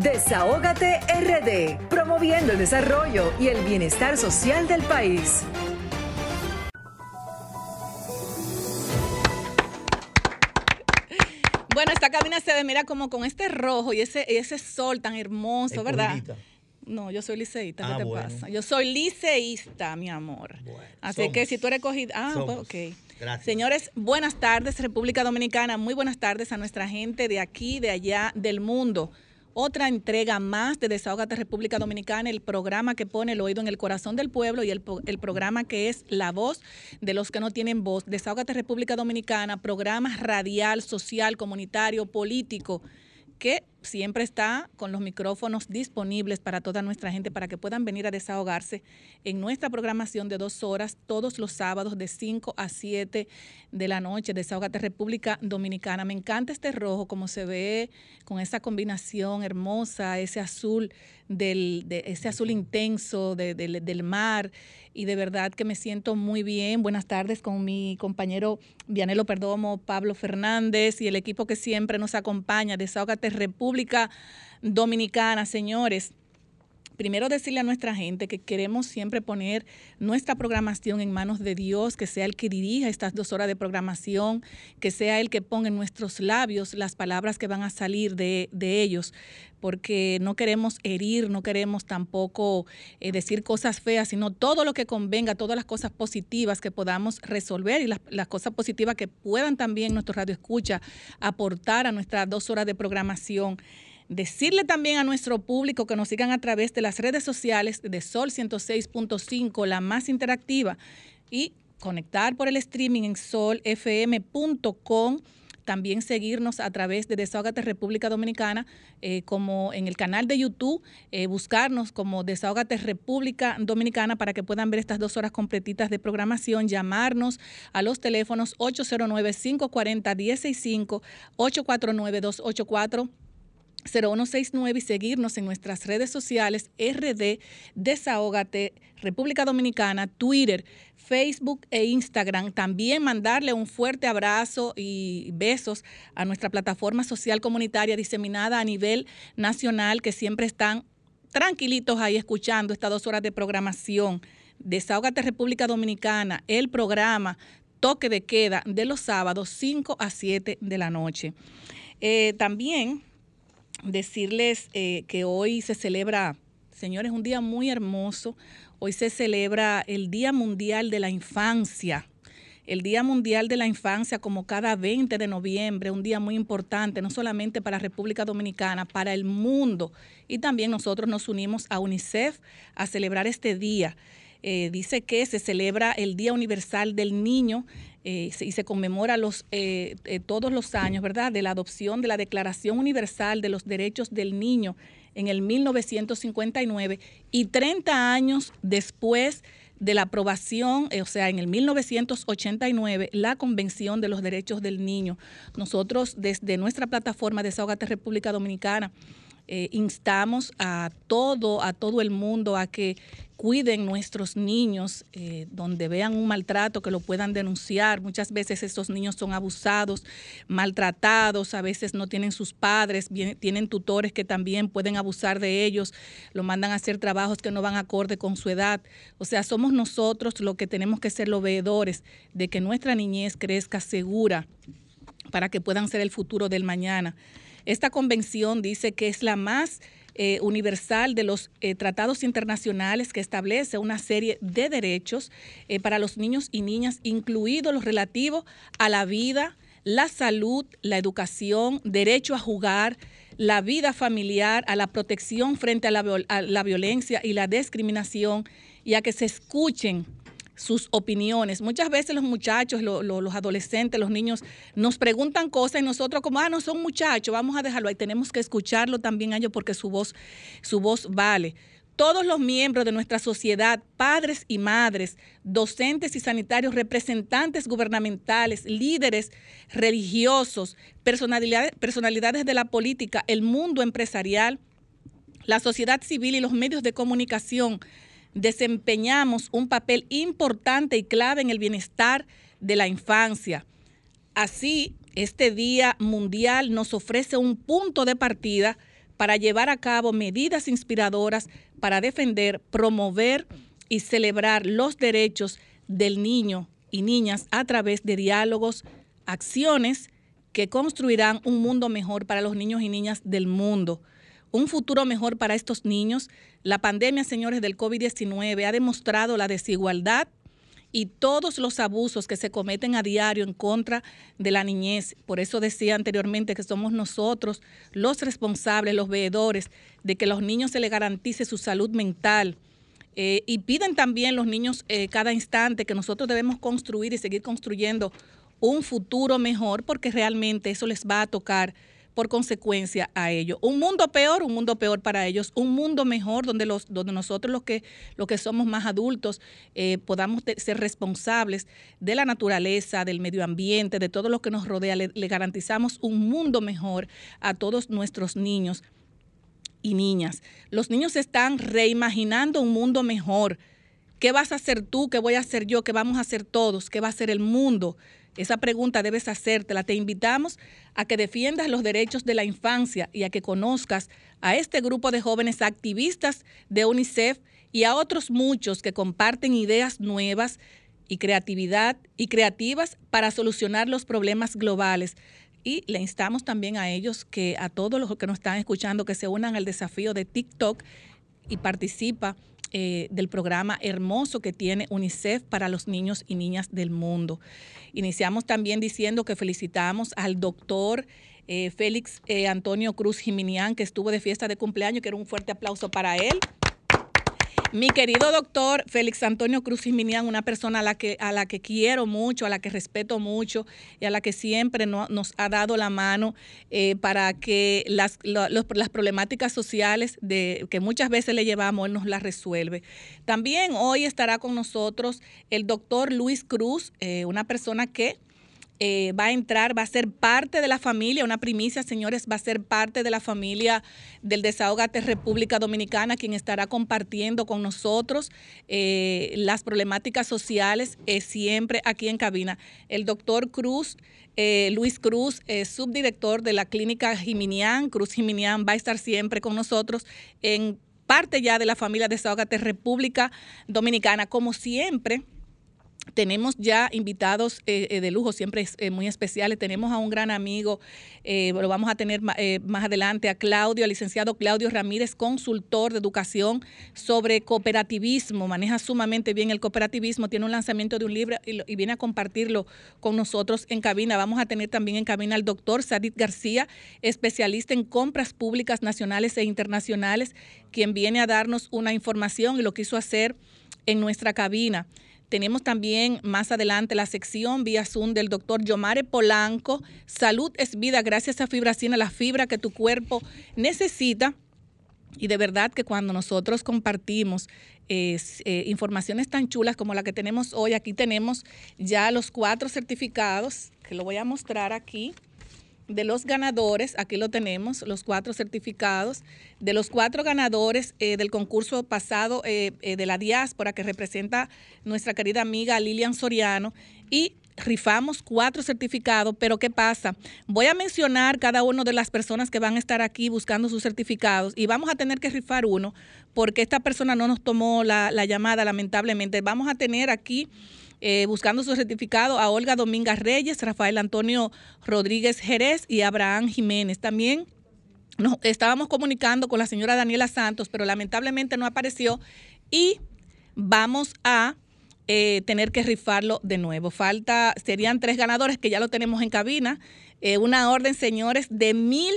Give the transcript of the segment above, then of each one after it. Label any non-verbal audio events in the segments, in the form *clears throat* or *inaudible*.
Desahógate RD, promoviendo el desarrollo y el bienestar social del país. Bueno, esta cabina se ve, mira, como con este rojo y ese, ese sol tan hermoso, ¿verdad? No, yo soy liceísta, ¿qué ah, te pasa? Yo soy liceísta, mi amor. Así que si tú eres cogido... Ah, pues ok. Gracias. Señores, buenas tardes, República Dominicana. Muy buenas tardes a nuestra gente de aquí, de allá, del mundo. Otra entrega más de Desahogate República Dominicana, el programa que pone el oído en el corazón del pueblo y el, el programa que es la voz de los que no tienen voz. Desahogate República Dominicana, programa radial, social, comunitario, político que siempre está con los micrófonos disponibles para toda nuestra gente para que puedan venir a desahogarse en nuestra programación de dos horas todos los sábados de 5 a 7 de la noche. Desahogate República Dominicana. Me encanta este rojo, como se ve con esa combinación hermosa, ese azul del, de ese azul intenso del mar y de verdad que me siento muy bien. Buenas tardes con mi compañero Vianelo Perdomo, Pablo Fernández y el equipo que siempre nos acompaña. Desahogate República Dominicana, señores primero decirle a nuestra gente que queremos siempre poner nuestra programación en manos de Dios, que sea el que dirija estas dos horas de programación, que sea el que ponga en nuestros labios las palabras que van a salir de, ellos, porque no queremos herir, no queremos tampoco eh, decir cosas feas, sino todo lo que convenga, todas las cosas positivas que podamos resolver y las, las cosas positivas que puedan también nuestro radio escucha aportar a nuestras dos horas de programación. Decirle también a nuestro público que nos sigan a través de las redes sociales de Sol 106.5, la más interactiva, y conectar por el streaming en solfm.com también seguirnos a través de Desahogate República Dominicana, eh, como en el canal de YouTube, eh, buscarnos como Desahogate República Dominicana para que puedan ver estas dos horas completitas de programación, llamarnos a los teléfonos 809-540-165, 849-284. 0169 y seguirnos en nuestras redes sociales RD Desahógate República Dominicana, Twitter, Facebook e Instagram. También mandarle un fuerte abrazo y besos a nuestra plataforma social comunitaria diseminada a nivel nacional que siempre están tranquilitos ahí escuchando estas dos horas de programación. Desahógate República Dominicana, el programa Toque de Queda de los sábados 5 a 7 de la noche. Eh, también decirles eh, que hoy se celebra, señores, un día muy hermoso. Hoy se celebra el Día Mundial de la Infancia. El Día Mundial de la Infancia, como cada 20 de noviembre, un día muy importante, no solamente para República Dominicana, para el mundo. Y también nosotros nos unimos a UNICEF a celebrar este día. Eh, dice que se celebra el Día Universal del Niño eh, y se conmemora los, eh, todos los años, ¿verdad?, de la adopción de la Declaración Universal de los Derechos del Niño en el 1959 y 30 años después de la aprobación, o sea, en el 1989, la Convención de los Derechos del Niño. Nosotros desde nuestra plataforma Desahogate República Dominicana instamos a todo, a todo el mundo a que cuiden nuestros niños, eh, donde vean un maltrato, que lo puedan denunciar. Muchas veces estos niños son abusados, maltratados, a veces no tienen sus padres, tienen tutores que también pueden abusar de ellos, lo mandan a hacer trabajos que no van acorde con su edad. O sea, somos nosotros los que tenemos que ser los veedores de que nuestra niñez crezca segura para que puedan ser el futuro del mañana. Esta convención dice que es la más eh, universal de los eh, tratados internacionales que establece una serie de derechos eh, para los niños y niñas, incluidos los relativos a la vida, la salud, la educación, derecho a jugar, la vida familiar, a la protección frente a la, a la violencia y la discriminación y a que se escuchen sus opiniones. Muchas veces los muchachos, los adolescentes, los niños nos preguntan cosas y nosotros como, ah, no son muchachos, vamos a dejarlo ahí. Tenemos que escucharlo también a ellos porque su voz, su voz vale. Todos los miembros de nuestra sociedad, padres y madres, docentes y sanitarios, representantes gubernamentales, líderes religiosos, personalidades, personalidades de la política, el mundo empresarial, la sociedad civil y los medios de comunicación desempeñamos un papel importante y clave en el bienestar de la infancia. Así, este Día Mundial nos ofrece un punto de partida para llevar a cabo medidas inspiradoras para defender, promover y celebrar los derechos del niño y niñas a través de diálogos, acciones que construirán un mundo mejor para los niños y niñas del mundo, un futuro mejor para estos niños. La pandemia, señores, del COVID-19 ha demostrado la desigualdad y todos los abusos que se cometen a diario en contra de la niñez. Por eso decía anteriormente que somos nosotros los responsables, los veedores, de que a los niños se les garantice su salud mental. Eh, y piden también los niños eh, cada instante que nosotros debemos construir y seguir construyendo un futuro mejor porque realmente eso les va a tocar por consecuencia a ello. Un mundo peor, un mundo peor para ellos, un mundo mejor donde, los, donde nosotros los que, los que somos más adultos eh, podamos ser responsables de la naturaleza, del medio ambiente, de todo lo que nos rodea. Le, le garantizamos un mundo mejor a todos nuestros niños y niñas. Los niños están reimaginando un mundo mejor. ¿Qué vas a hacer tú? ¿Qué voy a hacer yo? ¿Qué vamos a hacer todos? ¿Qué va a hacer el mundo? Esa pregunta debes hacértela. Te invitamos a que defiendas los derechos de la infancia y a que conozcas a este grupo de jóvenes activistas de UNICEF y a otros muchos que comparten ideas nuevas y creatividad y creativas para solucionar los problemas globales. Y le instamos también a ellos que a todos los que nos están escuchando que se unan al desafío de TikTok y participa eh, del programa hermoso que tiene UNICEF para los niños y niñas del mundo. Iniciamos también diciendo que felicitamos al doctor eh, Félix eh, Antonio Cruz Jiminián, que estuvo de fiesta de cumpleaños, que era un fuerte aplauso para él. Mi querido doctor Félix Antonio Cruz Jiminián, una persona a la, que, a la que quiero mucho, a la que respeto mucho y a la que siempre nos ha dado la mano eh, para que las, las problemáticas sociales que muchas veces le llevamos, él nos las resuelve. También hoy estará con nosotros el doctor Luis Cruz, eh, una persona que eh, va a entrar, va a ser parte de la familia, una primicia, señores, va a ser parte de la familia del Desahogate República Dominicana, quien estará compartiendo con nosotros eh, las problemáticas sociales eh, siempre aquí en cabina. El doctor Cruz, Luis Cruz, subdirector de la clínica Jiminián, Cruz Jiminián, va a estar siempre con nosotros en parte ya de la familia Desahogate República Dominicana, como siempre tenemos ya invitados eh, eh, de lujo, siempre eh, muy especiales. Tenemos a un gran amigo, lo vamos a tener más adelante, a Claudio, al licenciado Claudio Ramírez, consultor de educación sobre cooperativismo. Maneja sumamente bien el cooperativismo, tiene un lanzamiento de un libro y, viene a compartirlo con nosotros en cabina. Vamos a tener también en cabina al doctor Sadit García, especialista en compras públicas nacionales e internacionales, quien viene a darnos una información y lo quiso hacer en nuestra cabina. Tenemos también más adelante la sección vía Zoom del doctor Yomare Polanco. Salud es vida gracias a Fibracina, la fibra que tu cuerpo necesita. Y de verdad que cuando nosotros compartimos eh, informaciones tan chulas como la que tenemos hoy, aquí tenemos ya los cuatro certificados, que lo voy a mostrar aquí de los ganadores, aquí lo tenemos, los cuatro certificados, de los cuatro ganadores eh, del concurso pasado eh, eh, de la diáspora que representa nuestra querida amiga Lilian Soriano y rifamos cuatro certificados, pero ¿qué pasa? Voy a mencionar cada una de las personas que van a estar aquí buscando sus certificados y vamos a tener que rifar uno porque esta persona no nos tomó la, la llamada, lamentablemente. Vamos a tener aquí eh, buscando su certificado a Olga Domingas Reyes, Rafael Antonio Rodríguez Jerez y Abraham Jiménez. También nos estábamos comunicando con la señora Daniela Santos, pero lamentablemente no apareció y vamos a eh, tener que rifarlo de nuevo. Falta, serían tres ganadores que ya lo tenemos en cabina. Eh, una orden, señores, de mil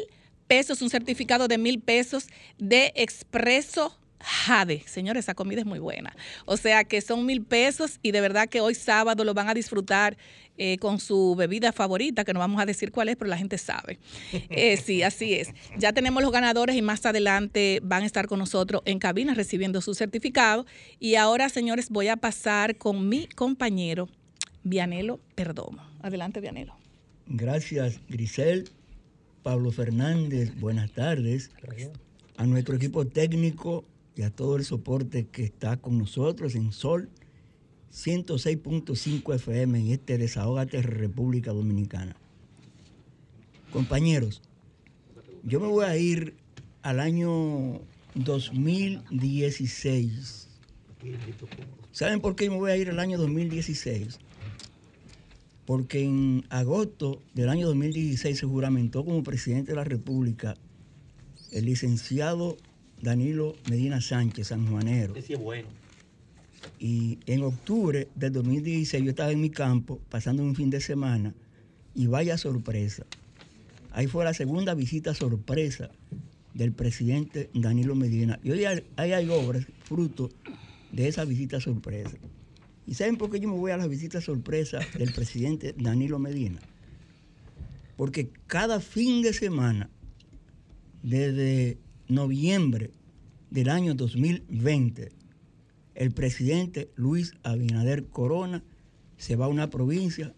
pesos, un certificado de mil pesos de expreso Jade. Señores, esa comida es muy buena. O sea que son mil pesos y de verdad que hoy sábado lo van a disfrutar eh, con su bebida favorita, que no vamos a decir cuál es, pero la gente sabe. Eh, sí, así es. Ya tenemos los ganadores y más adelante van a estar con nosotros en cabina recibiendo su certificado. Y ahora, señores, voy a pasar con mi compañero Vianelo Perdomo. Adelante, Vianelo. Gracias, Grisel. Pablo Fernández, buenas tardes. A nuestro equipo técnico, y a todo el soporte que está con nosotros en Sol 106.5 FM en este Desahogate República Dominicana. Compañeros, yo me voy a ir al año 2016. ¿Saben por qué me voy a ir al año 2016? Porque en agosto del año 2016 se juramentó como presidente de la República el licenciado Danilo Medina Sánchez, sanjuanero. Ese es bueno. Y en octubre del 2016 yo estaba en mi campo pasando un fin de semana y vaya sorpresa. Ahí fue la segunda visita sorpresa del presidente Danilo Medina. Y hoy hay, hay obras fruto de esa visita sorpresa. ¿Y saben por qué yo me voy a la visita sorpresa del presidente Danilo Medina? Porque cada fin de semana, desde noviembre del año 2020, el presidente Luis Abinader Corona se va a una provincia.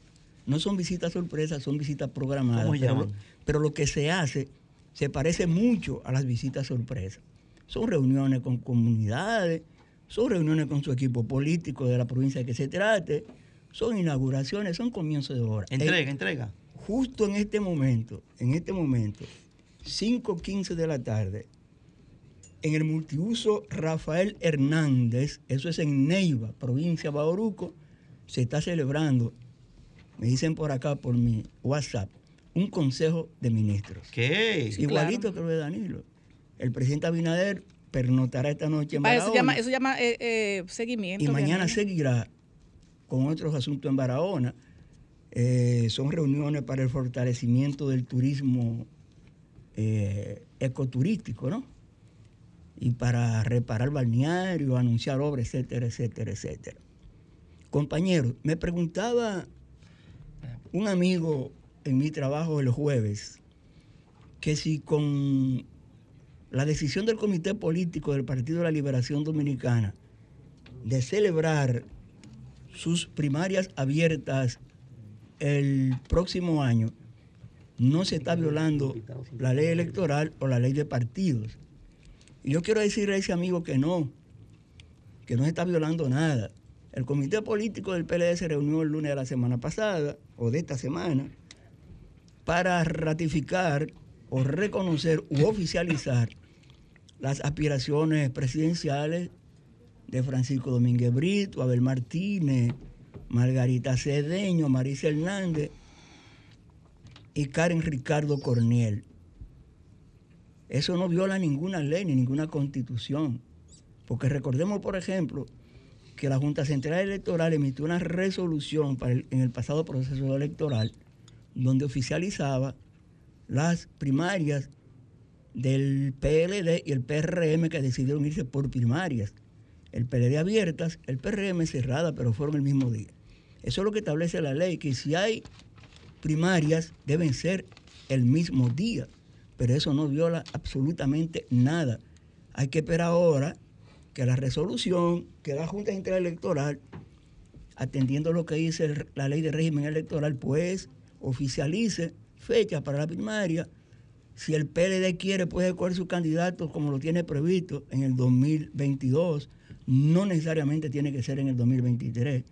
No son visitas sorpresas, son visitas programadas. Pero, pero, lo que se hace se parece mucho a las visitas sorpresas. Son reuniones con comunidades, son reuniones con su equipo político de la provincia de que se trate, son inauguraciones, son comienzos de hora. Entrega, entrega. Justo en este momento, en este momento, 5.15 de la tarde, en el multiuso Rafael Hernández, eso es en Neiva, provincia de Bauruco, se está celebrando, me dicen por acá por mi WhatsApp, un consejo de ministros. ¿Qué? Igualito que lo de Danilo. El presidente Abinader pernotará esta noche en Barahona. Eso llama, eso llama eh, eh, seguimiento. Y mañana seguirá con otros asuntos en Barahona. Eh, son reuniones para el fortalecimiento del turismo ecoturístico, ¿no? Y para reparar balneario, anunciar obras, etcétera, etcétera, etcétera. Compañeros, me preguntaba un amigo en mi trabajo el jueves que si con la decisión del Comité Político del Partido de la Liberación Dominicana de celebrar sus primarias abiertas el próximo año, no se está violando la ley electoral o la ley de partidos. Y yo quiero decirle a ese amigo que no, que no se está violando nada. El comité político del PLD se reunió el lunes de la semana pasada, o de esta semana, para ratificar o reconocer u oficializar las aspiraciones presidenciales de Francisco Domínguez Brito, Abel Martínez, Margarita Cedeño, Marisa Hernández y Karen Ricardo Corniel. Eso no viola ninguna ley ni ninguna constitución. Porque recordemos, por ejemplo, que la Junta Central Electoral emitió una resolución en el pasado proceso electoral donde oficializaba las primarias del PLD y el PRM que decidieron irse por primarias. El PLD abiertas, el PRM cerrada, pero fueron el mismo día. Eso es lo que establece la ley, que si hay primarias deben ser el mismo día pero eso no viola absolutamente nada. Hay que esperar ahora que la resolución que la Junta Central Electoral, atendiendo lo que dice la ley de régimen electoral, pues oficialice fecha para la primaria. Si el PLD quiere, puede escoger su candidato como lo tiene previsto en el 2022. No necesariamente tiene que ser en el 2023.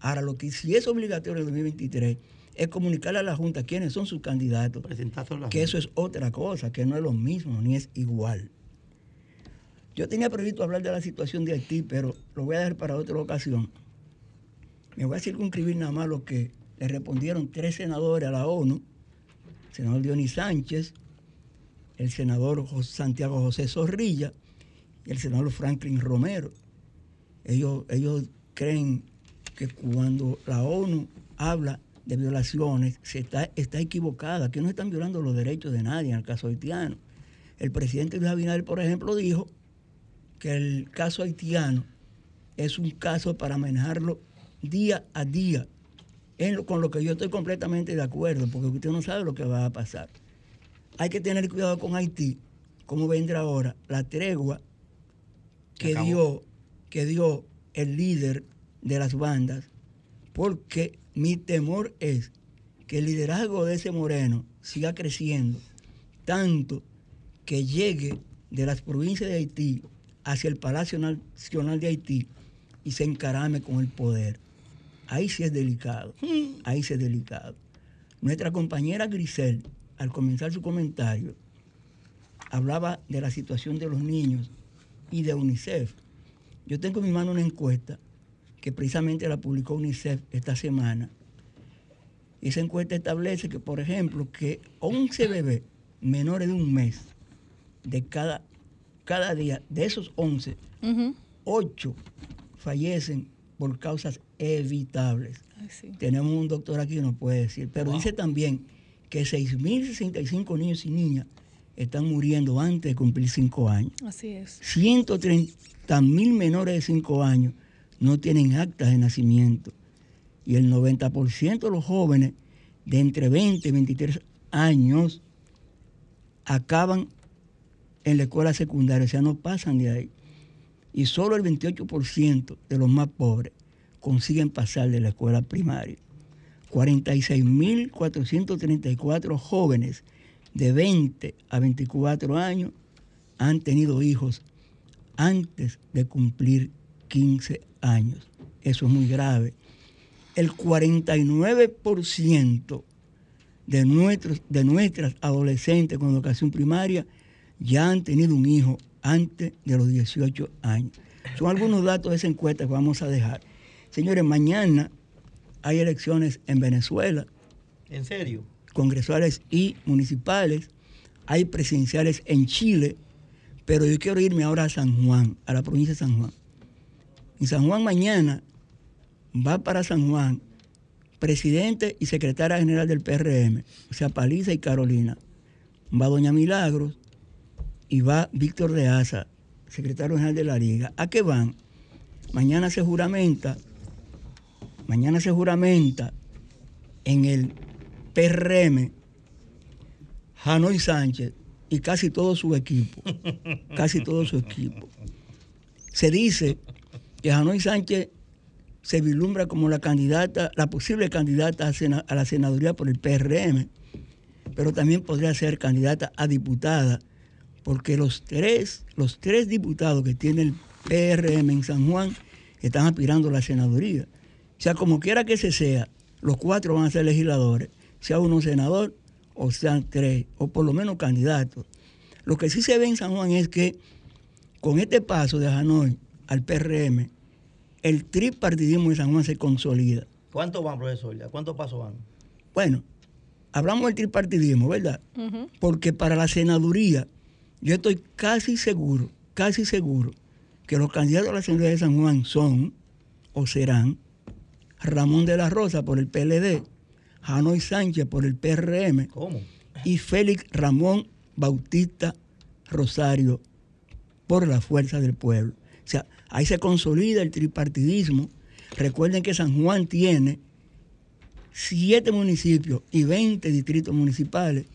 Ahora, lo que si es obligatorio en el 2023 es comunicarle a la Junta quiénes son sus candidatos. Que eso es otra cosa, que no es lo mismo, ni es igual. Yo tenía previsto hablar de la situación de Haití, pero lo voy a dejar para otra ocasión. Me voy a circunscribir nada más lo que le respondieron tres senadores a la ONU, el senador Dionis Sánchez, el senador Santiago José Zorrilla y el senador Franklin Romero. Ellos, ellos creen que cuando la ONU habla de violaciones se está, está equivocada, que no están violando los derechos de nadie en el caso haitiano. El presidente Luis Abinader, por ejemplo, dijo que el caso haitiano es un caso para manejarlo día a día, con lo que yo estoy completamente de acuerdo, porque usted no sabe lo que va a pasar. Hay que tener cuidado con Haití, como vendrá ahora la tregua que dio, que dio el líder de las bandas, porque mi temor es que el liderazgo de ese moreno siga creciendo tanto que llegue de las provincias de Haití hacia el Palacio Nacional de Haití y se encarame con el poder. Ahí sí es delicado, ahí sí es delicado. Nuestra compañera Grisel, al comenzar su comentario, hablaba de la situación de los niños y de UNICEF. Yo tengo en mi mano una encuesta que precisamente la publicó UNICEF esta semana. Esa encuesta establece que, por ejemplo, que 11 bebés menores de un mes de cada, cada día, de esos 11, 8 fallecen por causas evitables. Tenemos un doctor aquí que nos puede decir, pero dice también que 6.065 niños y niñas están muriendo antes de cumplir 5 años. Así es. 130.000 menores de 5 años no tienen actas de nacimiento. Y el 90% de los jóvenes de entre 20 y 23 años acaban en la escuela secundaria, o sea, no pasan de ahí. Y solo el 28% de los más pobres consiguen pasar de la escuela primaria. 46.434 jóvenes de 20 a 24 años han tenido hijos antes de cumplir 15 años. Eso es muy grave. El 49% de, nuestros, de nuestras adolescentes con educación primaria ya han tenido un hijo antes de los 18 años. Son algunos datos de esa encuesta que vamos a dejar. Señores, mañana hay elecciones en Venezuela. ¿En serio? Congresuales y municipales. Hay presidenciales en Chile. Pero yo quiero irme ahora a San Juan, a la provincia de San Juan. En San Juan mañana va para San Juan presidente y secretaria general del PRM, o sea, Paliza y Carolina. Va Doña Milagros y va Víctor de Asa, secretario general de la Liga. ¿A qué van? Mañana se juramenta, mañana se juramenta en el PRM Hanoi Sánchez y casi todo su equipo, *laughs* casi todo su equipo. Se dice que Hanoi Sánchez se vislumbra como la candidata, la posible candidata a, la senaduría por el PRM, pero también podría ser candidata a diputada, porque los tres, los tres diputados que tiene el PRM en San Juan están aspirando a la senaduría. O sea, como quiera que se sea, los cuatro van a ser legisladores, sea uno senador o sean tres, o por lo menos candidatos. Lo que sí se ve en San Juan es que con este paso de Hanoi al PRM, el tripartidismo de San Juan se consolida. ¿Cuántos van, profesor? ¿Cuántos pasos van? Bueno, hablamos del tripartidismo, ¿verdad? Porque para la senaduría, yo estoy casi seguro, casi seguro, que los candidatos a la senaduría de San Juan son o serán Ramón de la Rosa por el PLD, Janoy Sánchez por el PRM ¿Cómo? y Félix Ramón Bautista Rosario por la Fuerza del Pueblo. O sea, ahí se consolida el tripartidismo. Recuerden que San Juan tiene siete municipios y 20 distritos municipales,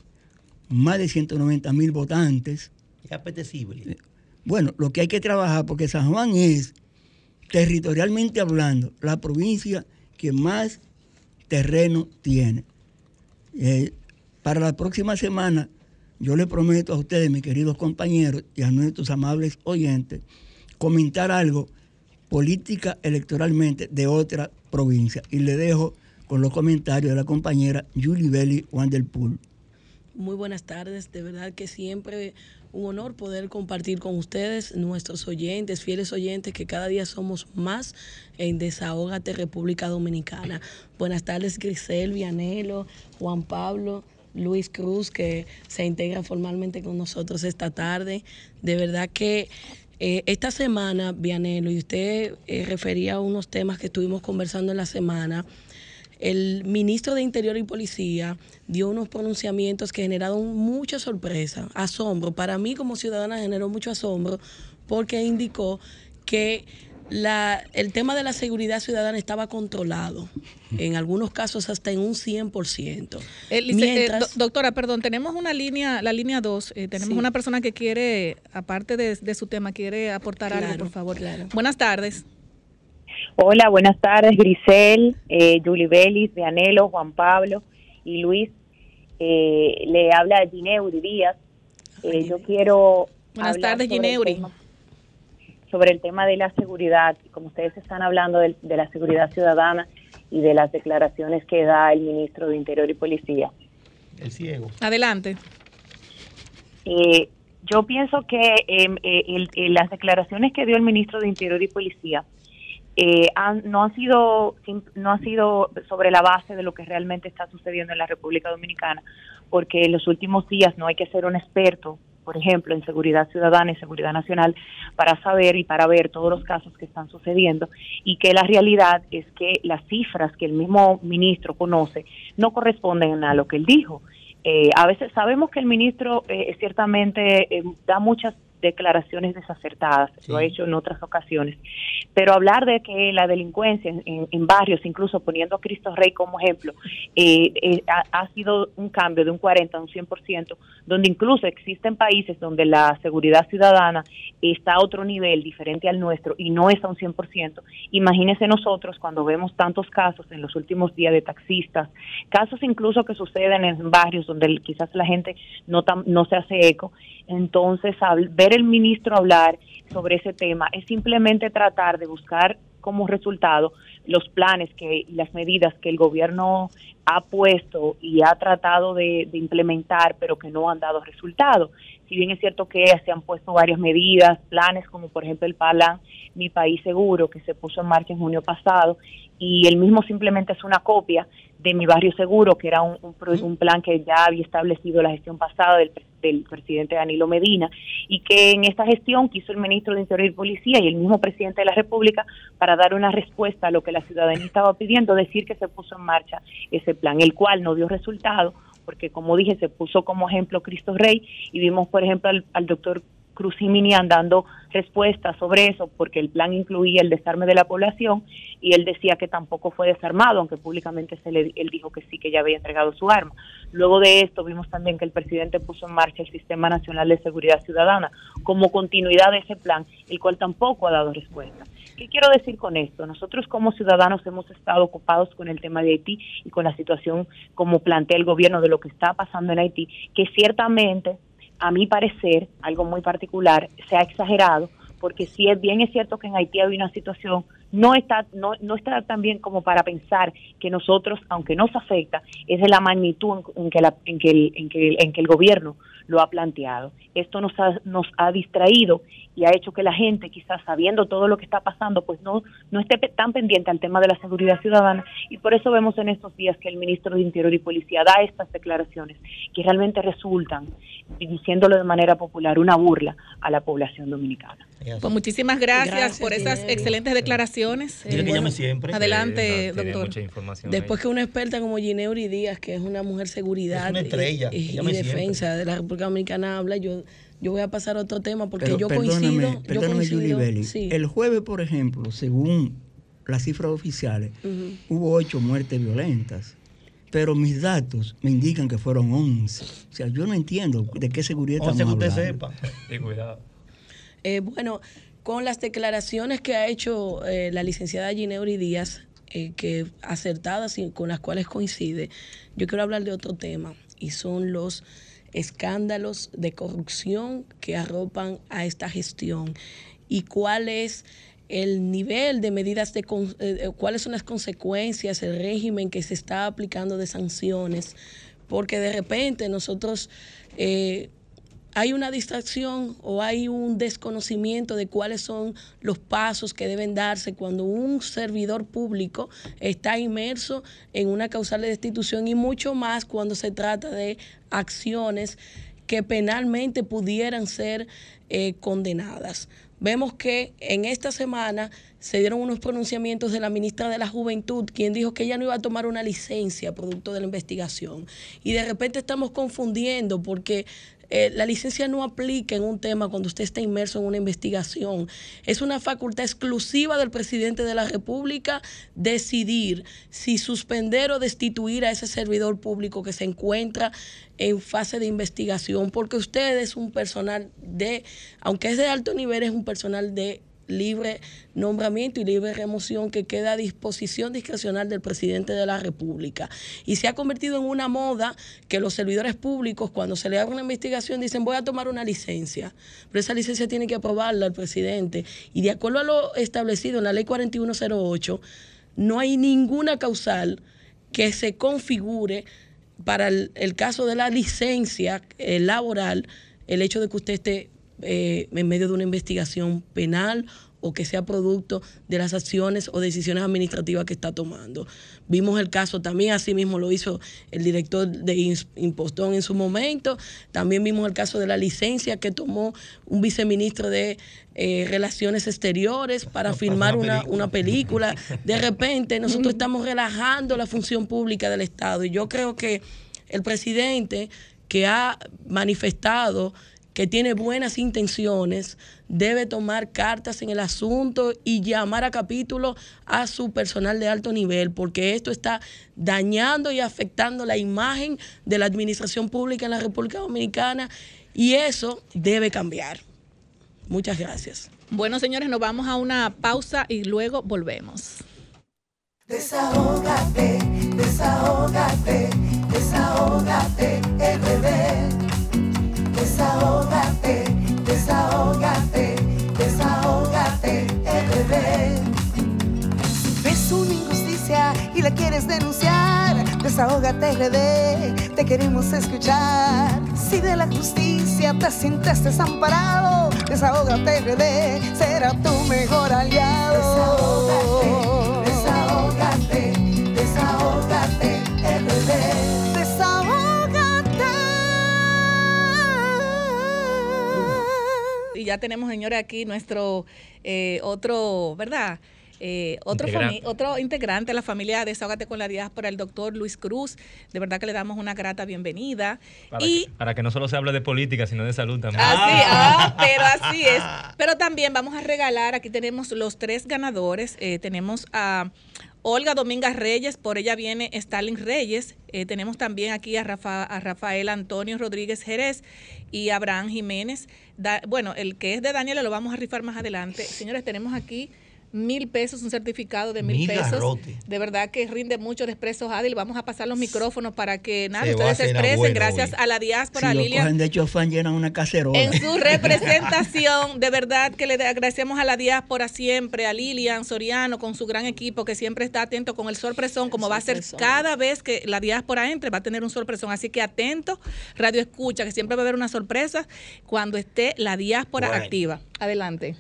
más de 190 mil votantes. Es apetecible. Bueno, lo que hay que trabajar, porque San Juan es, territorialmente hablando, la provincia que más terreno tiene. Eh, para la próxima semana, yo le prometo a ustedes, mis queridos compañeros, y a nuestros amables oyentes, comentar algo política electoralmente de otra provincia. Y le dejo con los comentarios de la compañera Julie Belli Wanderpool. Muy buenas tardes, de verdad que siempre un honor poder compartir con ustedes, nuestros oyentes, fieles oyentes, que cada día somos más en Desahógate República Dominicana. Buenas tardes, Grisel, Vianelo, Juan Pablo, Luis Cruz, que se integra formalmente con nosotros esta tarde. De verdad que eh, esta semana, Vianelo, y usted eh, refería a unos temas que estuvimos conversando en la semana, el ministro de Interior y Policía dio unos pronunciamientos que generaron mucha sorpresa, asombro. Para mí como ciudadana generó mucho asombro porque indicó que la, el tema de la seguridad ciudadana estaba controlado, en algunos casos hasta en un 100%. Eh, doctora, perdón, tenemos una línea, la línea 2, eh, tenemos una persona que quiere, aparte de, su tema, quiere aportar algo, por favor. Buenas tardes. Hola, buenas tardes, Grisel, eh, Julie Belis, Vianelo, Juan Pablo y Luis. Eh, le habla Gineuri Díaz. yo quiero... Buenas tardes, Gineuri sobre el tema de la seguridad, como ustedes están hablando de, la seguridad ciudadana y de las declaraciones que da el ministro de Interior y Policía. El ciego. Adelante. Eh, Yo pienso que em, eh, el- el- las declaraciones que dio el ministro de Interior y Policía eh, han- no han sido sim- no han sido sobre la base de lo que realmente está sucediendo en la República Dominicana, porque en los últimos días no hay que ser un experto, por ejemplo, en seguridad ciudadana y seguridad nacional para saber y para ver todos los casos que están sucediendo y que la realidad es que las cifras que el mismo ministro conoce no corresponden a lo que él dijo. Eh, a veces sabemos que el ministro eh, ciertamente eh, da muchas declaraciones desacertadas, lo ha hecho en otras ocasiones, pero hablar de que la delincuencia en, barrios, incluso poniendo a Cristo Rey como ejemplo, eh, eh, ha, ha sido un cambio de un 40 a un 100%, donde incluso existen países donde la seguridad ciudadana está a otro nivel diferente al nuestro y no es a un 100%. Imagínense nosotros cuando vemos tantos casos en los últimos días de taxistas, casos incluso que suceden en barrios donde quizás la gente no, tam- no se hace eco. Entonces, ver el ministro hablar sobre ese tema es simplemente tratar de buscar como resultado los planes que las medidas que el gobierno ha puesto y ha tratado de, de implementar, pero que no han dado resultado. Si bien es cierto que se han puesto varias medidas, planes como por ejemplo el Plan Mi País Seguro, que se puso en marcha en junio pasado, y el mismo simplemente es una copia de Mi Barrio Seguro, que era un, un un plan que ya había establecido la gestión pasada del, del presidente Danilo Medina, y que en esta gestión quiso el ministro de Interior y Policía y el mismo presidente de la República para dar una respuesta a lo que la ciudadanía estaba pidiendo, decir que se puso en marcha ese plan, el cual no dio resultado, porque como dije, se puso como ejemplo Cristo Rey y vimos, por ejemplo, al, al doctor Cruz Jiminian dando respuestas sobre eso, porque el plan incluía el desarme de la población y él decía que tampoco fue desarmado, aunque públicamente se le, él dijo que sí, que ya había entregado su arma. Luego de esto vimos también que el presidente puso en marcha el Sistema Nacional de Seguridad Ciudadana como continuidad de ese plan, el cual tampoco ha dado respuesta. ¿Qué quiero decir con esto? Nosotros como ciudadanos hemos estado ocupados con el tema de Haití y con la situación como plantea el gobierno de lo que está pasando en Haití, que ciertamente, a mi parecer, algo muy particular, se ha exagerado, porque si es bien es cierto que en Haití hay una situación no está no, no está tan bien como para pensar que nosotros aunque nos afecta es de la magnitud en, que la, en que el, en que el, en que el gobierno lo ha planteado esto nos ha, nos ha distraído y ha hecho que la gente quizás sabiendo todo lo que está pasando pues no no esté tan pendiente al tema de la seguridad ciudadana y por eso vemos en estos días que el ministro de Interior y Policía da estas declaraciones que realmente resultan diciéndolo de manera popular una burla a la población dominicana Pues muchísimas gracias, Gracias, por esas excelentes declaraciones. Dile que Eh, llame siempre. Adelante, Eh, doctor. mucha información Después ahí. que una experta como Gineuri Díaz, que es una mujer seguridad Es una estrella, y, defensa de la República Dominicana habla, yo yo voy a pasar a otro tema porque Pero yo perdóname, coincido, yo perdóname, Julie coincido, Belli. sí. El jueves, por ejemplo, según las cifras oficiales, hubo ocho muertes violentas. Pero mis datos me indican que fueron 11. O sea, yo no entiendo de qué seguridad estamos que usted hablando. sepa. *laughs* Y cuidado. Eh, bueno, con las declaraciones que ha hecho eh, la licenciada Gineuri Díaz, eh, que acertadas y con las cuales coincide, yo quiero hablar de otro tema y son los escándalos de corrupción que arropan a esta gestión y cuál es el nivel de medidas de eh, eh, cuáles son las consecuencias, el régimen que se está aplicando de sanciones, porque de repente nosotros eh, hay una distracción o hay un desconocimiento de cuáles son los pasos que deben darse cuando un servidor público está inmerso en una causal de destitución y mucho más cuando se trata de acciones que penalmente pudieran ser eh, condenadas. Vemos que en esta semana se dieron unos pronunciamientos de la ministra de la Juventud, quien dijo que ella no iba a tomar una licencia producto de la investigación. Y de repente estamos confundiendo porque eh, la licencia no aplica en un tema cuando usted está inmerso en una investigación. Es una facultad exclusiva del presidente de la República decidir si suspender o destituir a ese servidor público que se encuentra en fase de investigación, porque usted es un personal de, aunque es de alto nivel, es un personal de libre nombramiento y libre remoción que queda a disposición discrecional del presidente de la República. Y se ha convertido en una moda que los servidores públicos, cuando se le abre una investigación, dicen voy a tomar una licencia, pero esa licencia tiene que aprobarla el presidente. Y de acuerdo a lo establecido en la ley 4108, no hay ninguna causal que se configure para el, caso de la licencia eh, laboral el hecho de que usted esté eh, en medio de una investigación penal o que sea producto de las acciones o decisiones administrativas que está tomando. Vimos el caso también, así mismo lo hizo el director de Impostón en su momento, también vimos el caso de la licencia que tomó un viceministro de eh, Relaciones Exteriores para filmar una una, una película. De *laughs* repente nosotros estamos relajando la función pública del Estado y yo creo que el presidente que ha manifestado que tiene buenas intenciones, debe tomar cartas en el asunto y llamar a capítulo a su personal de alto nivel, porque esto está dañando y afectando la imagen de la administración pública en la República Dominicana y eso debe cambiar. Muchas gracias. Bueno, señores, nos vamos a una pausa y luego volvemos. Desahógate, desahógate, desahógate, RD. Desahógate, desahógate, desahógate, RD. Si ves una injusticia y la quieres denunciar, desahógate RD, te queremos escuchar. Si de la justicia te sientes desamparado, desahógate RD, será tu mejor aliado. Desahógate, Y ya tenemos, señores, aquí nuestro eh, otro, ¿verdad? Eh, otro, Integrante. otro integrante de la familia Desahógate con la Diáspora, el doctor Luis Cruz. De verdad que le damos una grata bienvenida. Para, y que, para que no solo se hable de política, sino de salud también. Así, ah, pero así es. Pero también vamos a regalar, aquí tenemos los tres ganadores. Eh, tenemos a Olga Domingas Reyes, por ella viene Stalin Reyes. Eh, tenemos también aquí a, Rafa- a Rafael Antonio Rodríguez Jerez y Abraham Jiménez. Da- bueno, el que es de Daniela lo vamos a rifar más adelante. Señores, tenemos aquí mil pesos, un certificado de mil Mil pesos. garrote. De verdad que rinde mucho de Expresos Adil. Vamos a pasar los micrófonos para que nada, Se ustedes se expresen. Gracias hoy. a la diáspora, Si lo Lilian. cogen de hecho fan llenan una cacerola. En su *laughs* representación, de verdad que le agradecemos a la diáspora siempre, a Lilian Soriano con su gran equipo que siempre está atento con el sorpresón, como va a ser cada vez que la diáspora entre, va a tener un sorpresón. Así que atento, Radio Escucha, que siempre va a haber una sorpresa cuando esté la diáspora Bueno. activa. Adelante.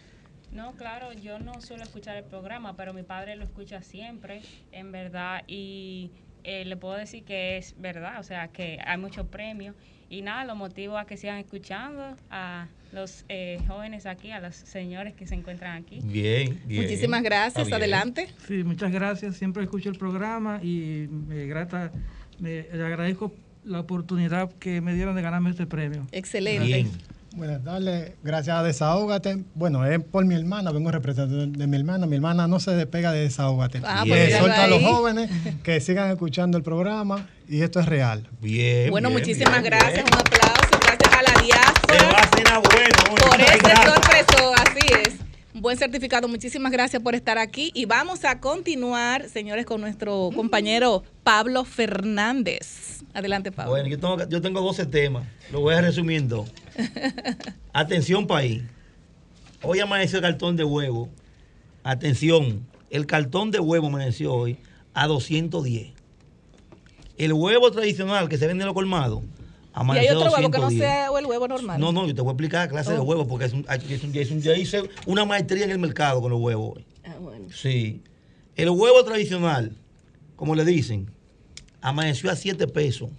No, claro, yo no suelo escuchar el programa, pero mi padre lo escucha siempre, en verdad, y eh, le puedo decir que es verdad, o sea, que hay muchos premios. Y nada, lo motivo a que sigan escuchando a los eh, jóvenes aquí, a los señores que se encuentran aquí. Bien, bien. Muchísimas gracias. Bien. Adelante. Sí, muchas gracias. Siempre escucho el programa y me grata, me le agradezco la oportunidad que me dieron de ganarme este premio. Excelente. Bien. Buenas tardes, gracias a Desahógate. Bueno, es por mi hermana, vengo representando de mi hermana. Mi hermana no se despega de Desahógate. Ah, pues míralo Exhorta a los jóvenes que sigan escuchando el programa y esto es real. Bien. Bueno, bien, muchísimas bien, gracias. bien. Un aplauso. Gracias a la Se va diáspora. a cenar bueno. por este sorpreso, así es. Buen certificado. Muchísimas gracias por estar aquí. Y vamos a continuar, señores, con nuestro compañero Pablo Fernández. Adelante, Pablo. Bueno, yo tengo, yo tengo 12 temas. Lo voy a resumir en dos. *laughs* Atención, país. Hoy amaneció el cartón de huevo. Atención, el cartón de huevo amaneció hoy a 210. El huevo tradicional que se vende en los colmados y hay otro huevo que no 210. sea el huevo normal. No, no, yo te voy a explicar la clase de Oh. huevos porque es un, es un- es un- yo hice una maestría en el mercado con los huevos hoy. Ah, bueno. Sí. El huevo tradicional, como le dicen, amaneció a 7 pesos.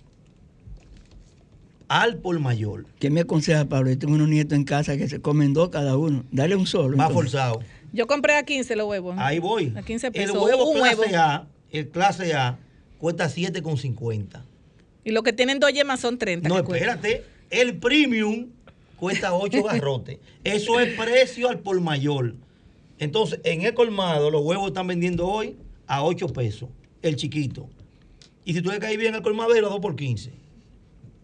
Al por mayor. ¿Qué me aconseja, Pablo? Yo tengo unos nietos en casa que se comen dos cada uno. Dale un solo. Más entonces. forzado. Yo compré a 15 los huevos. Ahí voy. A 15 El pesos. huevo un clase huevo. A, el clase A, cuesta 7,50. Y los que tienen dos yemas son 30. No, que espérate. El premium cuesta 8 *laughs* garrotes. Eso es precio al por mayor. Entonces, en el colmado, los huevos están vendiendo hoy a 8 pesos. El chiquito. Y si tú le caes bien al colmadero, 2 por 15.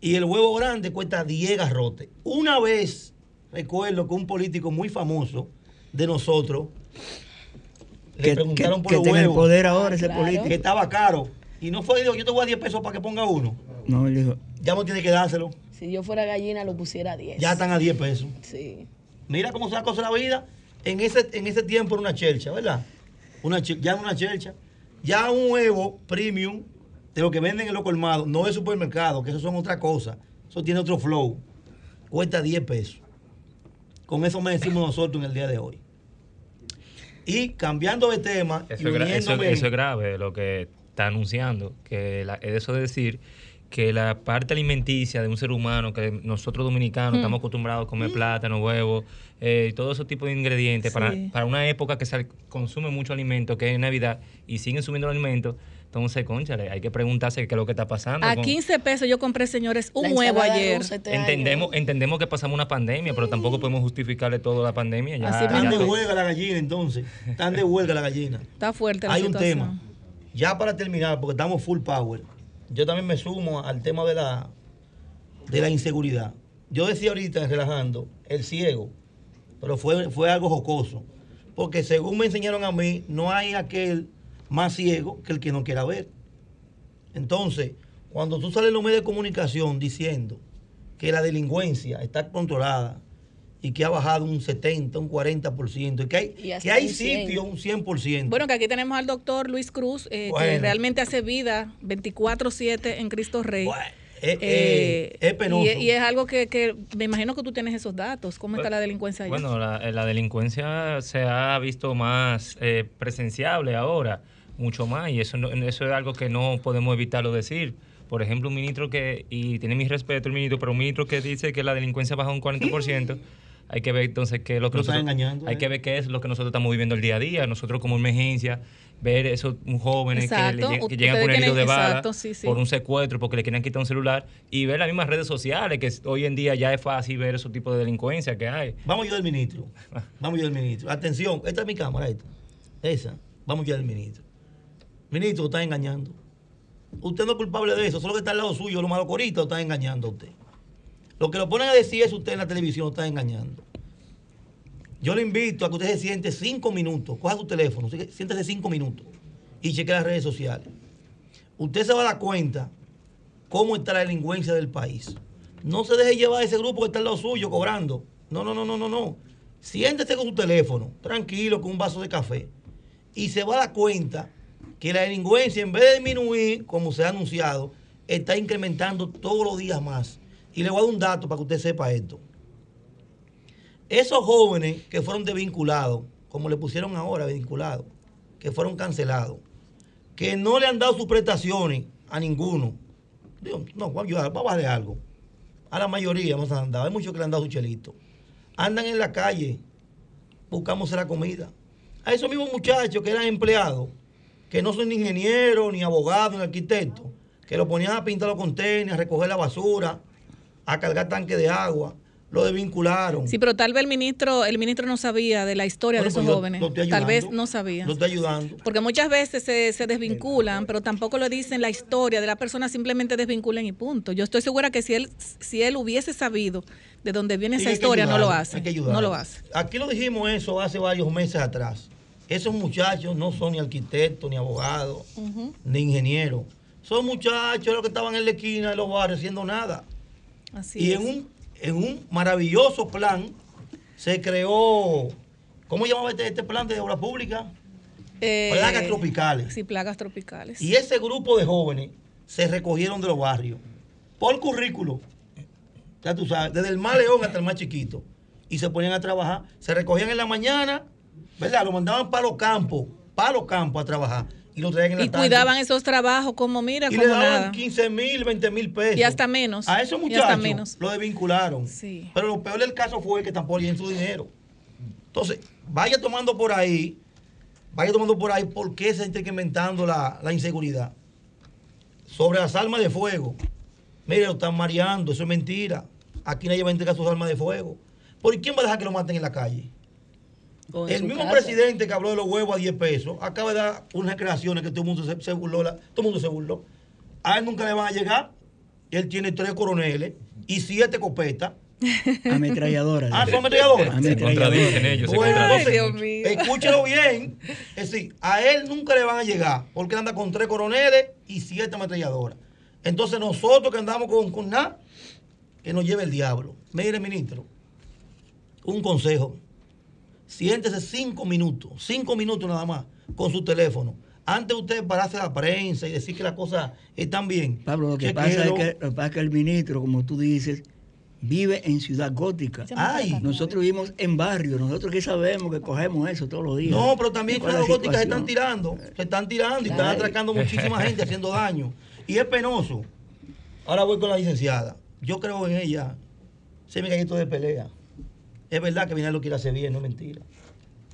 Y el huevo grande cuesta 10 garrotes. Una vez, recuerdo que un político muy famoso de nosotros le Que, preguntaron que- por que los el huevos poder ahora ese Claro. político. que estaba caro. Y no fue, dijo, yo te voy a 10 pesos para que ponga uno. No, él dijo, Ya no tiene que dárselo. Si yo fuera gallina, lo pusiera a 10. Ya están a 10 pesos. Sí. Mira cómo se la cosa de la vida. En ese, en ese tiempo era una chelcha, ¿verdad? Una, ya no una chelcha. Ya un huevo premium de lo que venden en los colmados, no de supermercado, que eso son otra cosa. Eso tiene otro flow. cuesta 10 pesos. Con eso me decimos nosotros en el día de hoy. Y cambiando de tema, y Eso es, gra- eso- es grave lo que está anunciando, que la- es eso de decir que la parte alimenticia de un ser humano, que nosotros dominicanos Hmm. estamos acostumbrados a comer plátano, huevo, eh, y todo ese tipo de ingredientes, para, Sí. para una época que se consume mucho alimento, que es Navidad, y siguen subiendo los alimentos, entonces, conchale, hay que preguntarse qué es lo que está pasando. A con- 15 pesos yo compré, señores, un La huevo ayer. Entendemos, entendemos que pasamos una pandemia, pero tampoco podemos justificarle todo a la pandemia. Ya, Así ya Están de huelga la gallina entonces. Están de huelga la gallina. Está fuerte la Hay un tema. Ya para terminar, porque estamos full power, yo también me sumo al tema de la, de la inseguridad. Yo decía ahorita, relajando, el ciego, pero fue, fue algo jocoso. Porque según me enseñaron a mí, no hay aquel más ciego que el que no quiera ver. Entonces, cuando tú sales en los medios de comunicación diciendo que la delincuencia está controlada y que ha bajado un 70, un 40%, y que hay, Y que hay un 100. sitios un 100%. Bueno, que aquí tenemos al doctor Luis Cruz, eh, que realmente hace vida 24-7 en Cristo Rey. eh, Eh, es penoso. Y, y es algo que, que me imagino que tú tienes esos datos. ¿Cómo está la delincuencia allá? Bueno, la, eh, la delincuencia se ha visto más eh, presenciable ahora, mucho más, y eso, no- eso es algo que no podemos evitarlo decir. Por ejemplo, un ministro que, y tiene mi respeto el ministro, pero un ministro que dice que la delincuencia baja un 40%, hay que ver entonces qué es lo que Lo nosotros- engañando, hay ¿eh? que ver qué es lo que nosotros estamos viviendo el día a día, nosotros como emergencia, ver esos jóvenes que, le llegan con herido tienen- de bala exacto, sí, sí. por un secuestro porque le quieren quitar un celular y ver las mismas redes sociales que hoy en día ya es fácil ver esos tipos de delincuencia que hay. Vamos yo del ministro. Vamos yo del ministro. Atención, esta es mi cámara, esta. Esa. Vamos yo del ministro. Ministro, está engañando. Usted no es culpable de eso, solo que está al lado suyo, lo malo corito, está engañando a usted. Lo que lo ponen a decir es usted en la televisión, lo está engañando. Yo le invito a que usted se siente cinco minutos, coja su teléfono, siéntese cinco minutos y cheque las redes sociales. Usted se va a dar cuenta cómo está la delincuencia del país. No se deje llevar a ese grupo que está al lado suyo cobrando. No, no, no, no, no, no. Siéntese con su teléfono, tranquilo, con un vaso de café. Y se va a dar cuenta que la delincuencia, en vez de disminuir, como se ha anunciado, está incrementando todos los días más. Y le voy a dar un dato para que usted sepa esto. Esos jóvenes que fueron desvinculados, como le pusieron ahora, desvinculados, que fueron cancelados, que no le han dado sus prestaciones a ninguno. Digo, no, voy a ayudar, vamos a darle algo. A la mayoría se han dado, hay muchos que le han dado su chelito. Andan en la calle, buscamos la comida. A esos mismos muchachos que eran empleados, que no son ni ingenieros, ni abogados, ni arquitectos, que lo ponían a pintar los contenedores, a recoger la basura, a cargar tanques de agua, lo desvincularon. Sí, pero tal vez el ministro, el ministro no sabía de la historia Bueno, de esos pues jóvenes. lo estoy Tal vez ayudando. no sabía. Lo está ayudando. Porque muchas veces se, se desvinculan, pero tampoco lo dicen la historia de la persona, simplemente desvinculan y punto. Yo estoy segura que si él, si él hubiese sabido de dónde viene Sí, esa historia, no lo hace. hay que no ayudarlo. lo hace. Aquí lo dijimos eso hace varios meses atrás. Esos muchachos no son ni arquitectos, ni abogados, ni ingenieros. Son muchachos los que estaban en la esquina de los barrios haciendo nada. Así y es. en un, en un maravilloso plan se creó, ¿cómo llamaba este, este plan de obra pública? Eh, plagas tropicales. Sí, plagas tropicales. Y ese grupo de jóvenes se recogieron de los barrios por currículo. Ya tú sabes, desde el más león hasta el más chiquito. Y se ponían a trabajar. Se recogían en la mañana, ¿verdad? Lo mandaban para los campos, para los campos a trabajar. Y lo traían en la Y tarde. cuidaban esos trabajos como, mira, Y como le daban nada. 15 mil, 20 mil pesos. Y hasta menos. A esos muchachos menos. lo desvincularon. Sí. Pero lo peor del caso fue que tampoco en su dinero. Entonces, vaya tomando por ahí, vaya tomando por ahí por qué se está incrementando la, la inseguridad. Sobre las armas de fuego. Mire, lo están mareando, eso es mentira. Aquí nadie va a entregar sus armas de fuego. ¿Por quién va a dejar que lo maten en la calle? El mismo casa. presidente que habló de los huevos a 10 pesos acaba de dar unas creaciones que todo el mundo se, se burló. la- todo el mundo se burló. A él nunca le van a llegar. Él tiene tres coroneles y siete copetas. *laughs* Ametralladoras. Ah, son ametralladoras. Se contradicen ellos, se escúchelo bien. Es decir, a él nunca le van a llegar porque él anda con tres coroneles y siete ametralladoras. Entonces nosotros que andamos con, con nada, que nos lleve el diablo. Mire, ministro, un consejo. Siéntese cinco minutos, cinco minutos nada más, con su teléfono. Antes de usted pararse a la prensa y decir que las cosas están bien. Pablo, lo que, pasa es que, lo que pasa es que el ministro, como tú dices, vive en Ciudad Gótica. Ay. Nosotros vivimos en barrio, nosotros que sabemos que cogemos eso todos los días. No, pero también ¿Cuál es las la góticas se están tirando, se están tirando y están atracando muchísima *laughs* gente, haciendo daño. Y es penoso. Ahora voy con la licenciada. Yo creo en ella. Se me gallito de pelea. Es verdad que Abinal lo quiere hacer bien, no es mentira.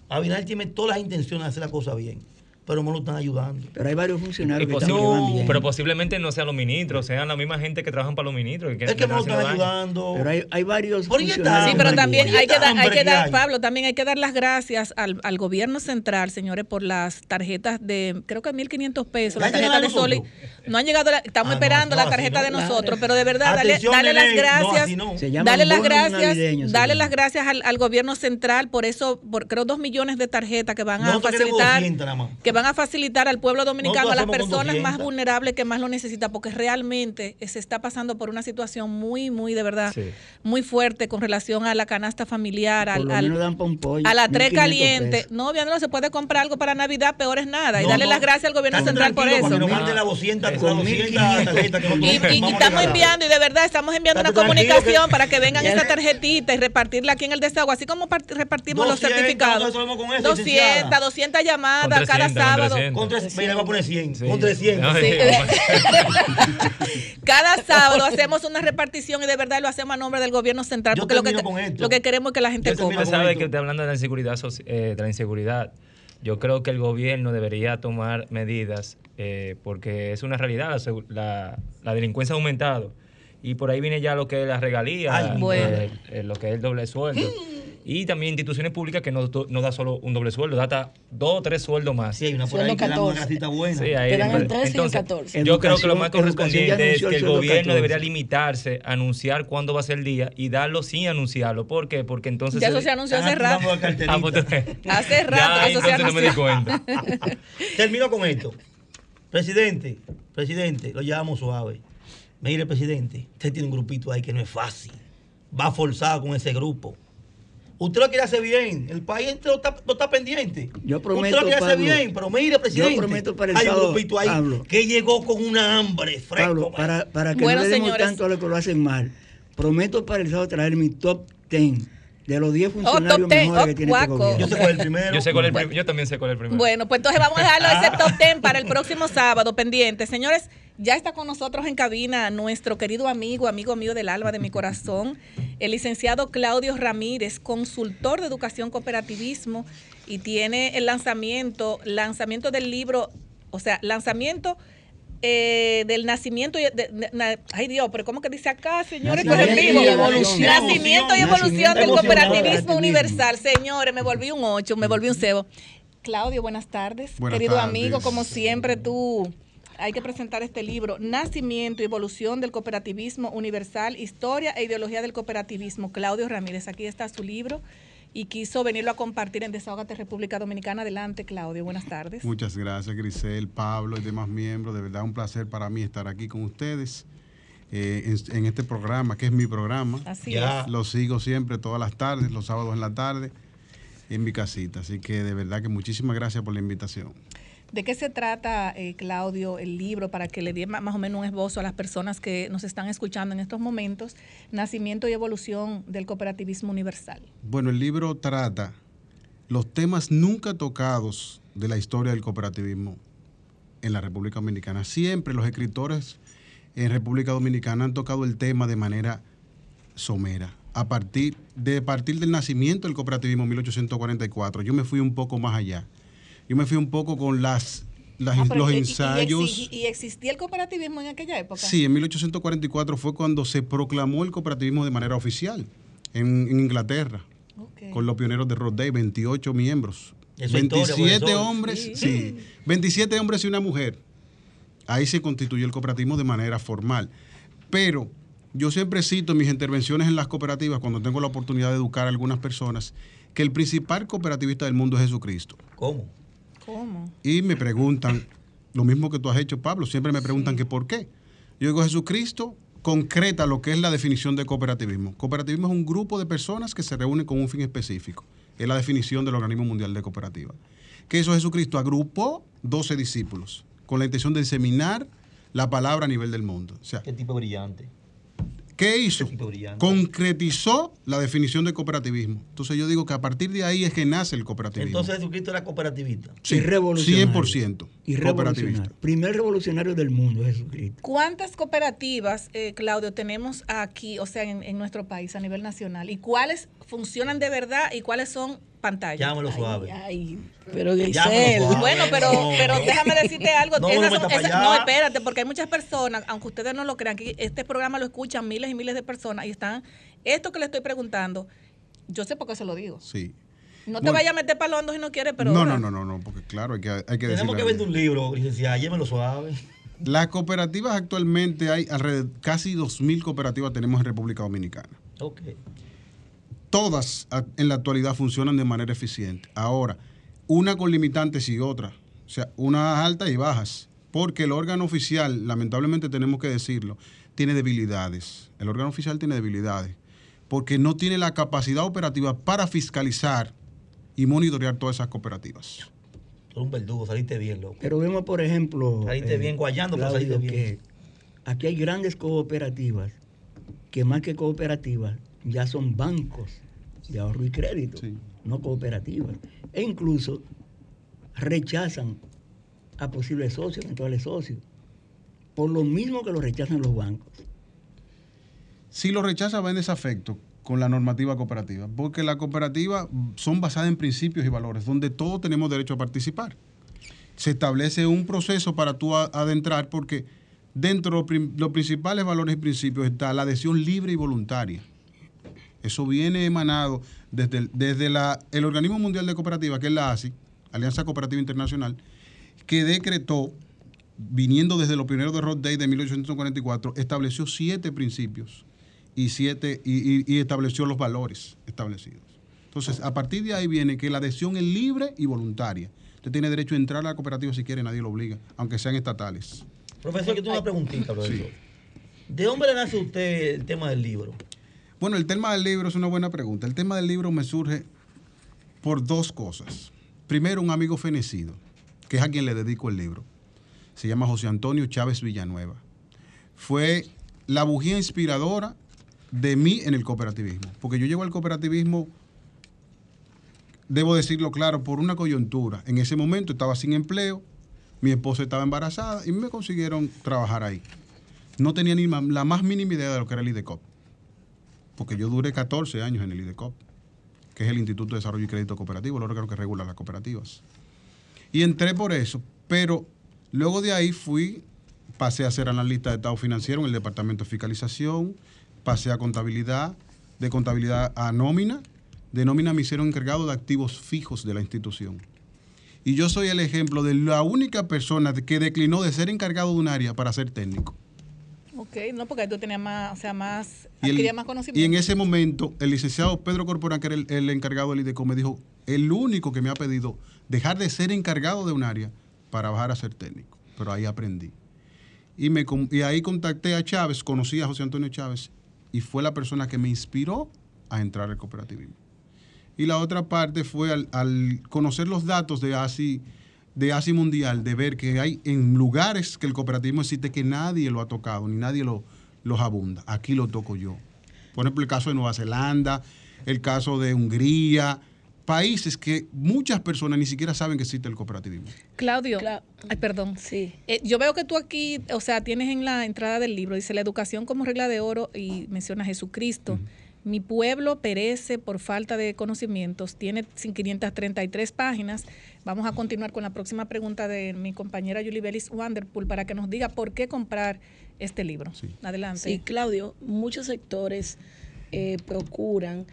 Abinal tiene todas las intenciones de hacer la cosa bien, pero no lo están ayudando. Pero hay varios Y funcionarios que van bien. pero posiblemente no sean los ministros, sean la misma gente que trabajan para los ministros. Que Es que no lo están ayudando. Pero hay, hay varios Por ahí está. funcionarios. Sí, pero también hay que dar, hay que. Pablo, también hay que dar las gracias al, al gobierno central, señores, por las tarjetas de, creo que 1.500 pesos, la ¿Ya llegan tarjeta de Soli. No han llegado, la- estamos Ah, no, esperando no, la tarjeta no. de nosotros, pero de verdad, dale, dale las. No, gracias, no. Dale las gracias, dale las gracias al, al gobierno central por eso, por creo dos millones de tarjetas que van a facilitar, 200 nada más. que van a facilitar al pueblo dominicano, a las personas más 200. vulnerables que más lo necesitan, porque realmente se está pasando por una situación muy, muy de verdad, Sí. muy fuerte con relación a la canasta familiar, al, al- pollo, a la tres 1.500 caliente. pesos. No, bien, no se puede comprar algo para Navidad, peor es nada. y darle no. las gracias al gobierno central por eso. para que nos manden las 200, las Con 200 1.500 tarjetas que nosotros Y, estamos enviando, y de verdad estamos enviando una comunicación que- para que vengan esa tarjetita y repartirla aquí en el desahogo, así como part- repartimos los 200, certificados. nosotros sabemos con eso, 200, licenciada. 200 llamadas cada 300, con sábado. 300. Con tres, mira, le voy a poner 100. Sí. Con 300. No, Sí. sí. *laughs* Cada sábado hacemos una repartición y de verdad lo hacemos a nombre del gobierno central Yo porque lo que, termino con esto. lo que queremos es que la gente coma. Sabe esto. que usted hablando de la inseguridad, soci- eh, de la inseguridad. Yo creo que el gobierno debería tomar medidas eh, porque es una realidad, la, segu- la- la delincuencia ha aumentado. Y por ahí viene ya lo que es la regalía, Ay, mi Bueno. eh, eh, lo que es el doble sueldo. *laughs* Y también instituciones públicas que no, no da solo un doble sueldo, da hasta dos o tres sueldos más. Sí, hay una por Sueldo ahí que dan una 14. grasita buena. Sí, ahí- Te dan el entonces, 13 y el 14. Yo creo que lo más correspondiente es que el gobierno 14. debería limitarse a anunciar cuándo va a ser el día y darlo sin anunciarlo. ¿Por qué? Porque entonces... Ya eso se anunció hace Están rato. Ah, pues. *laughs* Hace rato ya, que eso se no me di cuenta. *laughs* Termino con esto. Presidente, presidente, lo llevamos suave. Mire, presidente, usted tiene un grupito ahí que no es fácil. Va forzado con ese grupo. Usted lo quiere hacer bien. El país entero está, no está pendiente. Yo prometo, Usted lo quiere hacer bien, pero mire, presidente. yo prometo para el hay un grupito ahí Pablo. que llegó con una hambre fresco. Pablo, para, para que Bueno, no le demos tanto a los que lo hacen mal, prometo para el sábado traer mi top 10 de los 10 Oh, funcionarios 10, mejores oh, que tiene este gobierno. Yo sé cuál es el primero. Yo, sé cuál es el prim- yo también sé cuál es el primero. Bueno, pues entonces vamos a dejarlo ese top 10 *laughs* para el próximo sábado pendiente. Señores, ya está con nosotros en cabina nuestro querido amigo, amigo mío del alma de mi corazón, el licenciado Claudio Ramírez, consultor de educación cooperativismo y tiene el lanzamiento, lanzamiento del libro, o sea, lanzamiento eh, del nacimiento y de- de- na- ay Dios, pero ¿cómo que dice acá, señores? Pues en Nacimiento y evolución. Nacimiento y evolución del cooperativismo universal. Señores, me volví un 8, me volví un cebo. Claudio, buenas tardes. Buenas Querido tardes. amigo, como siempre, tú hay que presentar este libro, Nacimiento y Evolución del Cooperativismo Universal, Historia e Ideología del Cooperativismo. Claudio Ramírez, aquí está su libro y quiso venirlo a compartir en Desahogate República Dominicana. Adelante, Claudio, buenas tardes. Muchas gracias, Grisel, Pablo y demás miembros. De verdad, un placer para mí estar aquí con ustedes eh, en, en este programa, que es mi programa. Así Ya. es. Lo sigo siempre todas las tardes, los sábados en la tarde, en mi casita. Así que de verdad que muchísimas gracias por la invitación. ¿De qué se trata, eh, Claudio, el libro, para que le dé más o menos un esbozo a las personas que nos están escuchando en estos momentos? Nacimiento y Evolución del Cooperativismo Universal. Bueno, el libro trata los temas nunca tocados de la historia del cooperativismo en la República Dominicana. Siempre los escritores en República Dominicana han tocado el tema de manera somera. A partir, de partir del nacimiento del cooperativismo en 1844, yo me fui un poco más allá. Yo me fui un poco con las, las- Ah, los y- y- y ensayos. ¿Y, existía el cooperativismo en aquella época? Sí, en 1844 fue cuando se proclamó el cooperativismo de manera oficial en, en Inglaterra, con los pioneros de Rhode Day, 28 miembros, Eso es historia, 27 profesor. hombres, Sí. sí. 27 hombres y una mujer. Ahí se constituyó el cooperativismo de manera formal. Pero yo siempre cito en mis intervenciones en las cooperativas, cuando tengo la oportunidad de educar a algunas personas, que el principal cooperativista del mundo es Jesucristo. ¿Cómo? ¿Cómo? Y me preguntan, lo mismo que tú has hecho, Pablo, siempre me preguntan que por qué. Yo digo, Jesucristo concreta lo que es la definición de cooperativismo. Cooperativismo es un grupo de personas que se reúnen con un fin específico. Es la definición del Organismo Mundial de Cooperativa. Que eso Jesucristo agrupó 12 discípulos con la intención de diseminar la palabra a nivel del mundo. O sea, Qué tipo brillante. ¿Qué hizo? Concretizó la definición de cooperativismo. Entonces yo digo que a partir de ahí es que nace el cooperativismo. Entonces Jesucristo era cooperativista. Sí, y revolucionario. 100% Y cooperativista. revolucionario. Primer revolucionario del mundo, Jesucristo. ¿Cuántas cooperativas, eh, Claudio, tenemos aquí, o sea, en, en nuestro país a nivel nacional? ¿Y cuáles funcionan de verdad y cuáles son pantallas? Llámalo suave. Ay, pero Giselle. suave. Bueno, pero, No, pero no. déjame decirte algo. No, espérate, porque hay muchas personas, aunque ustedes no lo crean, que este programa lo escuchan miles y miles de personas y están. Esto que le estoy preguntando, yo sé por qué se lo digo. Sí. No te Bueno. vayas a meter para hondo si no quieres, pero. no, no, no, no, no, porque claro, hay que, hay que Tenemos que vender un libro, licenciada, llémelo suave. Las cooperativas actualmente hay alrededor, casi 2.000 cooperativas tenemos en República Dominicana. Ok. Todas en la actualidad funcionan de manera eficiente. Ahora, una con limitantes y otra. O sea, unas altas y bajas. Porque el órgano oficial, lamentablemente tenemos que decirlo, tiene debilidades. El órgano oficial tiene debilidades. Porque no tiene la capacidad operativa para fiscalizar y monitorear todas esas cooperativas. Tú eres un verdugo, saliste bien, loco. Pero vemos, por ejemplo, Saliste bien guayando, pero saliste bien. que aquí hay grandes cooperativas que más que cooperativas ya son bancos de ahorro y crédito, no cooperativas. E incluso rechazan a posibles socios, eventuales socios, por lo mismo que lo rechazan los bancos. Si lo rechaza va en desafecto con la normativa cooperativa, porque las cooperativas son basadas en principios y valores, donde todos tenemos derecho a participar. Se establece un proceso para tú adentrar, porque dentro de los principales valores y principios está la adhesión libre y voluntaria. Eso viene emanado desde, el, desde la- el Organismo Mundial de Cooperativas, que es la ASI, Alianza Cooperativa Internacional, que decretó, viniendo desde los primeros de Roth Day de 1844, estableció siete principios y, siete, y, y- y estableció los valores establecidos. Entonces, a partir de ahí viene que la adhesión es libre y voluntaria. Usted tiene derecho a entrar a la cooperativa si quiere, nadie lo obliga, aunque sean estatales. Profesor, yo tengo una preguntita, profesor. ¿De dónde le nace usted el tema del libro? Bueno, el tema del libro es una buena pregunta. El tema del libro me surge por dos cosas. Primero, un amigo fenecido, que es a quien le dedico el libro. Se llama José Antonio Chávez Villanueva. Fue la bujía inspiradora de mí en el cooperativismo. Porque yo llego al cooperativismo, debo decirlo claro, por una coyuntura. En ese momento estaba sin empleo, mi esposa estaba embarazada y me consiguieron trabajar ahí. No tenía ni la más mínima idea de lo que era el IDECOP porque yo duré 14 años en el IDECOP, que es el Instituto de Desarrollo y Crédito Cooperativo, el órgano que regula las cooperativas. Y entré por eso, pero luego de ahí fui, pasé a ser analista de Estado Financiero en el Departamento de Fiscalización, pasé a contabilidad, de contabilidad a nómina, de nómina me hicieron encargado de activos fijos de la institución. Y yo soy el ejemplo de la única persona que declinó de ser encargado de un área para ser técnico. Ok, no, porque tú tenías más, o sea, más, Y, el- más y conocimiento. en ese momento, el licenciado Pedro Corporán, que era el, el encargado del IDECO, me dijo, el único que me ha pedido dejar de ser encargado de un área para bajar a ser técnico. Pero ahí aprendí. Y, me, y ahí contacté a Chávez, conocí a José Antonio Chávez, y fue la persona que me inspiró a entrar al cooperativismo. Y la otra parte fue al, al conocer los datos de ASI, de ASI Mundial, de ver que hay en lugares que el cooperativismo existe que nadie lo ha tocado, ni nadie lo, los abunda. Aquí lo toco yo. Por ejemplo, el caso de Nueva Zelanda, el caso de Hungría, países que muchas personas ni siquiera saben que existe el cooperativismo. Claudio, ay, perdón. Sí. Eh, yo veo que tú aquí, o sea, tienes en la entrada del libro, dice la educación como regla de oro y menciona a Jesucristo. Mi pueblo perece por falta de conocimientos. Tiene 533 páginas. Vamos a continuar con la próxima pregunta de mi compañera Julie Bellis Wanderpool para que nos diga por qué comprar este libro. Adelante. Sí, Claudio, muchos sectores eh, procuran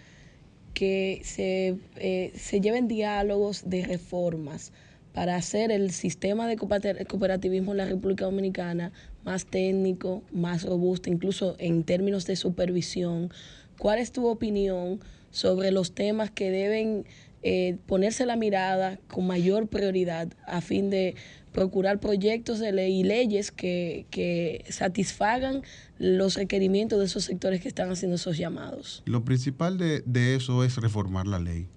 que se, eh, se lleven diálogos de reformas para hacer el sistema de cooper- cooperativismo en la República Dominicana más técnico, más robusto, incluso en términos de supervisión. ¿Cuál es tu opinión sobre los temas que deben eh, ponerse la mirada con mayor prioridad a fin de procurar proyectos de ley y leyes que, que satisfagan los requerimientos de esos sectores que están haciendo esos llamados? Lo principal de, de eso es reformar la ley.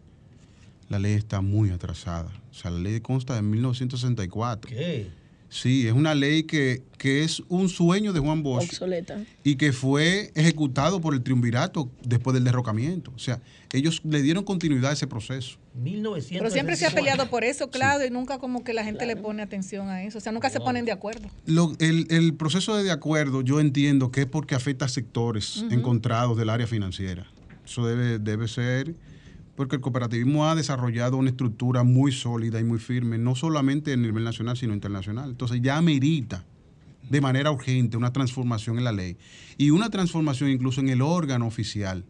La ley está muy atrasada. O sea, la ley consta de 1964. ¿Qué? Sí, es una ley que, que es un sueño de Juan Bosch Obsoleta. y que fue ejecutado por el triunvirato después del derrocamiento. O sea, ellos le dieron continuidad a ese proceso. 1964. Pero siempre se ha peleado por eso, Claudio, y nunca como que la gente le pone atención a eso. O sea, nunca se ponen de acuerdo. Lo- el, el proceso de, de acuerdo yo entiendo que es porque afecta a sectores encontrados del área financiera. Eso debe, debe ser porque el cooperativismo ha desarrollado una estructura muy sólida y muy firme, no solamente a nivel nacional, sino internacional. Entonces ya amerita de manera urgente una transformación en la ley y una transformación incluso en el órgano oficial.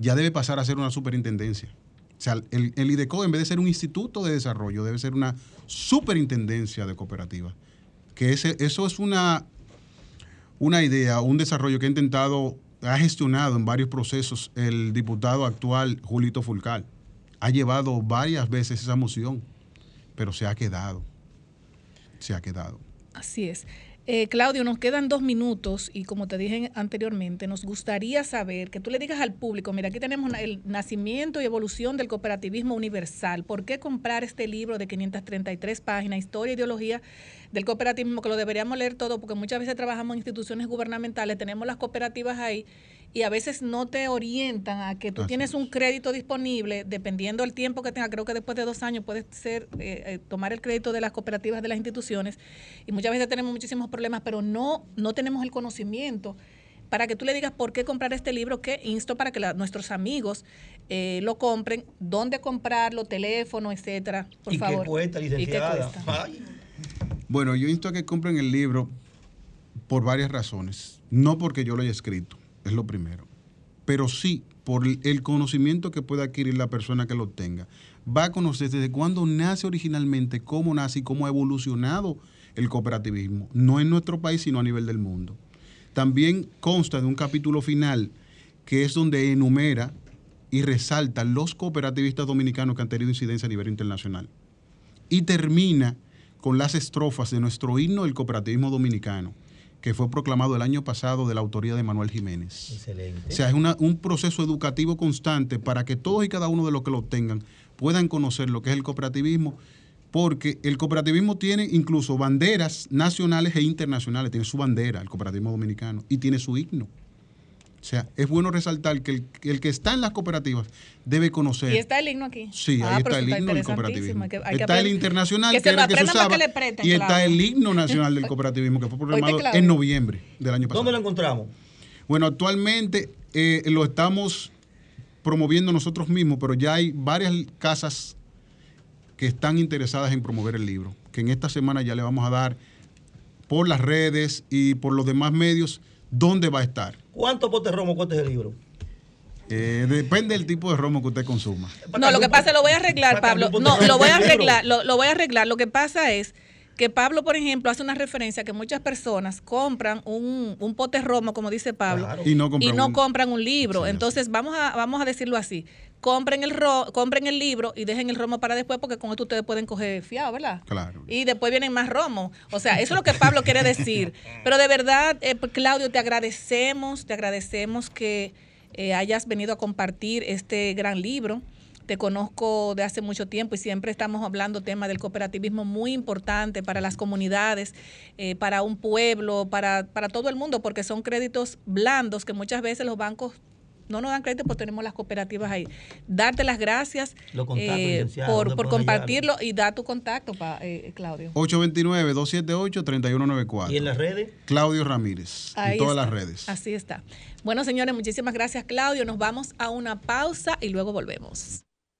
Ya debe pasar a ser una superintendencia. O sea, el, el IDECO, en vez de ser un instituto de desarrollo, debe ser una superintendencia de cooperativas. Que ese, eso es una, una idea, un desarrollo que ha intentado, ha gestionado en varios procesos el diputado actual, Julito Fulcal. Ha llevado varias veces esa moción, pero se ha quedado. Se ha quedado. Así es. Eh, Claudio, nos quedan dos minutos y como te dije anteriormente, nos gustaría saber que tú le digas al público, mira, aquí tenemos el nacimiento y evolución del cooperativismo universal. ¿Por qué comprar este libro de 533 páginas, Historia e Ideología del Cooperativismo, que lo deberíamos leer todo porque muchas veces trabajamos en instituciones gubernamentales, tenemos las cooperativas ahí y a veces no te orientan a que tú Así tienes un crédito disponible, dependiendo del tiempo que tenga, creo que después de dos años puedes ser, eh, eh, tomar el crédito de las cooperativas de las instituciones y muchas veces tenemos muchísimos problemas, pero no, no tenemos el conocimiento para que tú le digas por qué comprar este libro, que insto para que la- nuestros amigos eh, lo compren, dónde comprarlo, teléfono, etcétera, por ¿Y favor. qué cuesta, ¿Y qué licenciada? cuesta? Ay. Bueno, yo insto a que compren el libro por varias razones. No porque yo lo haya escrito, es lo primero. Pero sí por el- conocimiento que pueda adquirir la persona que lo tenga. Va a conocer desde cuándo nace originalmente, cómo nace y cómo ha evolucionado el cooperativismo. No en nuestro país, sino a nivel del mundo. También consta de un capítulo final que es donde enumera y resalta los cooperativistas dominicanos que han tenido incidencia a nivel internacional y termina con las estrofas de nuestro himno del cooperativismo dominicano, que fue proclamado el año pasado de la autoría de Manuel Jiménez. Excelente. O sea, es una- un proceso educativo constante para que todos y cada uno de los que lo tengan puedan conocer lo que es el cooperativismo, porque el cooperativismo tiene incluso banderas nacionales e internacionales, tiene su bandera, el cooperativismo dominicano, y tiene su himno. O sea, es bueno resaltar que el, que el que está en las cooperativas debe conocer. Y está el himno aquí. Sí, Ah, ahí pero está el himno del cooperativismo. Que- hay que está el internacional, que se era el que se usaba, que le presten, y está el himno nacional del *laughs* cooperativismo, que fue Claudio. en noviembre del año pasado. ¿Dónde lo encontramos? Bueno, actualmente eh, lo estamos promoviendo nosotros mismos, pero ya hay varias casas que están interesadas en promover el libro, que en esta semana ya le vamos a dar por las redes y por los demás medios dónde va a estar. ¿Cuántos potes romo cuesta ese libro? Eh, depende del tipo de romo que usted consuma. No, lo que pasa, lo voy a arreglar, Pablo. pote No, lo voy a arreglar, lo, lo voy a arreglar. Lo que pasa es que Pablo, por ejemplo, hace una referencia que muchas personas compran un, un pote romo, como dice Pablo, Claro. Y no compran un- compran un libro. Entonces, vamos a, vamos a decirlo así. Compren el, ro compren el libro y dejen el romo para después, porque con esto ustedes pueden coger fiado, ¿verdad? Claro. Y después vienen más romos. O sea, eso es lo que Pablo quiere decir. *laughs* Pero de verdad, eh, pues, Claudio, te agradecemos, te agradecemos que eh, hayas venido a compartir este gran libro. Te conozco de hace mucho tiempo y siempre estamos hablando temas del cooperativismo muy importante para las comunidades, eh, para un pueblo, para, para todo el mundo, porque son créditos blandos que muchas veces los bancos no nos dan crédito porque tenemos las cooperativas ahí. Darte las gracias eh, por, ¿dónde por compartirlo y da tu contacto, pa, eh, Claudio. 829-278-3194. ¿Y en las redes? Claudio Ramírez, Ahí en todas está. las redes. Así está. Bueno, señores, muchísimas gracias, Claudio. Nos vamos a una pausa y luego volvemos.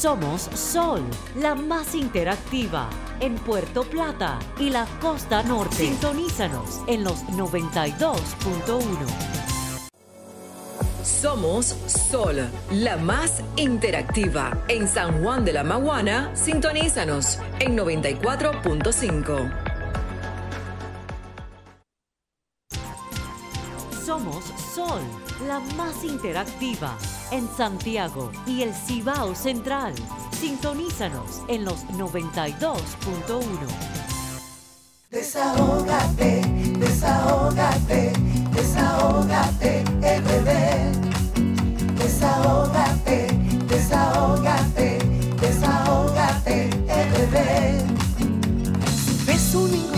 Somos Sol, la más interactiva en Puerto Plata y la costa norte. Sintonízanos en los 92.1. Somos Sol, la más interactiva. En San Juan de la Maguana, sintonízanos en 94.5. Somos Sol, la más interactiva en Santiago y el Cibao Central. Sintonízanos en los 92.1. Desahógate, desahógate, desahógate, RD. Desahógate, desahógate, desahógate, RD. Ves una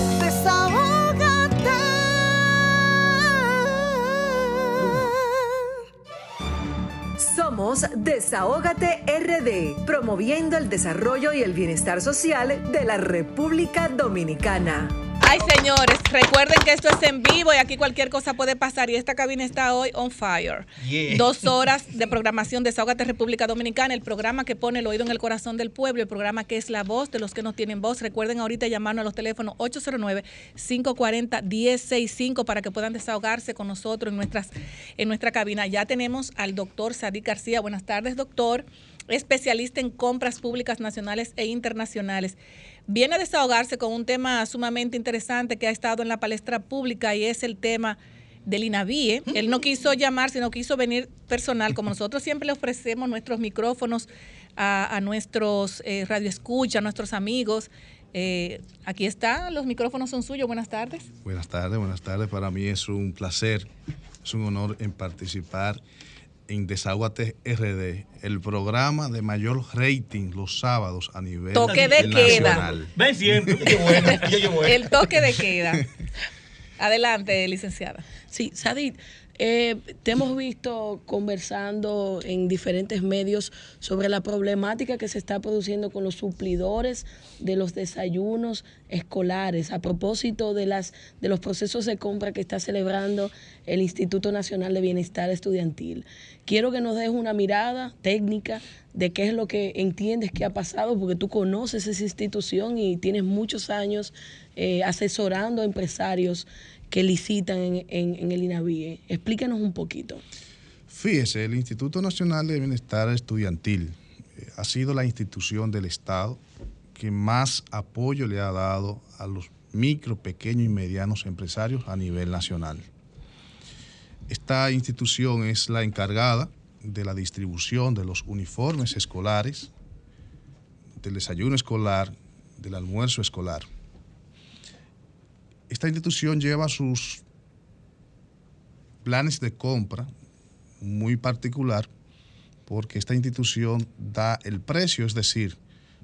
Somos Desahógate RD, promoviendo el desarrollo y el bienestar social de la República Dominicana. Ay, señores, recuerden que esto es en vivo y aquí cualquier cosa puede pasar y esta cabina está hoy on fire. Yeah. Dos horas de programación de Desahógate República Dominicana, el programa que pone el oído en el corazón del pueblo, el programa que es la voz de los que no tienen voz. Recuerden ahorita llamarnos a los teléfonos 809-540-1065 para que puedan desahogarse con nosotros en, nuestras, en nuestra cabina. Ya tenemos al doctor Sadik García. Buenas tardes, doctor. Especialista en compras públicas nacionales e internacionales viene a desahogarse con un tema sumamente interesante que ha estado en la palestra pública y es el tema del INAVIE. Él no quiso llamar, sino quiso venir personal, como nosotros siempre le ofrecemos nuestros micrófonos a, a nuestros eh, radioescuchas, a nuestros amigos. Eh, aquí está, los micrófonos son suyos. Buenas tardes. Buenas tardes, buenas tardes. Para mí es un placer, es un honor en participar en Desahógate RD, el programa de mayor rating los sábados a nivel Toque de nacional. queda. Ven siempre. Qué bueno, qué bueno. El toque de queda. Adelante, licenciada. Sí, Sadit, eh, te hemos visto conversando en diferentes medios sobre la problemática que se está produciendo con los suplidores de los desayunos escolares a propósito de las de los procesos de compra que está celebrando el Instituto Nacional de Bienestar Estudiantil. Quiero que nos des una mirada técnica de qué es lo que entiendes que ha pasado, porque tú conoces esa institución y tienes muchos años eh, asesorando a empresarios que licitan en, en- en el INAVIE. Explícanos un poquito. Fíjese, el Instituto Nacional de Bienestar Estudiantil eh, ha sido la institución del Estado que más apoyo le ha dado a los micro, pequeños y medianos empresarios a nivel nacional. Esta institución es la encargada de la distribución de los uniformes escolares, del desayuno escolar, del almuerzo escolar. Esta institución lleva sus planes de compra muy particular porque esta institución da el precio, es decir,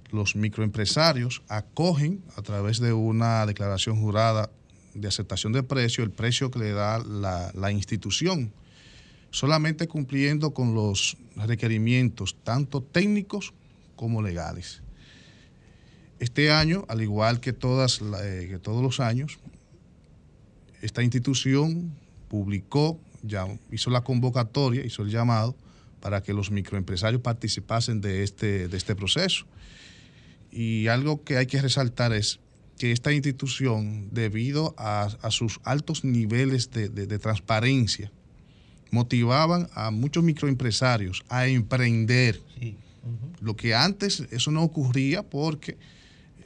los microempresarios acogen a través de una declaración jurada de aceptación de precio el precio que le da la, institución, solamente cumpliendo con los requerimientos tanto técnicos como legales. Este año, al igual que, eh, que todos los años, esta institución publicó, ya hizo la convocatoria, hizo el llamado para que los microempresarios participasen de este, de este proceso. Y algo que hay que resaltar es que esta institución, debido a, a sus altos niveles de, de- de transparencia, motivaban a muchos microempresarios a emprender. Lo que antes eso no ocurría porque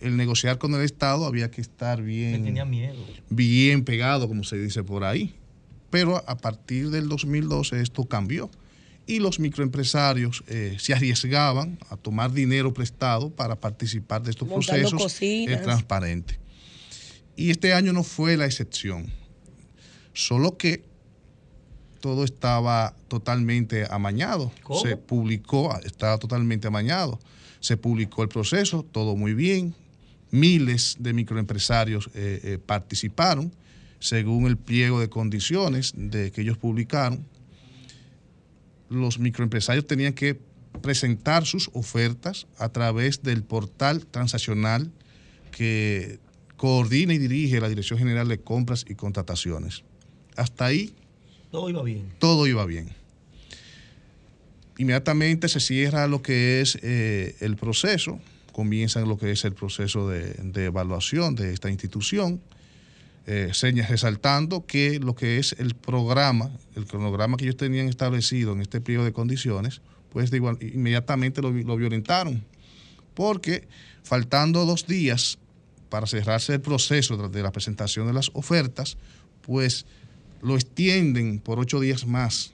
el negociar con el Estado había que estar bien, tenía miedo. bien pegado, como se dice por ahí. Pero a partir del 2012 esto cambió y los microempresarios eh, se arriesgaban a tomar dinero prestado para participar de estos Montando procesos cocinas. eh, transparentes. Y este año no fue la excepción. Solo que todo estaba totalmente amañado. ¿Cómo? Se publicó, estaba totalmente amañado. Se publicó el proceso, todo muy bien. Miles de microempresarios eh, eh, participaron según el pliego de condiciones de que ellos publicaron. Los microempresarios tenían que presentar sus ofertas a través del portal transaccional que coordina y dirige la Dirección General de Compras y Contrataciones. Hasta ahí Todo iba bien. todo iba bien. Inmediatamente se cierra lo que es eh, el proceso, comienza lo que es el proceso de, de evaluación de esta institución, eh, señas resaltando que lo que es el programa, el cronograma que ellos tenían establecido en este periodo de condiciones, pues de igual, inmediatamente lo, lo violentaron, porque faltando dos días para cerrarse el proceso de la presentación de las ofertas, pues lo extienden por ocho días más,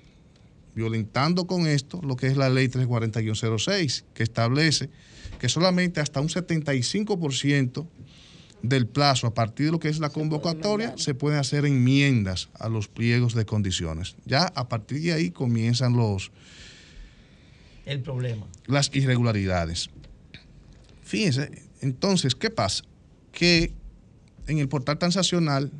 violentando con esto lo que es la ley 340-06, que establece que solamente hasta un 75% del plazo a partir de lo que es la convocatoria se pueden hacer enmiendas a los pliegos de condiciones. Ya a partir de ahí comienzan los, El problema. las irregularidades. Fíjense, entonces, ¿qué pasa? Que en el portal transaccional,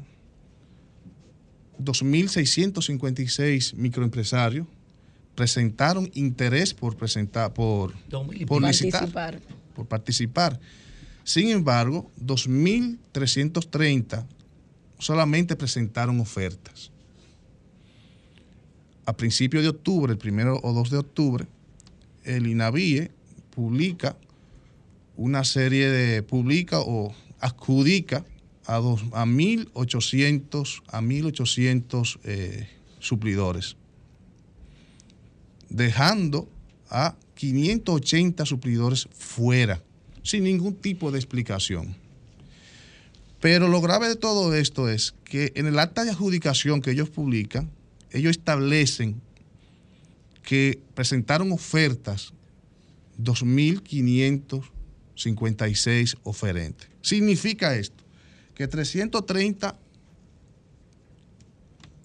2.656 microempresarios presentaron interés por presentar, por, por licitar, Participar. por participar. Sin embargo, 2.330 solamente presentaron ofertas. A principios de octubre, el primero o 2 de octubre, el INAVIE publica una serie de, publica o adjudica a, dos, a 1.800 a 1.800 eh, suplidores, dejando a 580 suplidores fuera, sin ningún tipo de explicación. Pero lo grave de todo esto es que en el acta de adjudicación que ellos publican, ellos establecen que presentaron ofertas 2.556 oferentes. Significa esto, que 330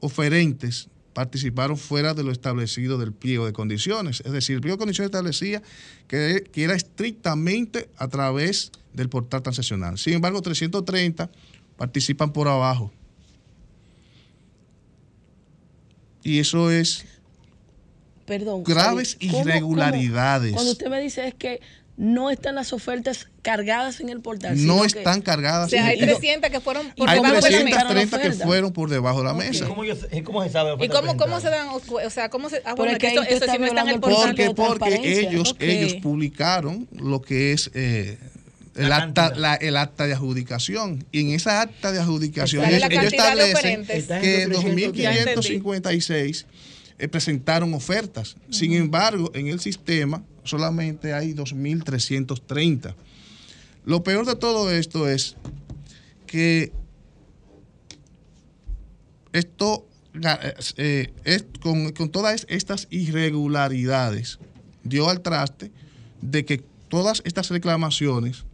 oferentes participaron fuera de lo establecido del pliego de condiciones. Es decir, el pliego de condiciones establecía que, que era estrictamente a través del portal transaccional. Sin embargo, 330 participan por abajo. Y eso es Perdón. graves Javi, ¿cómo- irregularidades. cómo? Cuando usted me dice es que no están las ofertas cargadas en el portal. No están que- cargadas. O sea, hay Y- y- 300 que fueron por hay debajo de la mesa. 330 que fueron por debajo de la mesa. ¿Cómo, yo- cómo se sabe? ¿Y cómo, cómo se dan, o sea, cómo se, ah, bueno, es que que eso, sí no está en el portal. Porque, porque ellos, Ok. ellos publicaron lo que es eh, el, La acta, la- el acta de adjudicación. Y en esa acta de adjudicación ellos, ellos establecen que 330. 2.556 eh, presentaron ofertas. Sin embargo, en el sistema solamente hay 2.330. Lo peor de todo esto es que esto eh, es, con, con todas estas irregularidades dio al traste de que todas estas reclamaciones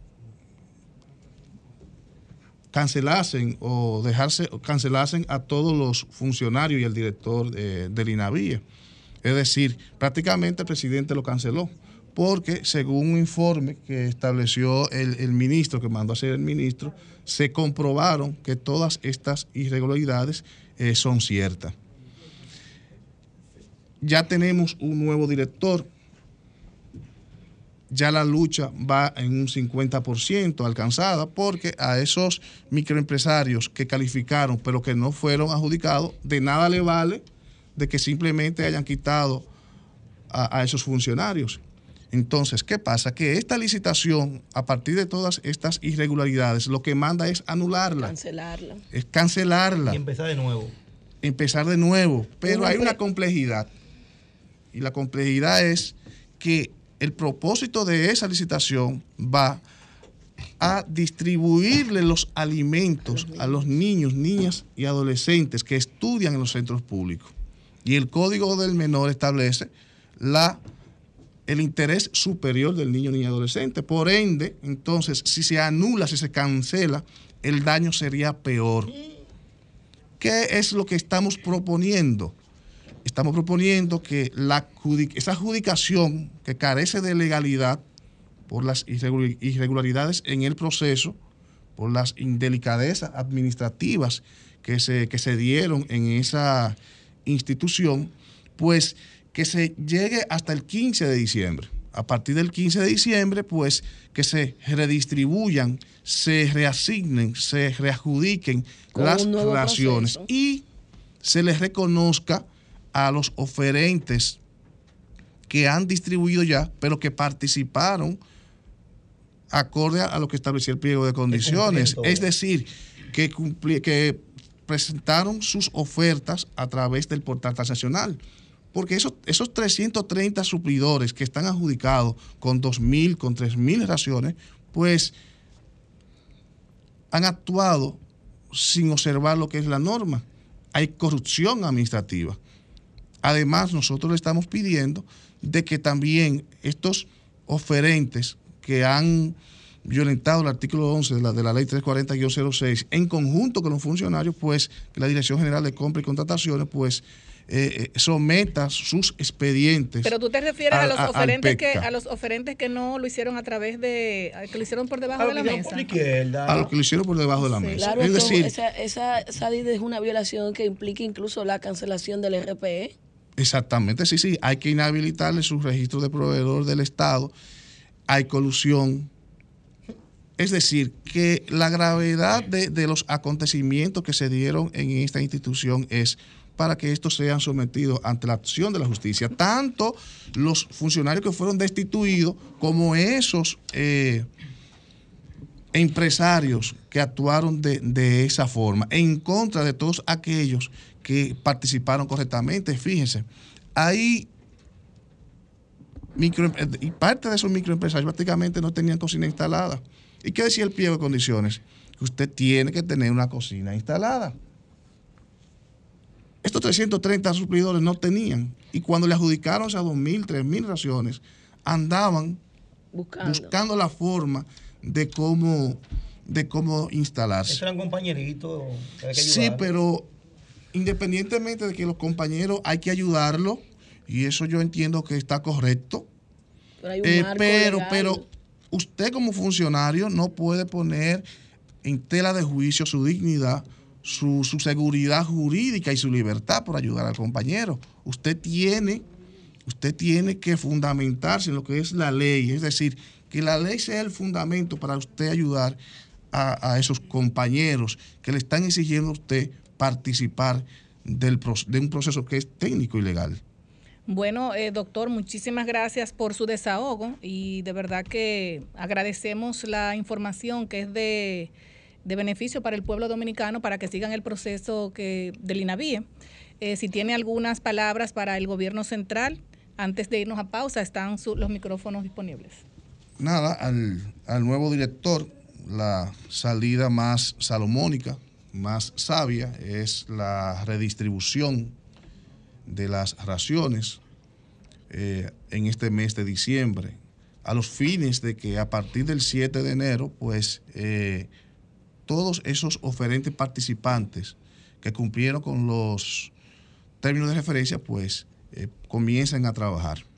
cancelasen o dejarse cancelasen a todos los funcionarios y el director de- del INAVIE. Es decir, prácticamente el presidente lo canceló, porque según un informe que estableció el, el ministro, que mandó a hacer el ministro, se comprobaron que todas estas irregularidades eh, son ciertas. Ya tenemos un nuevo director, ya la lucha va en un 50% alcanzada, porque a esos microempresarios que calificaron pero que no fueron adjudicados, de nada le vale de que simplemente hayan quitado a, a esos funcionarios. Entonces, ¿qué pasa? Que esta licitación, a partir de todas estas irregularidades, lo que manda es anularla, Cancelarla. es cancelarla Y empezar de nuevo. empezar de nuevo. Pero hay una complejidad. Y la complejidad es que el propósito de esa licitación va a distribuirle los alimentos a los niños, niñas y adolescentes que estudian en los centros públicos. Y el Código del Menor establece la, el interés superior del niño, niña y adolescente. Por ende, entonces, si se anula, si se cancela, el daño sería peor. ¿Qué es lo que estamos proponiendo? Estamos proponiendo que la, esa adjudicación que carece de legalidad por las irregu- irregularidades en el proceso, por las indelicadezas administrativas que se, que se dieron en esa institución, pues que se llegue hasta el 15 de diciembre. A partir del 15 de diciembre, pues que se redistribuyan, se reasignen, se readjudiquen Con las raciones proceso. y se les reconozca a los oferentes que han distribuido ya, pero que participaron acorde a lo que establecía el pliego de condiciones. Es decir, que, cumpli- que presentaron sus ofertas a través del portal transaccional. Porque esos, esos 330 suplidores que están adjudicados con 2.000, con 3.000 raciones, pues han actuado sin observar lo que es la norma. Hay corrupción administrativa. Además, nosotros le estamos pidiendo de que también estos oferentes que han violentado el artículo 11 de la, de la ley 340-06 en conjunto con los funcionarios, pues que la Dirección General de Compra y Contrataciones, pues eh, eh, someta sus expedientes. Pero tú te refieres a al- los oferentes que a los oferentes que no lo hicieron a través de que lo hicieron por debajo de la mesa. a lo que lo hicieron por debajo de la mesa. Claro, es decir, esa, esa, esa ley es una violación que implica incluso la cancelación del RPE. Exactamente, sí, sí. Hay que inhabilitarle su registro de proveedor del Estado. Hay colusión. Es decir, que la gravedad de, de los acontecimientos que se dieron en esta institución es para que estos sean sometidos ante la acción de la justicia. Tanto los funcionarios que fueron destituidos como esos eh, empresarios que actuaron de, de esa forma, en contra de todos aquellos que participaron correctamente. Fíjense, hay micro, y parte de esos microempresarios prácticamente no tenían cocina instalada. ¿Y qué decía el pliego de condiciones? Que usted tiene que tener una cocina instalada. Estos 330 suplidores no tenían. Y cuando le adjudicaron esas 2.000, 3.000 raciones, andaban buscando. buscando la forma de cómo, de cómo instalarse. Esos eran compañeritos. Sí, pero independientemente de que los compañeros hay que ayudarlos, y eso yo entiendo que está correcto, Pero hay un eh, marco pero, legal. pero usted como funcionario no puede poner en tela de juicio su dignidad, su, su seguridad jurídica y su libertad por ayudar al compañero. Usted tiene, usted tiene que fundamentarse en lo que es la ley, es decir, que la ley sea el fundamento para usted ayudar a, a esos compañeros que le están exigiendo a usted participar del, de un proceso que es técnico y legal. Bueno, eh, doctor, muchísimas gracias por su desahogo y de verdad que agradecemos la información que es de, de beneficio para el pueblo dominicano para que sigan el proceso que del INAVIE. Eh, si tiene algunas palabras para el gobierno central, antes de irnos a pausa, están su- los micrófonos disponibles. nada, al, al nuevo director, la salida más salomónica, más sabia, es la redistribución de las raciones eh, en este mes de diciembre, a los fines de que a partir del 7 de enero, pues eh, todos esos oferentes participantes que cumplieron con los términos de referencia, pues eh, comiencen a trabajar.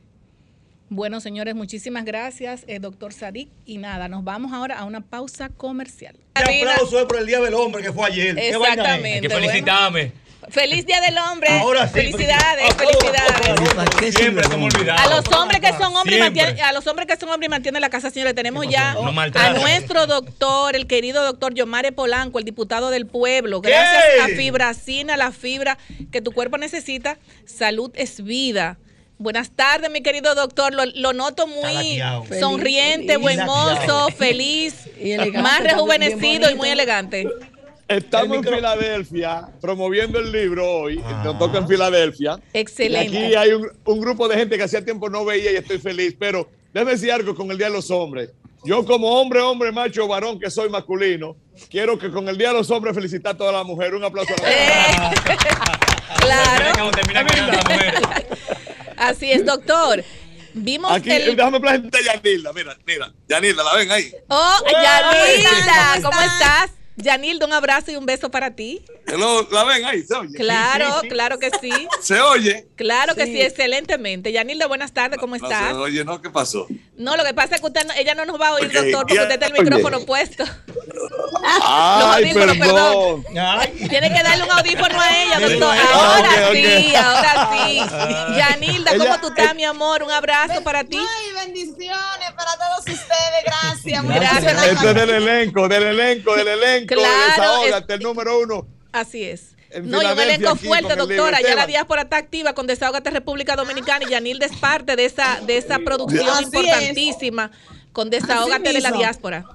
Bueno, señores, muchísimas gracias, eh, doctor Sadik. Y nada, nos vamos ahora a una pausa comercial. Este aplauso es por el Día del Hombre que fue ayer. ¿Qué? Exactamente, Hay que felicitarme. Feliz Día del Hombre. Ahora sí, Felicidades, felicidades. Siempre se me olvidaba. A los hombres que son hombres mantienen, a los hombres que son hombres y mantienen la casa, señores, tenemos ya No a nuestro doctor, el querido doctor Yomare Polanco, el diputado del pueblo. Gracias a Fibracina, la fibra que tu cuerpo necesita. Salud es vida. Buenas tardes, mi querido doctor. Lo, lo noto muy sonriente, Feliz, buen feliz. mozo, feliz, Y elegante, más rejuvenecido y muy elegante. Estamos en Filadelfia promoviendo el libro hoy. Nos toca en Filadelfia. Excelente. Y aquí hay un, un grupo de gente que hacía tiempo no veía y estoy feliz. Pero déjame decir algo con el Día de los Hombres. Yo como hombre, hombre, macho, varón que soy masculino, quiero que con el Día de los Hombres felicitar a toda la mujer. Un aplauso a la mujer. *laughs* Claro. Termina ganando la mujer. Así es, doctor. Vimos Aquí, el... déjame presentar a Yanilda. Mira, mira. Yanilda, ¿la ven ahí? Oh, ¿cómo Yanilda? ¿cómo estás? Yanilda, un abrazo y un beso para ti. Hello, ¿La ven ahí? ¿Se oye? Claro, Sí, sí, sí. claro que sí. ¿Se oye? Claro que Sí. excelentemente. Yanilda, buenas tardes, ¿cómo No estás? se oye, ¿no? ¿Qué pasó? No, lo que pasa es que usted no- ella no nos va a oír, doctor, porque ya- usted está el oye. micrófono puesto. Ay, audífonos, perdón. Tiene que darle un audífono a ella, doctor. Ah, Ahora sí, ahora sí. Yanilda, ¿cómo Ella- tú estás, mi amor? Un abrazo para ti. Ay, bendiciones para todos ustedes. Gracias. Muy Gracias. Este es del elenco, del elenco, del elenco. Claro, Desahógate, el número uno. Así es. No, y un elenco fuerte, doctora. Ya la Esteban. diáspora está activa con Desahogate República Dominicana y Yanilda es parte de esa, de esa producción Así es. importantísima con Desahogate de la diáspora.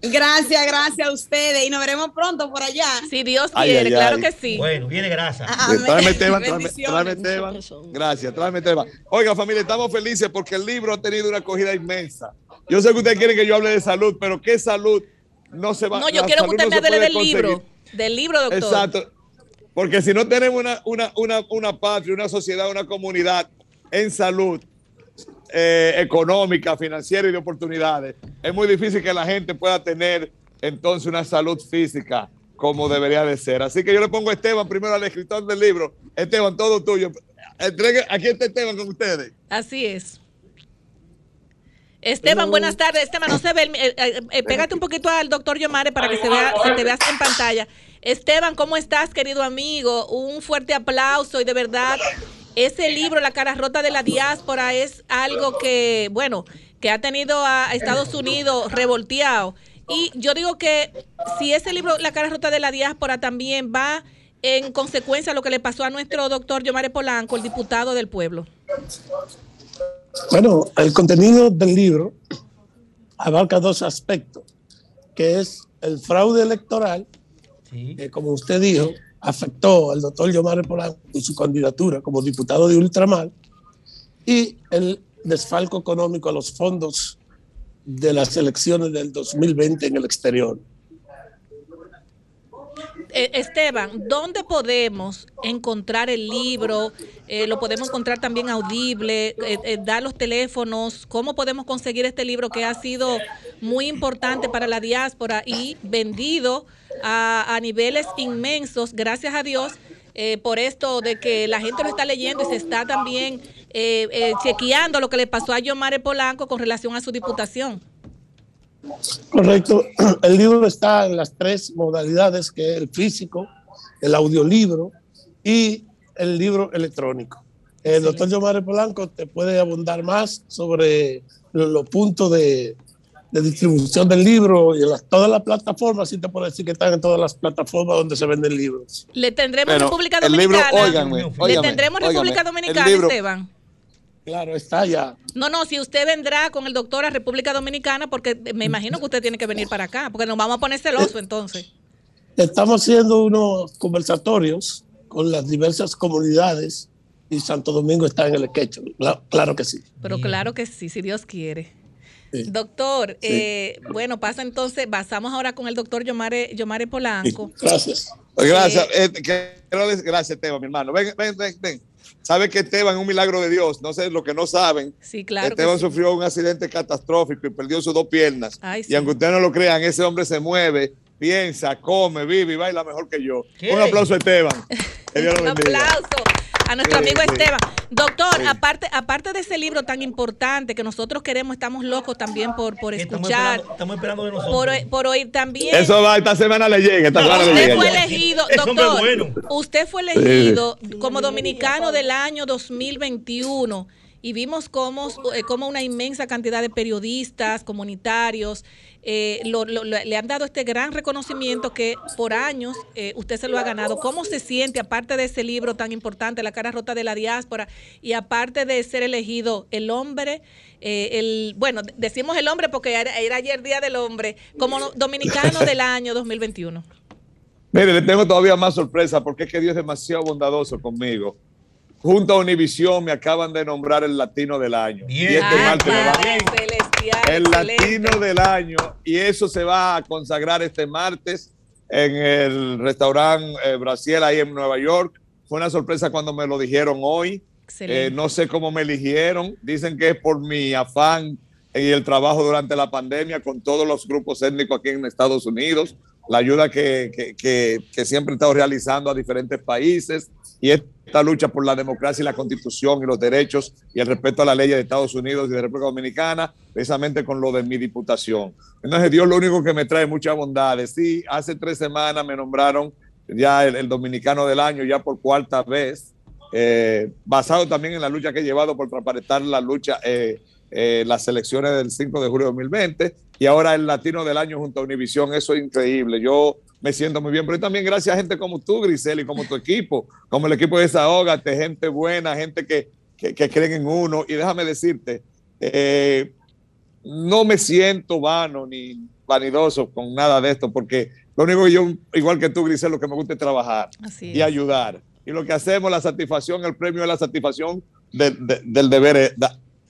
Gracias, gracias a ustedes y nos veremos pronto por allá. Si Dios quiere, ay, claro ay. que sí. Bueno, viene grasa. Tráeme Esteban, tráeme, Bendiciones. tráeme Esteban. Gracias, tráeme Esteban. Oiga, familia, estamos felices porque el libro ha tenido una acogida inmensa. Yo sé que ustedes quieren que yo hable de salud, pero ¿qué salud no se va No, yo quiero que usted me hable del conseguir. libro. Del libro, doctor. Exacto. Porque si no tenemos una, una, una, una patria, una sociedad, una comunidad en salud eh, económica, financiera y de oportunidades, es muy difícil que la gente pueda tener entonces una salud física como debería de ser. Así que yo le pongo a Esteban primero al escritor del libro. Esteban, todo tuyo. Entregue, aquí está Esteban con ustedes. Así es. Esteban, buenas tardes. Esteban, no se ve. eh, eh, eh, pégate un poquito al doctor Yomare para que se vea, se te veas en pantalla. Esteban, ¿cómo estás, querido amigo? Un fuerte aplauso y de verdad, ese libro, La cara rota de la diáspora, es algo que, bueno, que ha tenido a Estados Unidos revolteado. Y yo digo que si ese libro, La cara rota de la diáspora, también va en consecuencia a lo que le pasó a nuestro doctor Yomare Polanco, el diputado del pueblo. Bueno, el contenido del libro abarca dos aspectos, que es el fraude electoral, que como usted dijo, afectó al doctor Yomare Polanco y su candidatura como diputado de Ultramar, y el desfalco económico a los fondos de las elecciones del 2020 en el exterior. Eh, Esteban, ¿dónde podemos encontrar el libro? Eh, ¿Lo podemos encontrar también audible? Eh, eh, ¿Dar los teléfonos? ¿Cómo podemos conseguir este libro que ha sido muy importante para la diáspora y vendido a, a niveles inmensos, gracias a Dios? eh, por esto de que la gente lo está leyendo y se está también eh, chequeando lo que le pasó a Yomare Polanco con relación a su diputación. Correcto. *clears throat* El libro está en las tres modalidades, que es el físico, el audiolibro y el libro electrónico. El doctor Yomare Polanco te puede abundar más sobre lo- los puntos de, de distribución del libro y en las- todas las plataformas, sí te puedo decir que están en todas las plataformas donde se venden libros. Le tendremos Pero República el libro, Dominicana. óiganme, Le tendremos óiganme, República Dominicana, libro- Esteban. Claro, está ya. No, no, si usted vendrá con el doctor a República Dominicana, porque me imagino que usted tiene que venir para acá, porque nos vamos a poner celoso entonces. Estamos haciendo unos conversatorios con las diversas comunidades y Santo Domingo está en el sketch. Claro, claro que sí. Pero claro que sí, si Dios quiere. Doctor, eh, bueno, pasa entonces, pasamos ahora con el doctor Yomare, Yomare Polanco. Gracias. Gracias. eh, quiero decir- gracias, Esteban, mi hermano. Ven, ven, ven, ven. Sabe que Esteban es un milagro de Dios. No sé lo que no saben. Sí, claro. Esteban sí. sufrió un accidente catastrófico y perdió sus dos piernas. Ay, sí. Y aunque ustedes no lo crean, ese hombre se mueve, piensa, come, vive y baila mejor que yo. ¿Qué? Un aplauso a Esteban. Que Dios lo *laughs* Un aplauso a nuestro Sí, amigo. Esteban. Doctor, Sí. aparte, aparte de ese libro tan importante que nosotros queremos, estamos locos también por, por Estamos escuchar, esperando, estamos esperando de nosotros. por, por oír también. Eso va, esta semana le llega. Esta semana le Usted llega fue ya. elegido, doctor. bueno. Usted fue elegido como dominicano del año 2021 y vimos cómo, eh, cómo una inmensa cantidad de periodistas, comunitarios, eh, lo- lo- lo- le han dado este gran reconocimiento que por años eh, usted se lo ha ganado. ¿Cómo se siente, aparte de ese libro tan importante, La cara rota de la diáspora, y aparte de ser elegido el hombre, eh, el bueno, decimos el hombre porque era, era ayer Día del Hombre, como dominicano del año 2021? Mire, le tengo todavía más sorpresa porque es que Dios es demasiado bondadoso conmigo. Junto a Univisión me acaban de nombrar el latino del año. Y este Ay, martes me va- El excelente. latino del año y eso se va a consagrar este martes en el restaurante eh, Brasil ahí en Nueva York. Fue una sorpresa cuando me lo dijeron hoy. Eh, no sé cómo me eligieron. Dicen que es por mi afán y el trabajo durante la pandemia con todos los grupos étnicos aquí en Estados Unidos. La ayuda que, que, que, que siempre he estado realizando a diferentes países y esta lucha por la democracia y la constitución y los derechos y el respeto a la ley de Estados Unidos y de República Dominicana, precisamente con lo de mi diputación. Entonces Dios lo único que me trae muchas bondades. Sí, hace tres semanas me nombraron ya el, el dominicano del año, ya por cuarta vez, eh, basado también en la lucha que he llevado por transparentar la lucha, eh, eh, las elecciones del 5 de julio de 2020 y ahora el latino del año junto a Univisión, eso es increíble. Yo me siento muy bien, pero también gracias a gente como tú, Grisel, y como tu equipo, como el equipo de Desahógate, gente buena, gente que, que, que creen en uno. Y déjame decirte, eh, no me siento vano ni vanidoso con nada de esto, porque lo único que yo, igual que tú, Grisel, lo que me gusta es trabajar Así y es. ayudar. Y lo que hacemos, la satisfacción, el premio es la satisfacción de- de- del deber eh,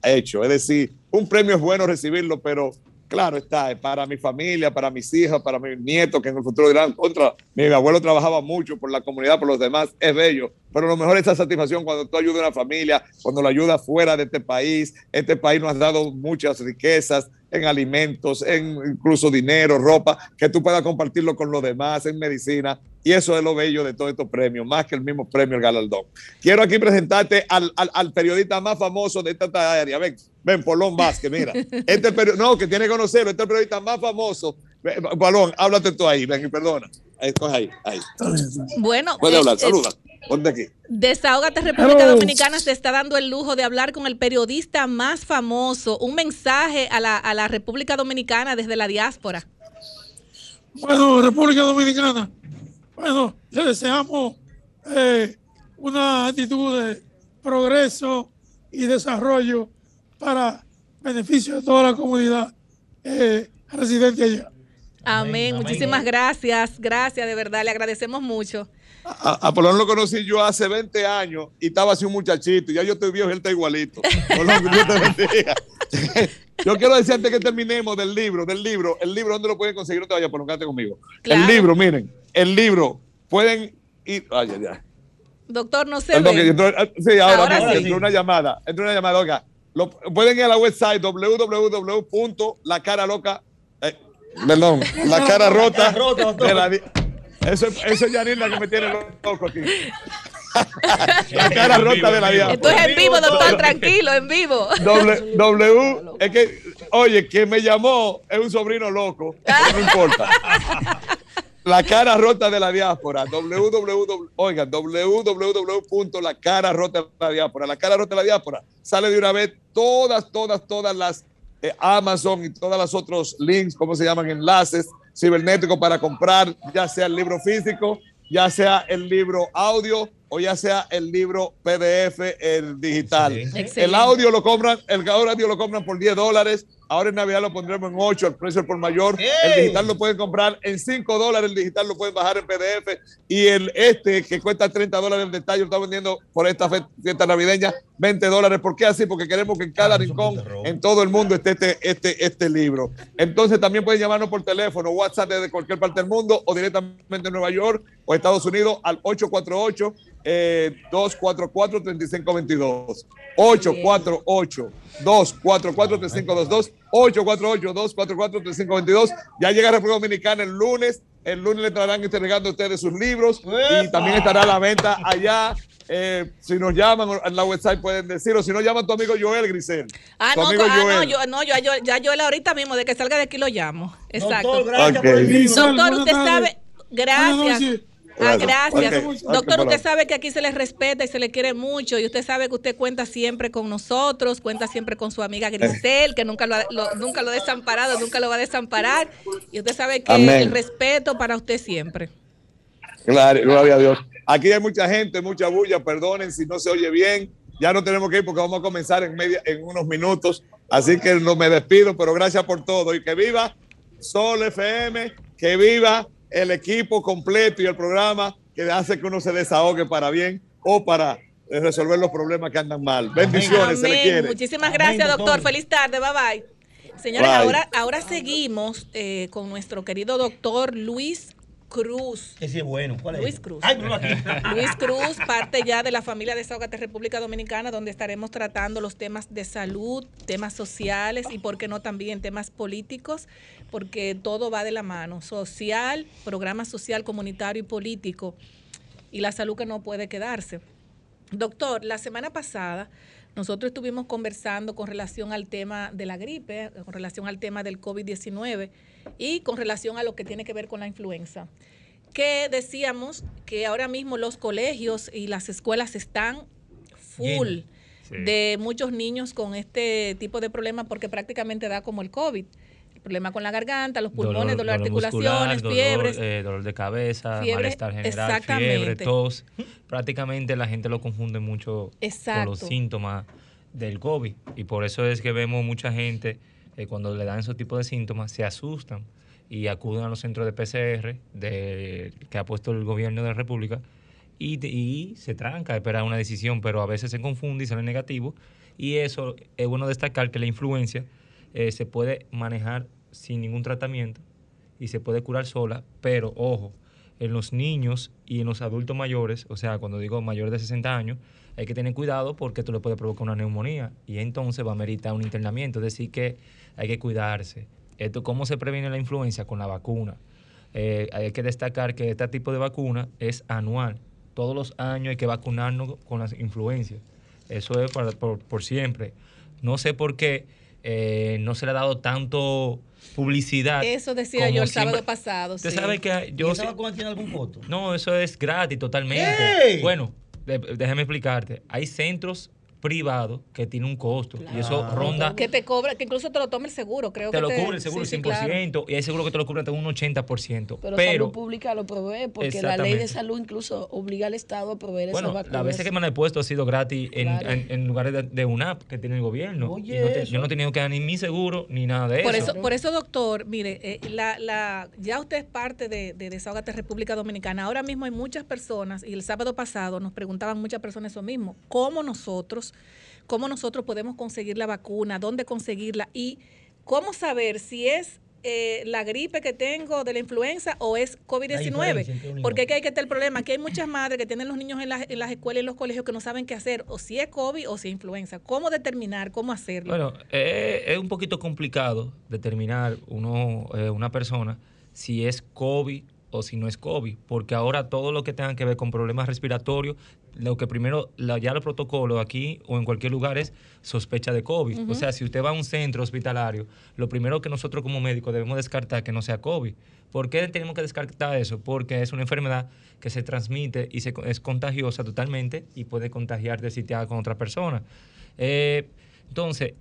hecho. Es decir, un premio es bueno recibirlo, pero claro está, es para mi familia, para mis hijas, para mis nietos, que en el futuro dirán, contra, mi abuelo trabajaba mucho por la comunidad, por los demás, es bello. Pero lo mejor es esa satisfacción cuando tú ayudas a una familia, cuando la ayudas fuera de este país. Este país nos ha dado muchas riquezas en alimentos, en incluso dinero, ropa, que tú puedas compartirlo con los demás, en medicina. Y eso es lo bello de todos estos premios, más que el mismo premio, el galardón. Quiero aquí presentarte al, al- al periodista más famoso de esta área. Ven, ven, Polón Vázquez, mira. *laughs* Este peri- no, que tiene que conocerlo, este es el periodista más famoso. Polón, háblate tú ahí, ven y perdona. Ahí, ahí, ahí. Bueno, Puede hablar, saluda. Ponte aquí. Desahógate República Hello. Dominicana se está dando el lujo de hablar con el periodista más famoso. Un mensaje a la, a la República Dominicana desde la diáspora. Bueno, República Dominicana, bueno, le deseamos eh, una actitud de progreso y desarrollo para beneficio de toda la comunidad eh, residente allá. Amén. Muchísimas gracias. Gracias, de verdad. Le agradecemos mucho. A, a Polón lo conocí yo hace 20 años y estaba así un muchachito. y Ya yo estoy viejo y él está igualito. *laughs* Polón, que Dios te bendiga. *laughs* Yo quiero decir antes que terminemos del libro, del libro, el libro, ¿dónde lo pueden conseguir? No te vayas, Polón, quédate conmigo. Claro. El libro, miren, el libro, pueden ir. Ay, ay, ay. Doctor, no se Perdón, ve. que entró- ah, sí, ahora, Ahora mismo, sí. entró una llamada, entró una llamada, oiga, lo- pueden ir a la website www.lacaraloca, eh, perdón, *laughs* la cara rota, de la eso, es- eso es Yanilda que me tiene loco aquí. *laughs* la cara rota de la diablo. Esto es en vivo, doctor, tranquilo, en vivo. W, *laughs* W, es que, oye, quien me llamó es un sobrino loco, pero no importa. La cara rota de la diáspora, www, oiga, rota de la diáspora. La cara rota de la diáspora sale de una vez todas, todas, todas las eh, Amazon y todas las otros links, ¿cómo se llaman? Enlaces cibernéticos para comprar, ya sea el libro físico, ya sea el libro audio o ya sea el libro PDF, el digital. Excelente. El audio lo compran, el audio lo compran por 10 dólares. Ahora en Navidad lo pondremos en 8, el precio por mayor. El digital lo pueden comprar en 5 dólares, el digital lo pueden bajar en PDF. Y el este, que cuesta 30 dólares el detalle, lo está vendiendo por esta fiesta navideña 20 dólares. ¿Por qué así? Porque queremos que en cada rincón, en todo el mundo, esté este, este, este libro. Entonces también pueden llamarnos por teléfono, WhatsApp desde cualquier parte del mundo o directamente en Nueva York o Estados Unidos al 848 eh, 244-3522. 848-244-3522. 848-244-3522. Ya llega a República Dominicana el lunes. El lunes le estarán entregando a ustedes sus libros y también estará a la venta allá. Eh, si nos llaman en la website pueden decir, o si no llaman a tu amigo Joel Grisel. Ah, tu no, amigo ah, no, Joel. yo, no, yo, yo, ya yo él ahorita mismo, de que salga de aquí lo llamo. Exacto. Doctor, gracias por el libro. Doctor, usted sabe, gracias. Ah, gracias. Doctor, usted sabe que aquí se le respeta y se le quiere mucho y usted sabe que usted cuenta siempre con nosotros, cuenta siempre con su amiga Grisel, que nunca lo, ha, lo- nunca lo ha desamparado, nunca lo va a desamparar. Y usted sabe que Amén. el respeto para usted siempre. Claro, gloria a Dios. Aquí hay mucha gente, mucha bulla, perdonen si no se oye bien. Ya no tenemos que ir porque vamos a comenzar en, media, en unos minutos. Así que no me despido, pero gracias por todo. Y que viva Sol FM, que viva el equipo completo y el programa que hace que uno se desahogue para bien o para eh, resolver los problemas que andan mal. Bendiciones, se le Amén. quiere. Muchísimas gracias, doctor. Feliz tarde. Bye bye. Señores, Bye. ahora, ahora seguimos eh, con nuestro querido doctor Luis Cruz. Ese es bueno. ¿Cuál es? Luis Cruz. Ay, aquí. *laughs* Luis Cruz, parte ya de la familia Desahogate República Dominicana, donde estaremos tratando los temas de salud, temas sociales y, por qué no, también temas políticos, porque todo va de la mano. Social, programa social, comunitario y político. Y la salud que no puede quedarse. Doctor, la semana pasada nosotros estuvimos conversando con relación al tema de la gripe, con relación al tema del COVID-19 y con relación a lo que tiene que ver con la influenza. Que decíamos que ahora mismo los colegios y las escuelas están full Sí. de muchos niños con este tipo de problemas porque prácticamente da como el COVID. El problema con la garganta, los pulmones, dolor, de articulaciones, muscular, fiebres. Dolor, eh, dolor de cabeza, Fiebre, malestar general, fiebre, tos. Prácticamente la gente lo confunde mucho Exacto. con los síntomas del COVID. Y por eso es que vemos mucha gente, eh, cuando le dan esos tipos de síntomas, se asustan y acuden a los centros de PCR de, que ha puesto el gobierno de la República y, y se tranca a esperar una decisión, pero a veces se confunde y sale negativo. Y eso es bueno destacar que la influencia eh, se puede manejar sin ningún tratamiento y se puede curar sola, pero ojo, en los niños y en los adultos mayores, o sea, cuando digo mayores de 60 años, hay que tener cuidado porque esto le puede provocar una neumonía y entonces va a meritar un internamiento, es decir, que hay que cuidarse. Esto, ¿Cómo se previene la influencia? Con la vacuna. Eh, hay que destacar que este tipo de vacuna es anual. Todos los años hay que vacunarnos con las influencias. Eso es para- por, por siempre. No sé por qué eh, no se le ha dado tanto publicidad. Eso decía yo el siempre. sábado pasado. Usted sí. sabe que yo... ¿Y esa sí- vacuna tiene algún costo? no, eso es gratis totalmente. Bueno, de- déjame explicarte. Hay centros privados que tienen un costo y eso ronda Que te cobra, que incluso te lo tome el seguro, creo te que lo cubre el seguro sí, sí, 100% claro. y hay seguro que te lo cubre hasta un 80%. Pero, Pero, salud pública lo provee porque la ley de salud incluso obliga al Estado a proveer bueno, esas vacunas. las veces que me he puesto ha sido gratis en, Claro. en- en lugares de, de UNAP que tiene el gobierno. Oye, Y no te- eso. yo no he tenido que dar ni mi seguro ni nada de Por eso. eso, por eso, doctor, mire, eh, la, la, ya usted es parte de, de Desahogate República Dominicana. Ahora mismo hay muchas personas, y el sábado pasado nos preguntaban muchas personas eso mismo, cómo nosotros, cómo nosotros podemos conseguir la vacuna, dónde conseguirla y cómo saber si es eh, la gripe que tengo de la influenza o es La diferencia entre COVID-19. uno y Porque aquí hay que tener el problema, que hay muchas madres que tienen los niños en las, en las escuelas y en los colegios que no saben qué hacer, o si es COVID o si es influenza. ¿Cómo determinar, cómo hacerlo? Bueno, eh, es un poquito complicado determinar uno, eh, una persona si es COVID o si no es COVID, porque ahora todo lo que tenga que ver con problemas respiratorios, lo que primero, la- ya los protocolos aquí o en cualquier lugar es sospecha de COVID. O sea, si usted va a un centro hospitalario, lo primero que nosotros como médicos debemos descartar que no sea COVID. ¿Por qué tenemos que descartar eso? Porque es una enfermedad que se transmite y se, es contagiosa totalmente y puede contagiar de sitiada con otra persona. Eh, entonces,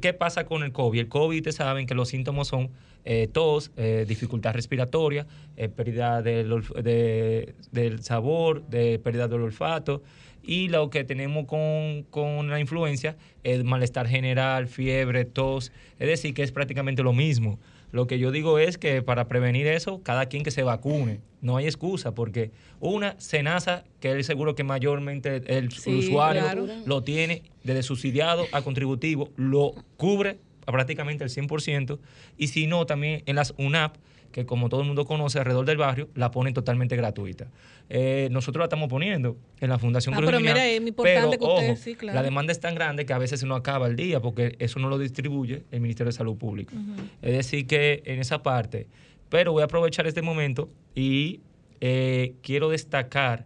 ¿qué pasa con el COVID? El COVID, ustedes saben que los síntomas son eh, tos, eh, dificultad respiratoria, eh, pérdida del, olf- de- del sabor, de pérdida del olfato. Y lo que tenemos con, con la influencia es malestar general, fiebre, tos. Es decir, que es prácticamente lo mismo. Lo que yo digo es que para prevenir eso, cada quien que se vacune. No hay excusa, porque una, Senasa, que es el seguro que mayormente el Sí, usuario claro. lo tiene desde subsidiado a contributivo, lo cubre prácticamente el 100%, y si no, también en las UNAP, que como todo el mundo conoce alrededor del barrio, la ponen totalmente gratuita. Eh, nosotros la estamos poniendo en la Fundación Ah, Cruz pero mira, es importante pero, que ustedes- ojo, sí, claro. la demanda es tan grande que a veces se nos acaba el día, porque eso no lo distribuye el Ministerio de Salud Pública. Es decir, que en esa parte, pero voy a aprovechar este momento y eh, quiero destacar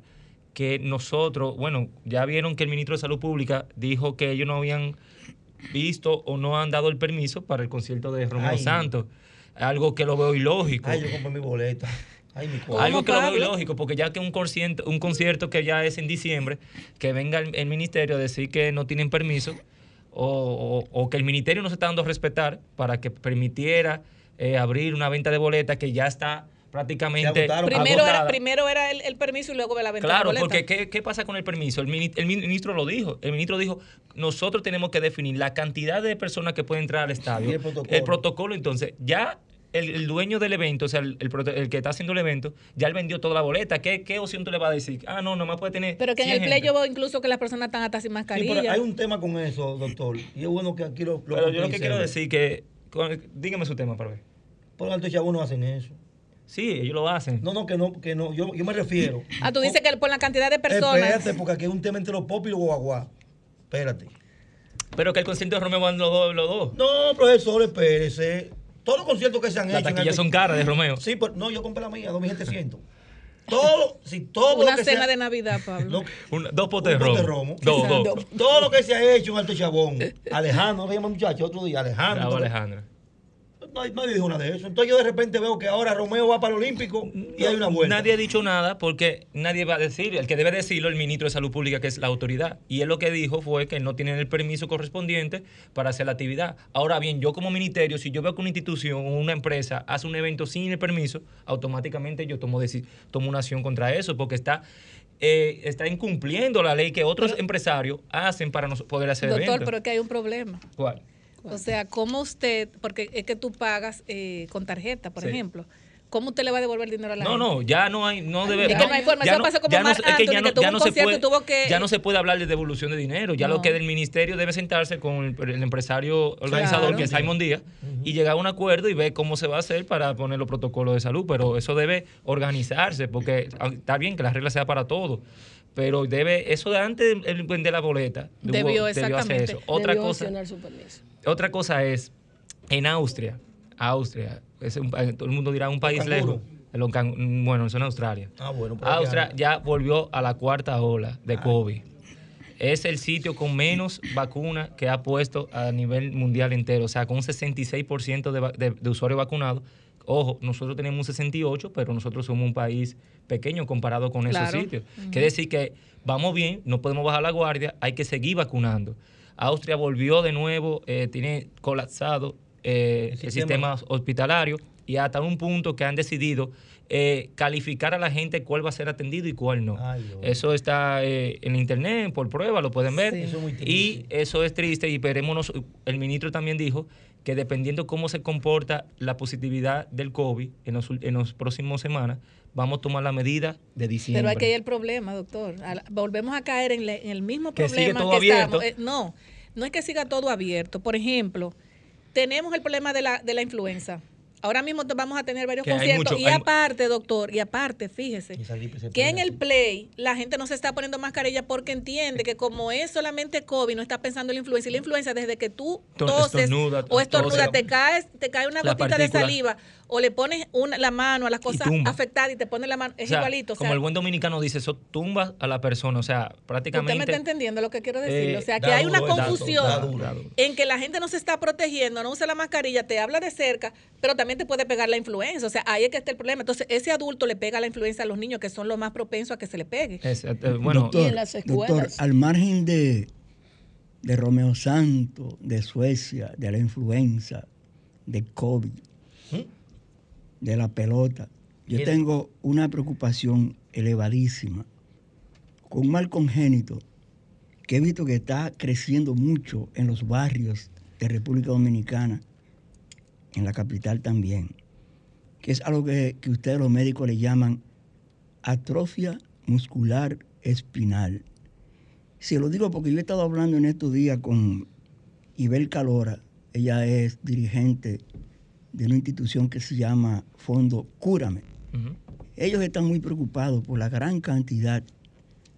que nosotros, bueno, ya vieron que el ministro de Salud Pública dijo que ellos no habían visto o no han dado el permiso para el concierto de Romeo Ay. Santos. Algo que lo veo ilógico. Ay, yo compré mi boleta. Ay, mi. Algo que lo veo ilógico, porque ya que un concierto, un concierto que ya es en diciembre, que venga el, el ministerio a decir que no tienen permiso, o, o- o que el ministerio no se está dando a respetar para que permitiera eh, abrir una venta de boletas que ya está prácticamente Primero era, primero era el, el permiso y luego la venta de Claro, porque ¿qué, qué pasa con el permiso? El, el ministro lo dijo. El ministro dijo, nosotros tenemos que definir la cantidad de personas que pueden entrar al estadio. Y el protocolo. El protocolo, entonces, ya el, el dueño del evento, o sea, el, el proto- el que está haciendo el evento, ya él vendió toda la boleta. ¿Qué, qué opción tú le vas a decir? Ah, no, nomás puede tener Pero que en 100 el play yo veo incluso que las personas están hasta sin Sí, mascarilla. pero hay un tema con eso, doctor. Y es bueno que aquí lo, lo Pero yo lo que quiero decir que, con- dígame su tema para ver. Por alto Chabón no hacen eso. Sí, ellos lo hacen. No, no, que no, que no. Yo, yo me refiero. *laughs* Ah, tú dices que por la cantidad de personas. Espérate, porque aquí es un tema entre los pop y los guaguá. Espérate. Pero que el concierto de Romeo van los dos, los dos. No, profesor, espérese. Todos los conciertos que se han Las hecho. en taquillas el- son caras de Romeo. Sí, pero no, yo compré la mía, 2700. Todo, si todo Una lo que cena se ha- de Navidad, Pablo. Dos potes de un pote romo. de romo. Dos, dos. Todo lo que se ha hecho en Alto Chabón. Alejandro, no llama muchacho otro día, Alejandro. Bravo, Alejandra. Nadie, nadie dijo nada de eso. Entonces yo de repente veo que ahora Romeo va para el Olímpico y hay una vuelta. Nadie ha dicho nada porque nadie va a decir. El que debe decirlo es el ministro de Salud Pública, que es la autoridad. Y él lo que dijo fue que no tienen el permiso correspondiente para hacer la actividad. Ahora bien, yo como ministerio, si yo veo que una institución o una empresa hace un evento sin el permiso, automáticamente yo tomo, tomo una acción contra eso porque está... eh, está incumpliendo la ley que otros empresarios hacen para no poder hacer Doctor, eventos. pero es que hay un problema. ¿Cuál? O sea, ¿cómo usted, porque es que tú pagas eh, con tarjeta, por Sí. ejemplo, ¿cómo usted le va a devolver dinero a la No, gente? no, ya no hay, no debe. Es que no hay forma, ya eso pasó como ya Marc es que Anthony, ya no, que tuvo ya un no se puede, y tuvo que- ya no se puede hablar de devolución de dinero. Ya No. lo que del ministerio debe sentarse con el, el empresario organizador, Claro. que es Simon Díaz, y llegar a un acuerdo y ver cómo se va a hacer para poner los protocolos de salud. Pero eso debe organizarse, porque ah, está bien que la regla sea para todos. Pero debe, eso de antes de vender la boleta, Debió, hacer exactamente. eso. Otra Debió cosa, su permiso. Otra cosa es, en Austria, Austria, es un todo el mundo dirá un país lejos. Bueno, eso en Australia. Ah, bueno. Austria ya volvió a la cuarta ola de COVID. Es el sitio con menos vacunas que ha puesto a nivel mundial entero. O sea, con un 66% de, va- de- de usuarios vacunados. Ojo, nosotros tenemos un 68, pero nosotros somos un país pequeño comparado con Claro. esos sitios. Ujú. Quiere decir que vamos bien, no podemos bajar la guardia, hay que seguir vacunando. Austria volvió de nuevo, eh, tiene colapsado eh, el, sistema. sistema hospitalario y hasta un punto que han decidido eh, calificar a la gente cuál va a ser atendido y cuál no. eso está en internet, por prueba, lo pueden ver. Sí. Eso es muy triste. y eso es triste y esperémonos, el ministro también dijo que dependiendo cómo se comporta la positividad del COVID en los, en los próximos semanas, vamos a tomar la medida de diciembre. Pero hay que ir el problema, doctor. Volvemos a caer en, le- en el mismo Que sigue problema todo que abierto. estamos. Eh, no, no es que siga todo abierto. Por ejemplo, tenemos el problema de la, de la influenza. Ahora mismo vamos a tener varios Que hay conciertos. mucho- y hay- aparte, doctor, y aparte, fíjese, que en el play la gente no se está poniendo mascarilla porque entiende que como es solamente COVID, no está pensando en la influenza. Y la influenza, desde que tú To- toses estornuda, o estornuda, te caes, te cae una gotita de saliva o le pones una, la mano a las cosas tumba. afectadas y te pones la mano, es O sea, igualito. O sea, como el buen dominicano dice, eso tumba a la persona. O sea, Usted me prácticamente. está entendiendo lo que quiero decir. Eh, o sea, que hay una duro, confusión da duro, da duro. en que la gente no se está protegiendo, no usa la mascarilla, te habla de cerca, pero también te puede pegar la influenza. O sea, ahí es que está el problema. Entonces, ese adulto le pega la influenza a los niños que son los más propensos a que se le pegue. Es, eh, eh, bueno, doctor, doctor, al margen de, de Romeo Santos, de Suecia, de la influenza, de COVID, de la pelota, yo tengo una preocupación elevadísima con un mal congénito que he visto que está creciendo mucho en los barrios de República Dominicana, en la capital también, que es algo que, que ustedes los médicos le llaman atrofia muscular espinal. Se lo digo porque yo he estado hablando en estos días con Ibel Calora, ella es dirigente de una institución que se llama Fondo Cúrame. Ellos están muy preocupados por la gran cantidad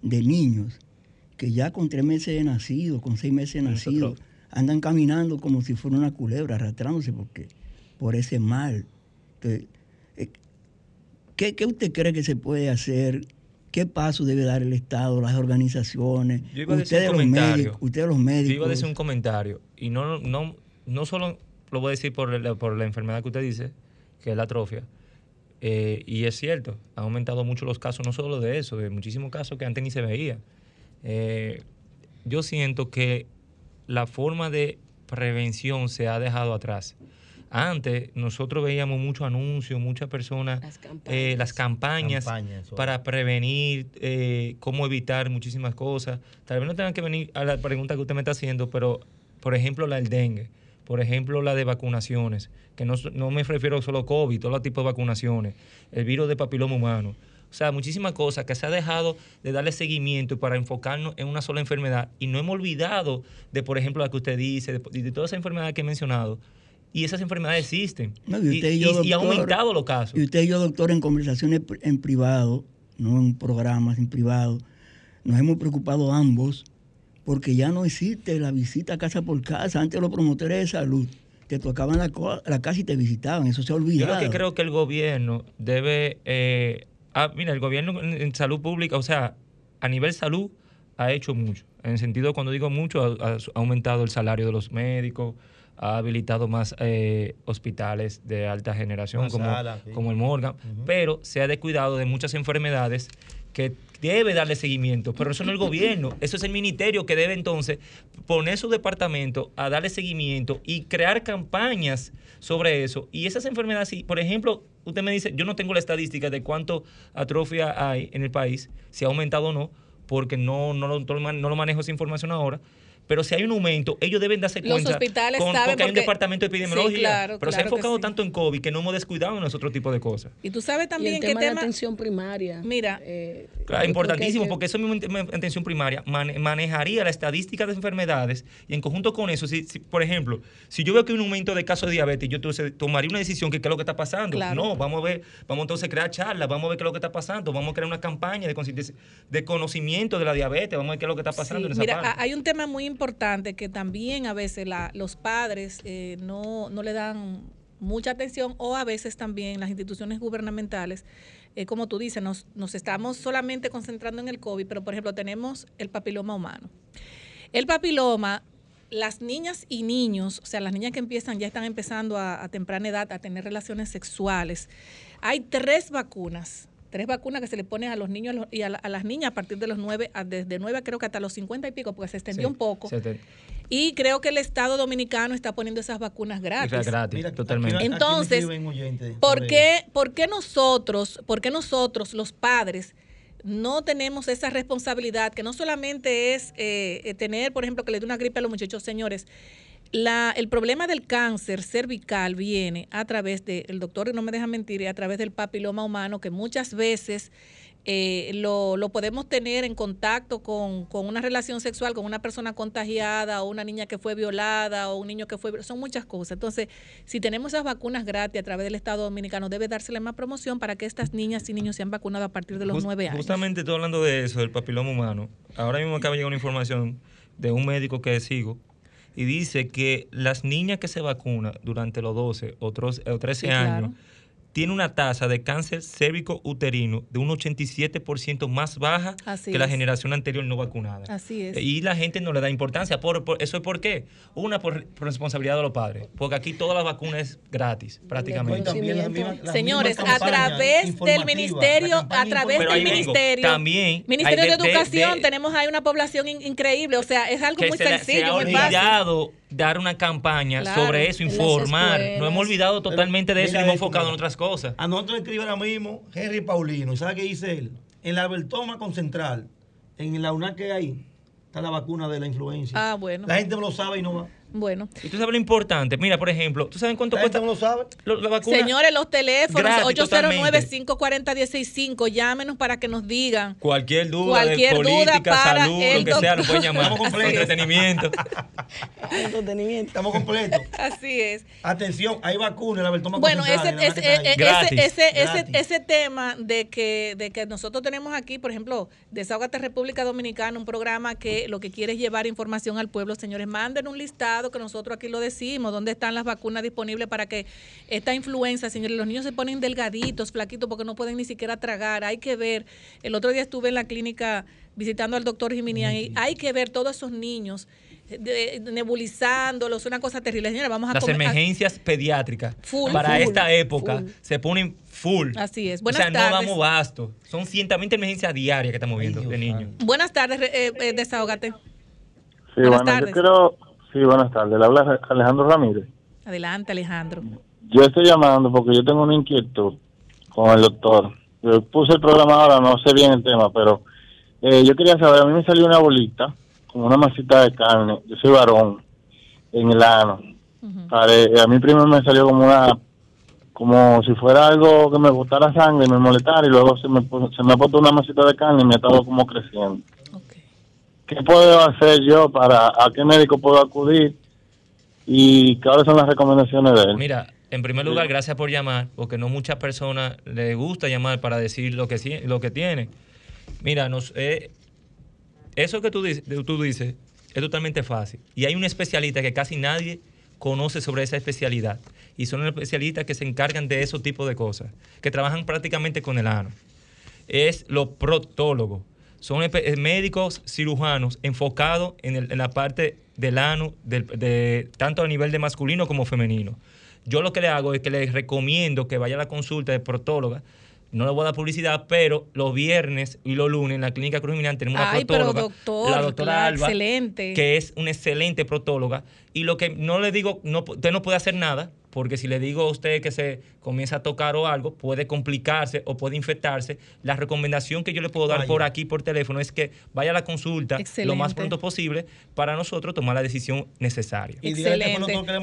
de niños que ya con tres meses de nacido, con seis meses de nacido, andan caminando como si fuera una culebra, arrastrándose porque, por ese mal. Entonces, eh, ¿qué, qué usted cree que se puede hacer? ¿Qué paso debe dar el Estado, las organizaciones? Yo iba a decir ustedes, un los médicos, ustedes los Yo médicos. iba a decir un comentario. Y no, no, no solo lo voy a decir por la, por la enfermedad que usted dice, que es la atrofia. Eh, y es cierto, han aumentado mucho los casos, no solo de eso, de muchísimos casos que antes ni se veía. Eh, yo siento que la forma de prevención se ha dejado atrás. Antes nosotros veíamos muchos anuncios, muchas personas, eh, las campañas, Campañas, para prevenir, eh, cómo evitar muchísimas cosas. Tal vez no tengan que venir a la pregunta que usted me está haciendo, pero por ejemplo la del dengue, por ejemplo la de vacunaciones, que no, no me refiero solo a COVID, todos los tipos de vacunaciones, el virus de papiloma humano. O sea, muchísimas cosas que se ha dejado de darle seguimiento para enfocarnos en una sola enfermedad y no hemos olvidado de, por ejemplo, la que usted dice, de, de todas esas enfermedades que he mencionado, Y esas enfermedades existen. No, y, usted y, yo, y- y ha aumentado los casos. Y usted y yo, doctor, en conversaciones en privado, no en programas, en privado, nos hemos preocupado ambos porque ya no existe la visita casa por casa. Antes los promotores de salud te tocaban la, la casa y te visitaban. Eso se ha Yo olvidado. lo que creo que el gobierno debe. eh, ah, mira, el gobierno en, en salud pública, o sea, a nivel salud, ha hecho mucho. En el sentido, cuando digo mucho, ha, ha aumentado el salario de los médicos, ha habilitado más eh, hospitales de alta generación, como, sí. como el Morgan, pero se ha descuidado de muchas enfermedades que debe darle seguimiento, pero eso no es el gobierno, eso es el ministerio que debe entonces poner su departamento a darle seguimiento y crear campañas sobre eso. Y esas enfermedades, si, por ejemplo, usted me dice, yo no tengo la estadística de cuánto atrofia hay en el país, si ha aumentado o no, porque no, no, lo, no lo manejo esa información ahora. Pero si hay un aumento, ellos deben darse Los cuenta. hospitales con- saben porque hay un departamento de epidemiología. Sí, claro, pero se ha claro enfocado sí. tanto en COVID que no hemos descuidado en nosotros tipo de cosas. Y tú sabes también y el tema, de tema... atención primaria. Mira, Claro, Yo importantísimo, que- porque eso mismo en en atención primaria mane- manejaría la estadística de enfermedades y en conjunto con eso, si, si, por ejemplo, si yo veo que hay un aumento de casos de diabetes, yo entonces tomaría una decisión que qué es lo que está pasando. Claro. No, vamos a ver, vamos entonces a crear charlas, vamos a ver qué es lo que está pasando, vamos a crear una campaña de, de conocimiento de la diabetes, vamos a ver qué es lo que está pasando Sí, en esa mira, parte. ha- hay un tema muy importante que también a veces los padres eh, no, no le dan mucha atención o a veces también las instituciones gubernamentales, eh, como tú dices, nos, nos estamos solamente concentrando en el COVID, pero por ejemplo tenemos el papiloma humano. El papiloma, las niñas y niños, o sea, las niñas que empiezan, ya están empezando a temprana edad a tener relaciones sexuales. Hay tres vacunas, tres vacunas que se le ponen a los niños y a, la- a las niñas a partir de los nueve, a- desde nueve creo que hasta los 50 y pico, porque se extendió Sí, un poco. te- Y creo que el Estado dominicano está poniendo esas vacunas gratis. totalmente. Aquí- aquí me Entonces, ¿Por qué, por qué nosotros, por qué nosotros, los padres, no tenemos esa responsabilidad que no solamente es eh, eh, tener, por ejemplo, que le dé una gripe a los muchachos, señores? La, el problema del cáncer cervical viene a través de, el doctor no me deja mentir, a través del papiloma humano, que muchas veces eh, lo, lo podemos tener en contacto con, con una relación sexual con una persona contagiada o una niña que fue violada o un niño que fue son muchas cosas. Entonces, si tenemos esas vacunas gratis a través del Estado Dominicano, debe dársele más promoción para que estas niñas y niños sean vacunados a partir de los Just- nueve años. Justamente estoy hablando de eso, del papiloma humano. Ahora mismo acaba de llegar una información de un médico que sigo y dice que las niñas que se vacunan durante los 12 o, tros- o 13 Sí, claro. Años tienen una tasa de cáncer cérvico uterino de un 87% más baja Así que la es. generación anterior no vacunada. Así es. Y la gente no le da importancia. Por, por- ¿Eso es por qué? Una, por, por responsabilidad de los padres. Porque aquí todas las vacunas es gratis, prácticamente. Señores, a través del ministerio, a través del ministerio, También Ministerio de, Educación, de- tenemos ahí una población in- increíble, o sea, es algo que muy se, le- se sencillo, ha muy fácil. Dar una campaña Claro, sobre eso, informar. No hemos olvidado totalmente de eso y hemos enfocado en otras cosas. A nosotros nos escribe ahora mismo Henry Paulino. ¿Y sabe qué dice él? En la Albertoma con Central, en la UNAC que hay, está la vacuna de la influencia. Ah, bueno. La gente no lo sabe y no va. Bueno. Y tú sabes lo importante. Mira, por ejemplo, ¿tú sabes cuánto cuesta? no lo sabe. Lo- la vacuna. Señores, los teléfonos Gratis, 809-540-165, llámenos para que nos digan. Cualquier duda Cualquier de duda política, para salud, el lo que sea, nos pueden llamar. Estamos completos. Entretenimiento. *laughs* Entretenimiento. Estamos completos. Así es. Atención, hay vacunas la Bueno, ese, ese, ese, ese, ese, Gratis. ese tema de que, de que nosotros tenemos aquí, por ejemplo, Desahogate República Dominicana, un programa que lo que quiere es llevar información al pueblo, señores, manden un listado que nosotros aquí lo decimos, dónde están las vacunas disponibles para que esta influenza, señores, los niños se ponen delgaditos, flaquitos, porque no pueden ni siquiera tragar, hay que ver, el otro día estuve en la clínica visitando al doctor Jiminian y hay que ver todos esos niños eh, de- nebulizándolos, una cosa terrible. Señores, vamos a Las comer- a- emergencias pediátricas Full, para full, esta época full. se ponen full. Así es. O Buenas sea, no tardes. damos basto. Son 120 emergencias diarias que estamos viendo de niños. Buenas tardes, re- eh, eh, desahógate. Sí, Buenas bueno, tardes. yo quiero... Sí, buenas tardes. Le habla Alejandro Ramírez. Adelante, Alejandro. Yo estoy llamando porque yo tengo una inquietud con el doctor. Yo puse el programa ahora, no sé bien el tema, pero eh, yo quería saber, a mí me salió una bolita, como una masita de carne, yo soy varón, en el ano. Pare- a mí primero me salió como una, como si fuera algo que me botara sangre y me molestara, y luego se me, se me ha puesto una masita de carne y me ha estado como creciendo. ¿Qué puedo hacer yo para, a qué médico puedo acudir? y cuáles son las recomendaciones de él. Mira, en primer lugar, gracias por llamar, porque no muchas personas les gusta llamar para decir lo que, lo que tienen. Mira, nos, eh, eso que tú dices, tú dices es totalmente fácil. Y hay un especialista que casi nadie conoce sobre esa especialidad. Y son especialistas que se encargan de esos tipos de cosas, que trabajan prácticamente con el ano. Es los protólogos. Son eh, médicos cirujanos enfocados en, la parte del ano, del- de, tanto a nivel de masculino como femenino. Yo lo que le hago es que le recomiendo que vaya a la consulta de protóloga. No le voy a dar publicidad, pero los viernes y los lunes en la clínica Cruz Minán tenemos una Ay, pero protóloga, doctor, la doctora claro, Alba, excelente. que es una excelente protóloga. Y lo que no le digo, no, usted no puede hacer nada, porque si le digo a usted que se comienza a tocar o algo, puede complicarse o puede infectarse. La recomendación que yo le puedo dar Vaya. por aquí, por teléfono, es que vaya a la consulta lo más pronto posible para nosotros tomar la decisión necesaria. Excelente.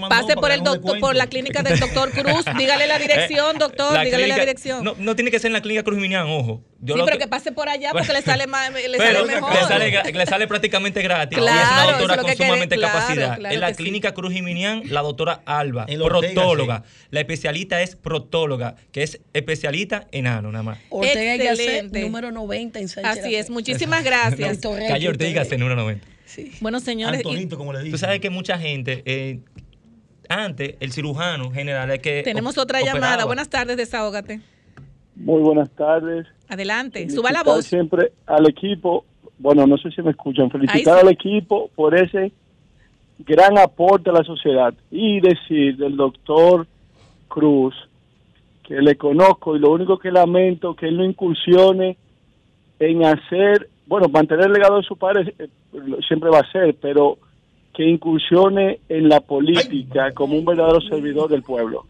Pase por el doctor, por la clínica del doctor Cruz. Dígale la *laughs* dirección, doctor. La dígale la dirección. No, no tiene que ser en la clínica Cruz Minian, ojo. Yo sí, pero que- que pase por allá porque le sale, más, le pero sale mejor. le sale, gra- le sale prácticamente gratis. y es Claro, una doctora es con que sumamente claro, capacidad. claro en la sí. clínica Cruz Jiminián, la doctora Alba, En la Ortega, protóloga. La especialista es protóloga, que es especialista enano, nada más. Ortega y Gasset, Excelente. número 90 en Sánchez. Así es, muchísimas gracias. *laughs* No, Calle Ortega, ese número 90. Bueno, señores. y- como le Tú sabes que mucha gente, eh, antes, el cirujano general es que. tenemos otra llamada. Buenas tardes, desahógate. Muy buenas tardes. Adelante, suba la voz. siempre al equipo. Bueno, no sé si me escuchan. Felicitar sí. al equipo por ese gran aporte a la sociedad. Y decir del doctor Cruz que le conozco y lo único que lamento que él no incursione en hacer, bueno, mantener el legado de su padre eh, siempre va a ser, pero que incursione en la política como un verdadero servidor del pueblo.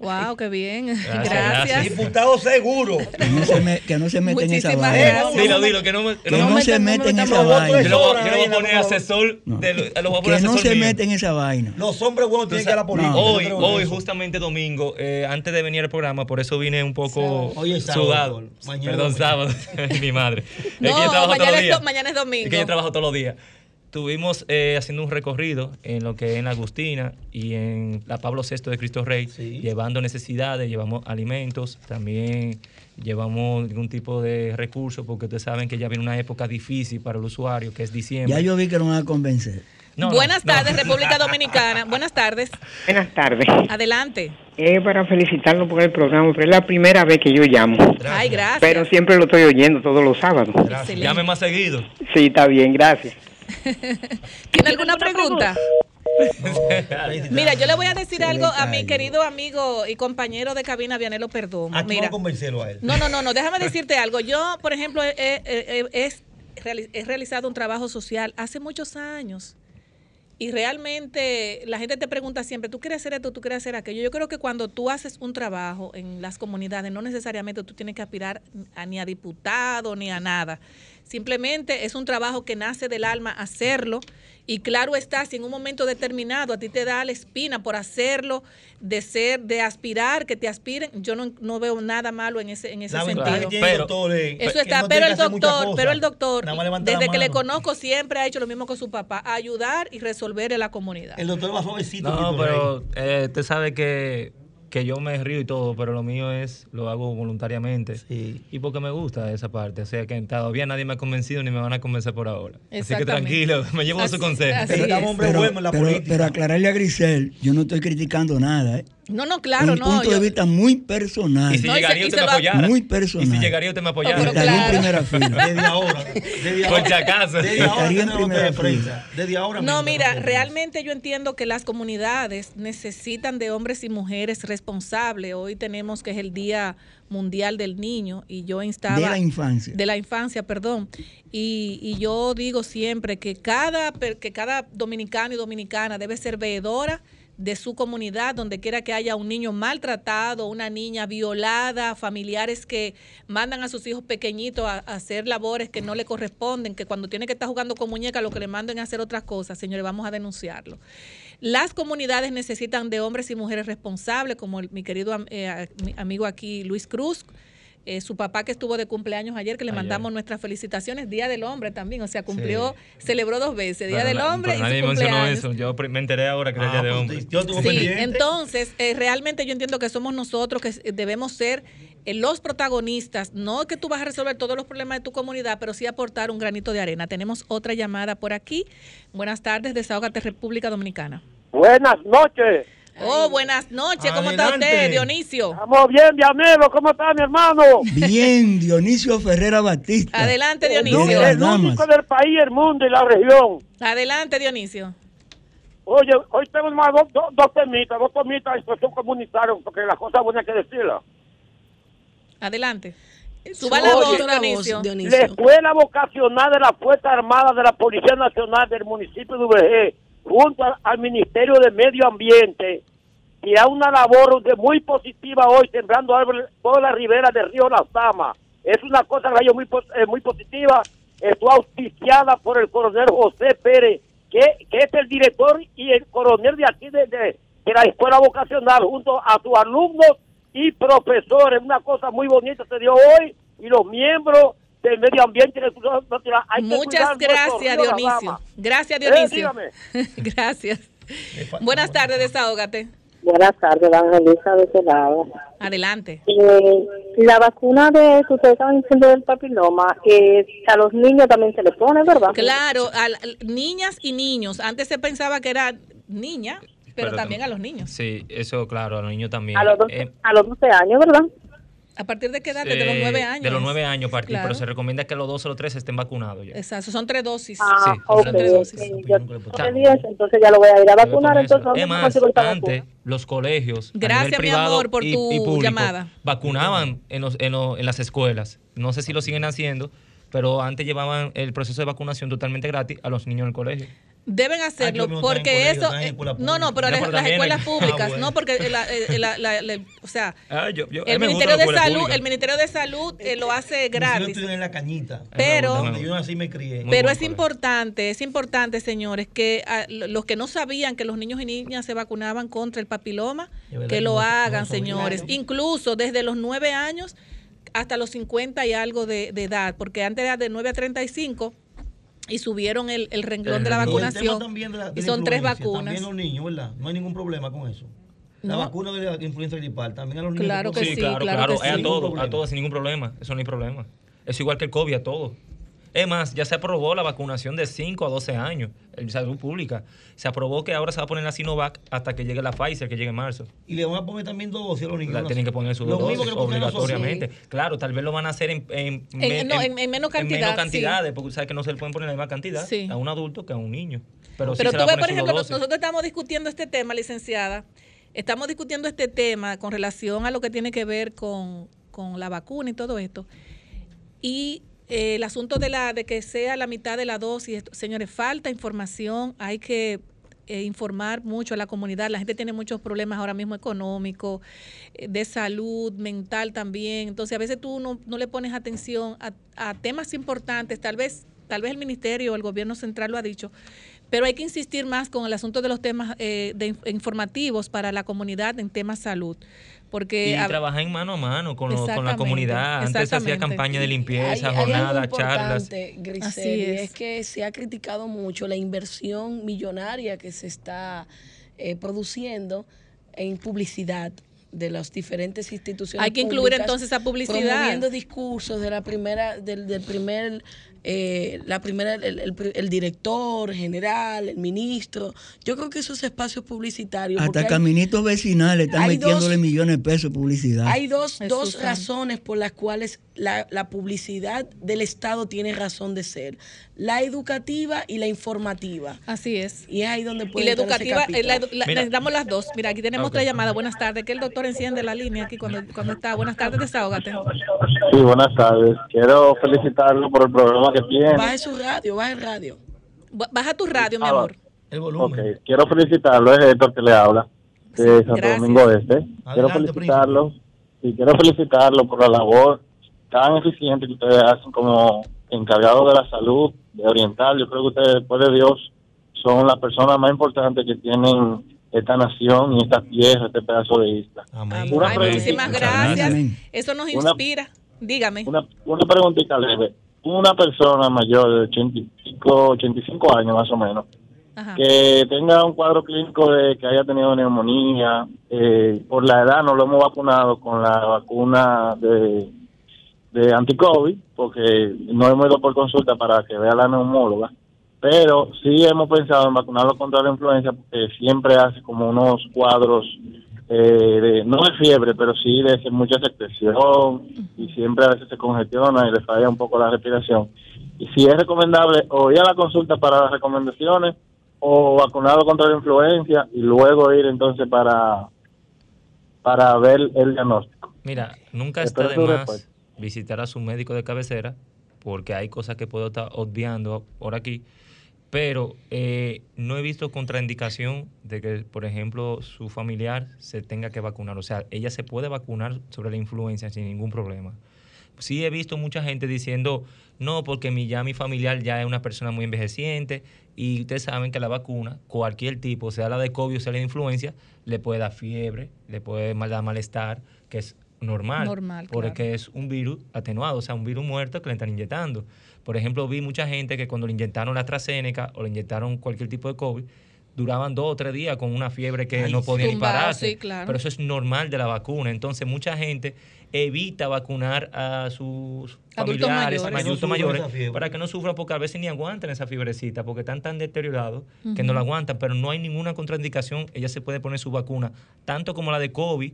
Wow, qué bien. Gracias. *laughs* Diputado seguro. Que no se, me- que no se mete en esa vaina. gracias. Dilo, dilo, que no me. Que no se mete en esa vaina. Yo lo voy a poner asesor. de lo- lo voy a poner Que no se mío. mete en esa vaina. Los hombres buenos tienen que ir a la política. Hoy, hoy justamente domingo, eh, antes de venir al programa, por eso vine un poco Hoy es sábado. sudado. Mañana Perdón, sábado. *laughs* Mi madre. Es que yo No, trabajo todos mañana los es, mañana es domingo. Es que yo trabajo todos los días. Estuvimos eh, haciendo un recorrido en lo que es en la Agustina y en la Pablo VI de Cristo Rey, llevando necesidades, llevamos alimentos, también llevamos algún tipo de recursos, porque ustedes saben que ya viene una época difícil para el usuario, que es diciembre. Ya yo vi que lo van a convencer. No, no, Buenas no. tardes, República Dominicana. Buenas tardes. Buenas tardes. Adelante. Es para felicitarlo por el programa, pero es la primera vez que yo llamo. Ay, gracias. Pero siempre lo estoy oyendo todos los sábados. Llame más seguido. Sí, está bien, gracias. ¿Tiene alguna pregunta? *laughs* Mira, yo le voy a decir algo a mi querido amigo y compañero de cabina, Vianelo Perdón. Aquí Mira, convencerlo a él. no, no, no, no, déjame decirte algo. Yo, por ejemplo, he, he- he- he- reali- he realizado un trabajo social hace muchos años. Y realmente la gente te pregunta siempre, ¿tú quieres hacer esto, tú quieres hacer aquello? Yo creo que cuando tú haces un trabajo en las comunidades, no necesariamente tú tienes que aspirar a- ni a diputado ni a nada. Simplemente es un trabajo que nace del alma hacerlo. Y claro está, si en un momento determinado a ti te da la espina por hacerlo, de ser, de aspirar, que te aspiren, yo no, no veo nada malo en ese, en ese La sentido. que tiene el doctor es Eso que está, no pero el que doctor, pero el doctor, desde que le conozco, siempre ha hecho lo mismo con su papá, ayudar y resolver en la comunidad. El doctor va suavecito. No, pero eh, usted sabe que, que yo me río y todo, pero lo mío es, lo hago voluntariamente. Y porque me gusta esa parte. O sea que todavía nadie me ha convencido ni me van a convencer por ahora. Así que tranquilo, *laughs* me llevo su consejo. Pero, pero- pero- pero aclararle a Grisel, yo no estoy criticando nada, ¿eh? No, no, claro, un no. punto yo- de vista muy personal. Y si llegaría usted me apoyara. Muy personal. Y si llegaría usted me apoyara. Estaría en primera fila. *laughs* Desde ahora. Desde Por ahora. si acaso. Desde ahora Estaría en primera fila. Desde ahora No, mismo mira, realmente yo entiendo que las comunidades necesitan de hombres y mujeres responsables. Hoy tenemos que es el Día Mundial del Niño y yo instaba... De la infancia. De la infancia, perdón. Y, y yo digo siempre que cada, per- que cada dominicano y dominicana debe ser veedora de su comunidad, donde quiera que haya un niño maltratado, una niña violada, familiares que mandan a sus hijos pequeñitos a, hacer labores que no le corresponden, que cuando tiene que estar jugando con muñeca lo que le manden a hacer otras cosas, señores, vamos a denunciarlo. Las comunidades necesitan de hombres y mujeres responsables, como el- mi querido eh, mi amigo aquí Luis Cruz, eh, su papá que estuvo de cumpleaños ayer, que le Ayer. mandamos nuestras felicitaciones, Día del Hombre también, o sea, cumplió, celebró dos veces, Día Pero del Hombre pero y nadie su mencionó cumpleaños. eso. Yo me enteré ahora que era el Ah, Día de pues, Hombre. yo Sí, entonces eh, realmente yo entiendo que somos nosotros que debemos ser eh, los protagonistas, no que tú vas a resolver todos los problemas de tu comunidad, pero sí aportar un granito de arena. Tenemos otra llamada por aquí. Buenas tardes, Desahógate República Dominicana. Buenas noches. Oh, buenas noches, ¿cómo está Adelante. usted, Dionisio? Estamos bien, Dianelo. ¿Cómo está, mi hermano? Bien, Dionisio Ferrera Batista. Adelante, El, Dionisio. el único del país, el mundo y la región. Adelante, Dionisio. Oye, hoy tenemos más dos, dos, dos temitas, dos temitas de expresión comunitaria, porque las cosas buenas hay que decirlas. Adelante. Suba la Oye, voz, Dionisio. La escuela vocacional de la Fuerza Armada de la Policía Nacional del municipio de UBG, junto al, al Ministerio de Medio Ambiente, que ha una labor de muy positiva hoy, sembrando árboles toda la ribera del río Las Damas. Es una cosa que muy, eh, muy positiva. Esto auspiciada por el coronel José Pérez, que, que es el director y el coronel de aquí de, de- de la escuela vocacional, junto a sus alumnos y profesores. Una cosa muy bonita se dio hoy y los miembros del medio ambiente. y de Cultura Nacional. Hay que Muchas gracias, Dionisio. Gracias, Eh, Dionisio. *laughs* Gracias. Buenas tardes, Desahógate. Buenas tardes, Evangelista de este lado. Adelante. Eh, la vacuna de que ustedes estaban diciendo del papiloma, eh, a los niños también se le pone, ¿verdad? Claro, a la- niñas y niños. Antes se pensaba que era niña, pero, Pero también tam- a los niños. Sí, eso claro, a los niños también. A los, 12, Eh, a los 12 años, ¿verdad? ¿A partir de qué edad? Desde los eh, nueve años. De los nueve años a partir, Claro. pero se recomienda que los dos o los tres estén vacunados ya. Exacto, son tres dosis. Ah, Sí, ok, son tres dosis. Yo tengo 10, entonces ya lo voy a ir a vacunar, entonces Es ¿dónde más, consigo esta antes vacuna? los colegios, a Gracias, nivel mi privado amor, por y- tu y público, llamada. vacunaban en, los- en, los- en las escuelas. No sé si lo siguen haciendo, pero antes llevaban el proceso de vacunación totalmente gratis a los niños en el colegio. Deben hacerlo están en porque eso eh, no no pero las, escuelas públicas Ah, bueno. no porque la- eh, la- la- la- o sea Ah, yo- yo- el ministerio de salud pública. el ministerio de salud eh, lo hace Yo gratis estuve en la cañita. Pero- Donde yo y me crié. pero es importante, es importante, señores, que ah, lo- los que no sabían que los niños y niñas se vacunaban contra el papiloma, que lo hagan, señores. Incluso desde los 9 años hasta los 50 y algo de, de edad, porque antes era de 9 a 35 y subieron el, el renglón El de la vacunación. también de la- de y la son tres vacunas. También los niños, ¿verdad? No hay ningún problema con eso. La No. vacuna de la influenza gripal también a los niños. Claro que sí, claro, claro claro. que es sí. a todos, a todos sin ningún problema. Eso no hay problema. Es igual que el COVID, a todos. Es más, ya se aprobó la vacunación de 5 a 12 años en salud pública. Se aprobó que ahora se va a poner la Sinovac hasta que llegue la Pfizer, que llegue en marzo. Y le van a poner también dos dosis a los niños. La, tienen que poner su Lo dosis obligatoriamente. Claro, tal vez lo van a hacer en, en, En- no, en- en menos cantidad, menos sí. cantidades, porque sabes que no se le pueden poner la misma cantidad Sí. a un adulto que a un niño. Pero, Pero se tú le va a ves, por sus ejemplo, dos dosis. nosotros estamos discutiendo este tema, licenciada. Estamos discutiendo este tema con relación a lo que tiene que ver con, con la vacuna y todo esto. Y eh, el asunto de la de que sea la mitad de la dosis, señores, falta información, hay que eh, informar mucho a la comunidad. La gente tiene muchos problemas ahora mismo económicos, eh, de salud, mental también. Entonces, a veces tú no, no le pones atención a, a temas importantes, tal vez, tal vez el ministerio o el gobierno central lo ha dicho, pero hay que insistir más con el asunto de los temas eh, de inf- informativos para la comunidad en temas salud. Porque Y a- trabajar en mano a mano con, los- con la comunidad. Antes se hacía campaña de limpieza, jornadas, charlas. Grisel, Así es. es que se ha criticado mucho la inversión millonaria que se está eh, produciendo en publicidad de las diferentes instituciones. Hay que incluir públicas, entonces esa publicidad. Promoviendo discursos de la primera, del, del primer, eh, la primera, el, el- el director general, el ministro. Yo creo que esos espacios publicitarios. Hasta caminitos vecinales están dos- metiéndole millones de pesos de publicidad. hay dos, dos razones por las cuales la, la publicidad del Estado tiene razón de ser. La educativa y la informativa. Así es. Y es ahí donde Y puede la entrar ese educativa, eh, la, la- necesitamos las dos. Mira, aquí tenemos Ok. otra llamada. Buenas tardes. Que el doctor enciende la línea aquí cuando, cuando está. Buenas tardes, desahógate. Sí, buenas tardes. Quiero felicitarlo por el programa que tiene. Baje su radio, baje el radio. Ba- Baja tu radio, mi Ah, amor. El volumen. quiero felicitarlo, es Héctor que le habla, de Santo gracias. Domingo Este. quiero felicitarlo, y quiero felicitarlo por la labor tan eficiente que ustedes hacen como encargados de la salud, de orientar. Yo creo que ustedes, después de Dios, son las personas más importantes que tienen esta nación y esta tierra, este pedazo de isla. Amén. Una Ay, muchísimas gracias. Amén. Eso nos Una- inspira. Dígame. Una, una preguntita leve. Una persona mayor de 85, 85 años más o menos, Ajá. que tenga un cuadro clínico de que haya tenido neumonía, eh, por la edad no lo hemos vacunado con la vacuna de, de anti-COVID, porque no hemos ido por consulta para que vea la neumóloga, pero sí hemos pensado en vacunarlo contra la influenza, porque siempre hace como unos cuadros, eh, de, no de fiebre, pero sí de mucha secreción, y siempre a veces se congestiona y le falla un poco la respiración. Y si es recomendable o ir a la consulta para las recomendaciones, o vacunarlo contra la influencia y luego ir entonces para para ver el diagnóstico. Mira, nunca está de más visitar a su médico de cabecera, porque hay cosas que puedo estar obviando por aquí, pero eh, no he visto contraindicación de que, por ejemplo, su familiar se tenga que vacunar. O sea, ella se puede vacunar sobre la influencia sin ningún problema. Sí he visto mucha gente diciendo, no, porque ya mi familiar ya es una persona muy envejeciente y ustedes saben que la vacuna, cualquier tipo, sea la de COVID o sea la de influencia, le puede dar fiebre, le puede dar malestar, que es normal, Normal, porque claro. es un virus atenuado, o sea, un virus muerto que le están inyectando. Por ejemplo, vi mucha gente que cuando le inyectaron la AstraZeneca o le inyectaron cualquier tipo de COVID, duraban dos o tres días con una fiebre que Ay, no sí. podían ni pararse. sí, claro. Pero eso es normal de la vacuna. Entonces, mucha gente evita vacunar a sus Adultos familiares, mayores. adultos mayores, para que no sufran, porque a veces ni aguantan esa fiebrecita, porque están tan deteriorados que no la aguantan, pero no hay ninguna contraindicación. Ella se puede poner su vacuna, tanto como la de COVID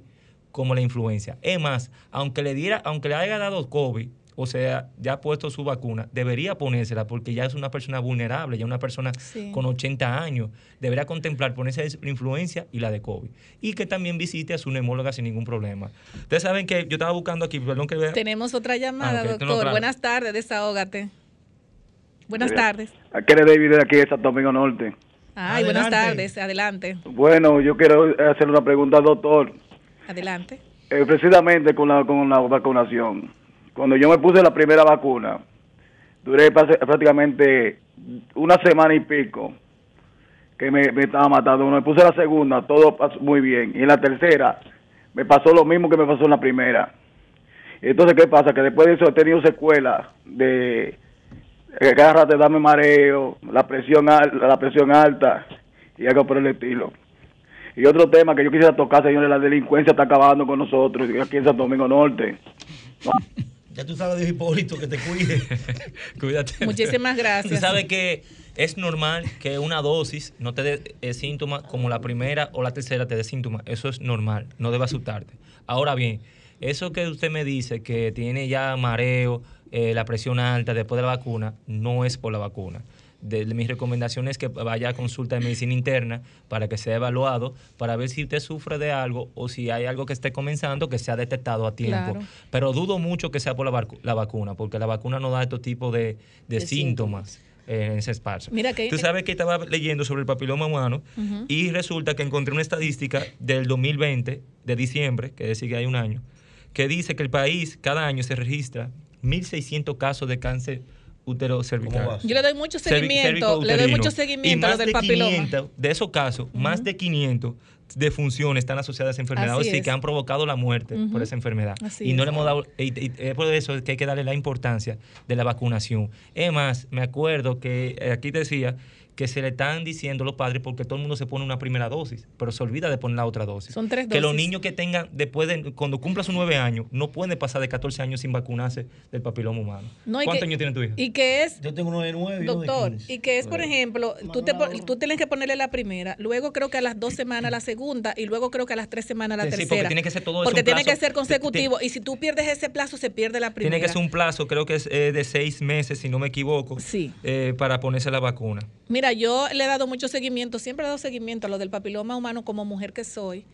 como la influencia. Es más, aunque le diera, aunque le haya dado COVID, o sea, ya ha puesto su vacuna, debería ponérsela porque ya es una persona vulnerable, ya una persona Sí. con 80 años. Debería contemplar ponerse la influencia y la de COVID. Y que también visite a su neumóloga sin ningún problema. Ustedes saben que yo estaba buscando aquí, perdón que vea. Tenemos otra llamada, Ah, doctor. no, claro. Buenas tardes, desahógate. Buenas Mira, tardes. Aquí es David de aquí de Santo Domingo Norte. Ay, buenas tardes. Adelante. Bueno, yo quiero hacer una pregunta al doctor, Adelante. eh, precisamente con la, con la vacunación. Cuando yo me puse la primera vacuna, duré prácticamente una semana y pico que me, me estaba matando. Me puse la segunda, todo pasó muy bien. Y en la tercera, me pasó lo mismo que me pasó en la primera. Entonces, ¿qué pasa? Que después de eso he tenido secuelas de que cada rato dame mareo, la presión, la presión alta y algo por el estilo. Y otro tema que yo quisiera tocar, señores, la delincuencia está acabando con nosotros aquí en Santo Domingo Norte. *laughs* Ya tú sabes, Dios Hipólito, que te cuide. *laughs* Cuídate. Muchísimas gracias. Tú sabes que es normal que una dosis no te dé eh, síntomas como la primera o la tercera te dé síntomas. Eso es normal, no debe asustarte. Ahora bien, eso que usted me dice que tiene ya mareo, eh, la presión alta después de la vacuna, no es por la vacuna. De, de mis recomendaciones es que vaya a consulta de medicina interna para que sea evaluado, para ver si usted sufre de algo o si hay algo que esté comenzando que sea detectado a tiempo. Claro. Pero dudo mucho que sea por la, vacu- la vacuna, porque la vacuna no da estos tipos de, de síntomas en ese espacio. Mira que- Tú sabes que estaba leyendo sobre el papiloma humano y resulta que encontré una estadística del 2020, de diciembre, que decir que hay un año, que dice que el país cada año se registra 1.600 casos de cáncer útero cervical. Yo le doy mucho seguimiento, le doy mucho Y seguimiento a más lo del de papiloma. 500 de esos casos, más de 500 de funciones están asociadas a esa enfermedad, Así o sea, es. que han provocado la muerte por esa enfermedad. Así y no es. le hemos dado, y, y es por eso que hay que darle la importancia de la vacunación. Es más, me acuerdo que eh, aquí decía que se le están diciendo a los padres porque todo el mundo se pone una primera dosis, pero se olvida de poner la otra dosis. Son tres Que los dosis. niños que tengan, después de, cuando cumpla sus nueve años, no pueden pasar de 14 años sin vacunarse del papiloma humano. No, y ¿Cuántos que- años tiene tu hija? Y que es, Yo tengo uno de nueve y uno de doctor, 15. y que es, por ejemplo, tú, te, tú tienes que ponerle la primera, luego creo que a las dos semanas la segunda y luego creo que a las tres semanas la Sí, sí, tercera. porque tiene que ser todo eso Porque tiene plazo. que ser consecutivo y si tú pierdes ese plazo se pierde la primera. Tiene que ser un plazo, creo que es eh, de seis meses, si no me equivoco, eh, para ponerse la vacuna. Mira, yo le he dado mucho seguimiento, siempre he dado seguimiento a lo del papiloma humano como mujer que soy,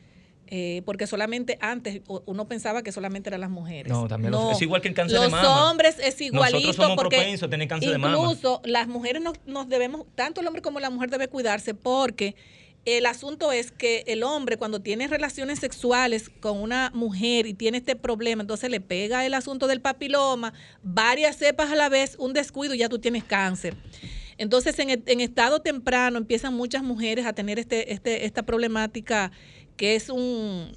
eh, porque solamente antes uno pensaba que solamente eran las mujeres. No, también los- No. es igual que el cáncer de Los mama. hombres es igualito Nosotros somos porque propensos a tener cáncer de mama. incluso las mujeres nos, nos debemos, tanto el hombre como la mujer debe cuidarse porque el asunto es que el hombre cuando tiene relaciones sexuales con una mujer y tiene este problema, entonces le pega el asunto del papiloma, varias cepas a la vez, un descuido y ya tú tienes cáncer. Entonces, en, en estado temprano empiezan muchas mujeres a tener este, este, esta problemática que es un,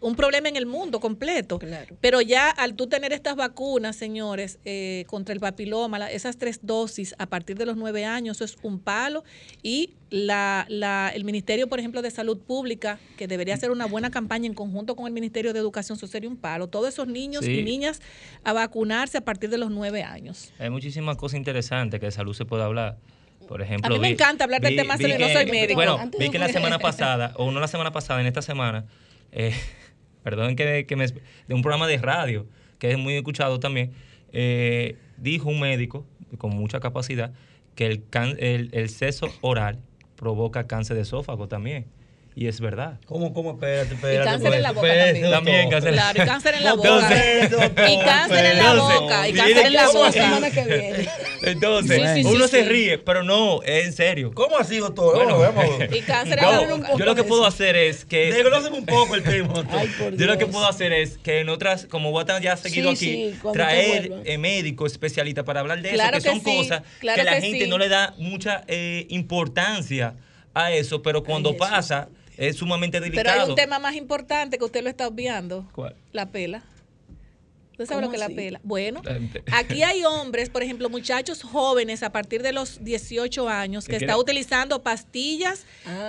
un problema en el mundo completo. Pero ya al tú tener estas vacunas, señores, eh, contra el papiloma, la- esas tres dosis a partir de los nueve años, eso es un palo. Y la, la- el Ministerio, por ejemplo, de Salud Pública, que debería hacer una buena campaña en conjunto con el Ministerio de Educación, eso sería un palo. Todos esos niños Sí. y niñas a vacunarse a partir de los nueve años. Hay muchísimas cosas interesantes que de salud se puede hablar. Por ejemplo, A mí me vi- encanta hablar del vi- tema, vi no que- soy médico. Bueno, vi de- que la semana *laughs* pasada, o no la semana pasada, en esta semana, eh, perdón que, que me, de un programa de radio, que es muy escuchado también, eh, dijo un médico con mucha capacidad que el, can- el, el oral provoca cáncer de esófago también. Y es verdad. ¿Cómo, cómo? Espérate, espérate. cáncer en la boca espérate, también. También cáncer. Claro, y cáncer en la boca. Entonces- y cáncer en la boca. Y cáncer en la boca. semana que viene. Entonces, Sí, sí, sí, uno se sí. ríe, pero no, es en serio. ¿Cómo así, doctor? Bueno, Vamos, vamos. *laughs* Y cáncer en yo, la boca. yo lo que puedo hacer es que. Desglóseme un poco el tema. Yo lo que puedo hacer es que en otras, como voy a estar ya seguido Sí, aquí, traer eh, médicos especialistas para hablar de Claro eso, que, que son sí, cosas claro que la que gente sí. no le da mucha eh, importancia a eso, pero cuando pasa es sumamente Pero hay delicado. un tema más importante que usted lo está obviando. ¿Cuál? La pela. ¿Usted sabe lo ¿Cómo que es la así? pela? Bueno, aquí hay hombres, por ejemplo, muchachos jóvenes a partir de los 18 años que Es que están era- utilizando pastillas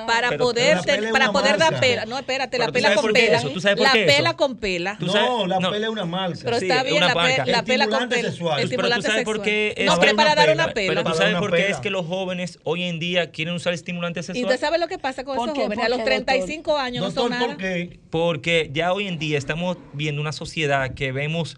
para Pero- poder ten- para poder dar pela. No, espérate, Pero la pela con por pela. eso, por La pela eso. con pela. No, la no. pela es una marca. Pero está es bien, una la, pe- la pela con Estimulante pela. sexual. Pero tú Estimulante sabes por sexual. qué es- No, pero Para para dar una pela. Pero tú Para sabes por qué es que los jóvenes hoy en día quieren usar estimulantes ¿Y sexuales. usted sabe lo que pasa con ¿Por esos jóvenes? ¿Por A los qué, 35 años no son nada. ¿por qué? Porque ya hoy en día estamos viendo una sociedad que vemos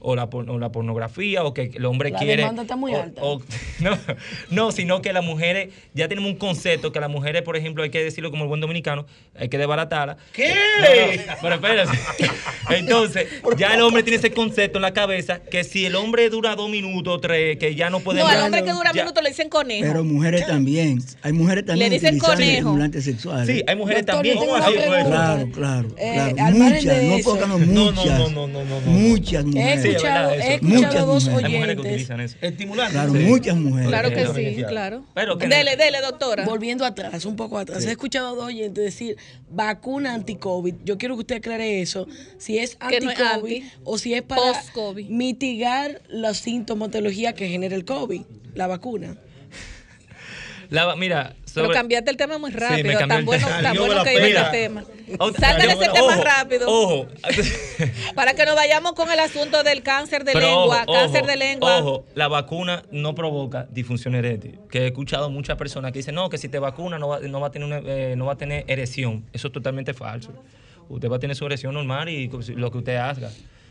o la, por- o la pornografía o que el hombre La quiere. demanda está muy o- alta. o- *laughs* no, no, sino que las mujeres, ya tenemos un concepto que las mujeres, por ejemplo, hay que decirlo como el buen dominicano, hay que desbaratarla. ¿Qué? No, no, pero espérate. *laughs* Entonces, *laughs* ya el hombre tiene ese concepto en la cabeza que si el hombre dura dos minutos, tres, que ya no puede No, al hombre que dura ya- minutos le dicen conejo. Pero mujeres también. Hay mujeres también Le dicen conejo. sexuales. Sí, hay mujeres Doctor, también. pregunta. Claro, claro, Eh, claro. Muchas, no pocas, no No, no, muchas. no, no, no, no, no. Muchas mujeres. Escuchado, he escuchado Muchas dos mujeres. Hay mujeres que oyentes utilizan eso. Estimulante. Claro, Sí. muchas mujeres. Claro que sí, claro. Pero que- dele, dele, doctora. Volviendo atrás, un poco atrás. He escuchado a dos oyentes decir vacuna anti-COVID. Yo quiero que usted aclare eso. Si es no anti-COVID anti. o si es para mitigar la sintomatología que genera el COVID, la vacuna. La- mira, Pero sobre- cambiaste el tema muy rápido. cambió tan bueno, tema. tan Yo bueno que iba el tema. De yo- ese tema ojo, rápido. Ojo. *laughs* Para que nos vayamos con el asunto del cáncer de Pero lengua. ojo, cáncer ojo, de lengua. Ojo, la vacuna no provoca disfunción eréctil. Que he escuchado muchas personas que dicen, no, que si te vacunas no va, no va a tener una- eh, no va a tener erección. Eso es totalmente falso. Usted va a tener su erección normal y lo que usted haga.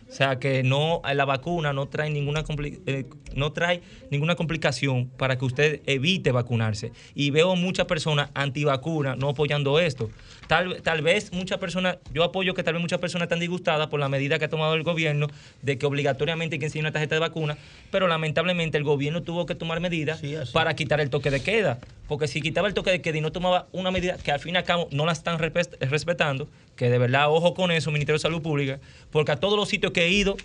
O sea que no, la vacuna no trae ninguna eh, no trae ninguna complicación para que usted evite vacunarse. Y veo muchas personas antivacunas no apoyando esto. Tal, tal vez muchas personas, yo apoyo que tal vez muchas personas están disgustadas por la medida que ha tomado el gobierno de que obligatoriamente hay que enseñar una tarjeta de vacuna, pero lamentablemente el gobierno tuvo que tomar medidas Sí, para quitar el toque de queda. Porque si quitaba el toque de queda y no tomaba una medida que al fin y al cabo no la están respe- respetando, que de verdad ojo con eso, Ministerio de Salud Pública, porque a todos los sitios que he ido,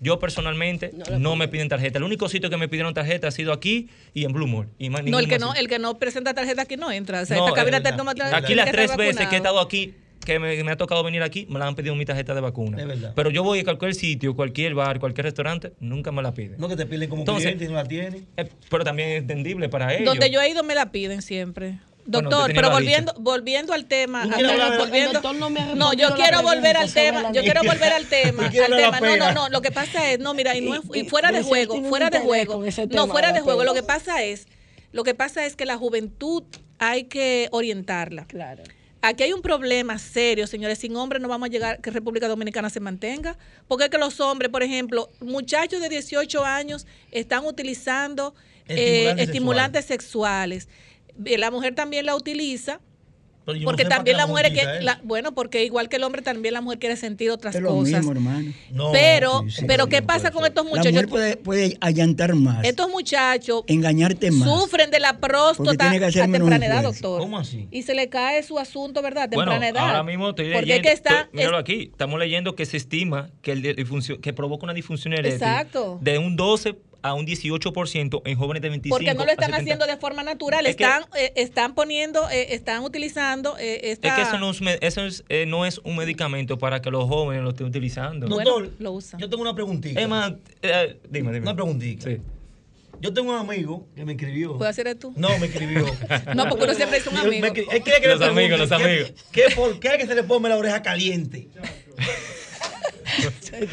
yo personalmente no, me piden tarjeta. El único sitio que me pidieron tarjeta ha sido aquí y en Blue Mall. Y más No, el que no, sitio. el que no presenta tarjeta aquí no entra. O sea, No, esta cabina es te verdad. toma tarjeta, Aquí las tres veces que he estado aquí, que me, me ha tocado venir aquí, me la han pedido mi tarjeta de vacuna. Es verdad. Pero yo voy a cualquier sitio, cualquier bar, cualquier restaurante, nunca me la piden. No que te piden como Entonces, cliente y no la tienen. Eh, pero también es entendible para ellos. Donde yo he ido me la piden siempre. Doctor, pero volviendo, volviendo al tema, ¿Tú al quieres tema, hablar de- volviendo- no me ha no, respondido yo quiero volver al *laughs* tema, yo quiero volver al tema, ¿Tú quieres al tema. No, no, no, lo que pasa es, no, mira, y no es Y- fuera de juego, fuera de juego. No, fuera de juego, lo que pasa es, lo que pasa es que la juventud hay que orientarla. Claro. Aquí hay un problema serio, señores. Sin hombres no vamos a llegar que República Dominicana se mantenga. Porque es que los hombres, por ejemplo, muchachos de 18 años están utilizando eh, Estimulantes estimulantes sexuales. La mujer también la utiliza. Porque también la mujer eso. la- bueno, porque igual que el hombre también la mujer quiere sentir otras Es lo cosas. mismo, hermano. No, pero, sí, sí, pero sí, ¿qué pasa con estos La muchachos? mujer puede, puede allantar más, Estos muchachos engañarte más. sufren de la Porque próstata tiene que hacer a temprana edad, doctor. ¿Cómo así? Y se le cae su asunto, ¿verdad? Bueno, temprana edad. ahora mismo estoy Porque leyendo, es que está, estoy- míralo aquí, estamos leyendo que se estima que, el que provoca una disfunción eréctil Exacto. de un 12 a un 18% en jóvenes de 25 Porque no lo están 70. haciendo de forma natural, Es que- están, eh, están poniendo, eh, están utilizando eh, esta... Es que eso no es, eso es, eh, no es un medicamento para que los jóvenes lo estén utilizando. Doctor, lo usan. yo tengo una preguntita. Es más, eh, dime, dime. Una preguntita. Yo tengo un amigo que me escribió. ¿Puedo hacer tú? No, me escribió. *laughs* No, porque uno siempre es un amigo. me quiere que le Los amigos, los amigos. qué- ¿Por qué es que se le pone la oreja caliente? *laughs*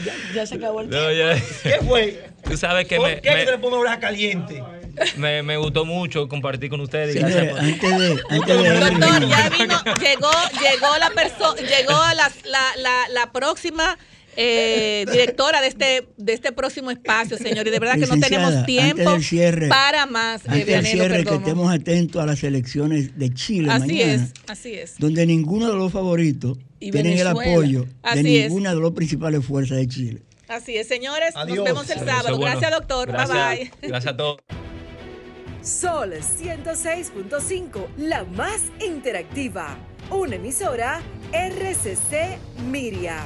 ya, ya se acabó el No, ya. ¿Qué fue? Tú sabes que ¿Por me, qué es se le me, pone oreja caliente? me- me gustó mucho compartir con ustedes. Señores, gracias por- antes de, antes de Doctor, ya vino, llegó, llegó la persona, llegó a la, la, la, la próxima eh, directora de este, de este próximo espacio, señor. Y de verdad que no Licenciada, tenemos tiempo antes del cierre, para más. eh, Antes del cierre, que estemos atentos a las elecciones de Chile Así mañana, es, así es. donde ninguno de los favoritos Y tienen el Venezuela. apoyo Así de es. ninguna de las principales fuerzas de Chile. Así es, señores. Adiós. Nos vemos el Adiós, sábado. bueno. Gracias, doctor. Gracias. Bye bye. Gracias a todos. Sol 106.5, la más interactiva. Una emisora RCC Miria.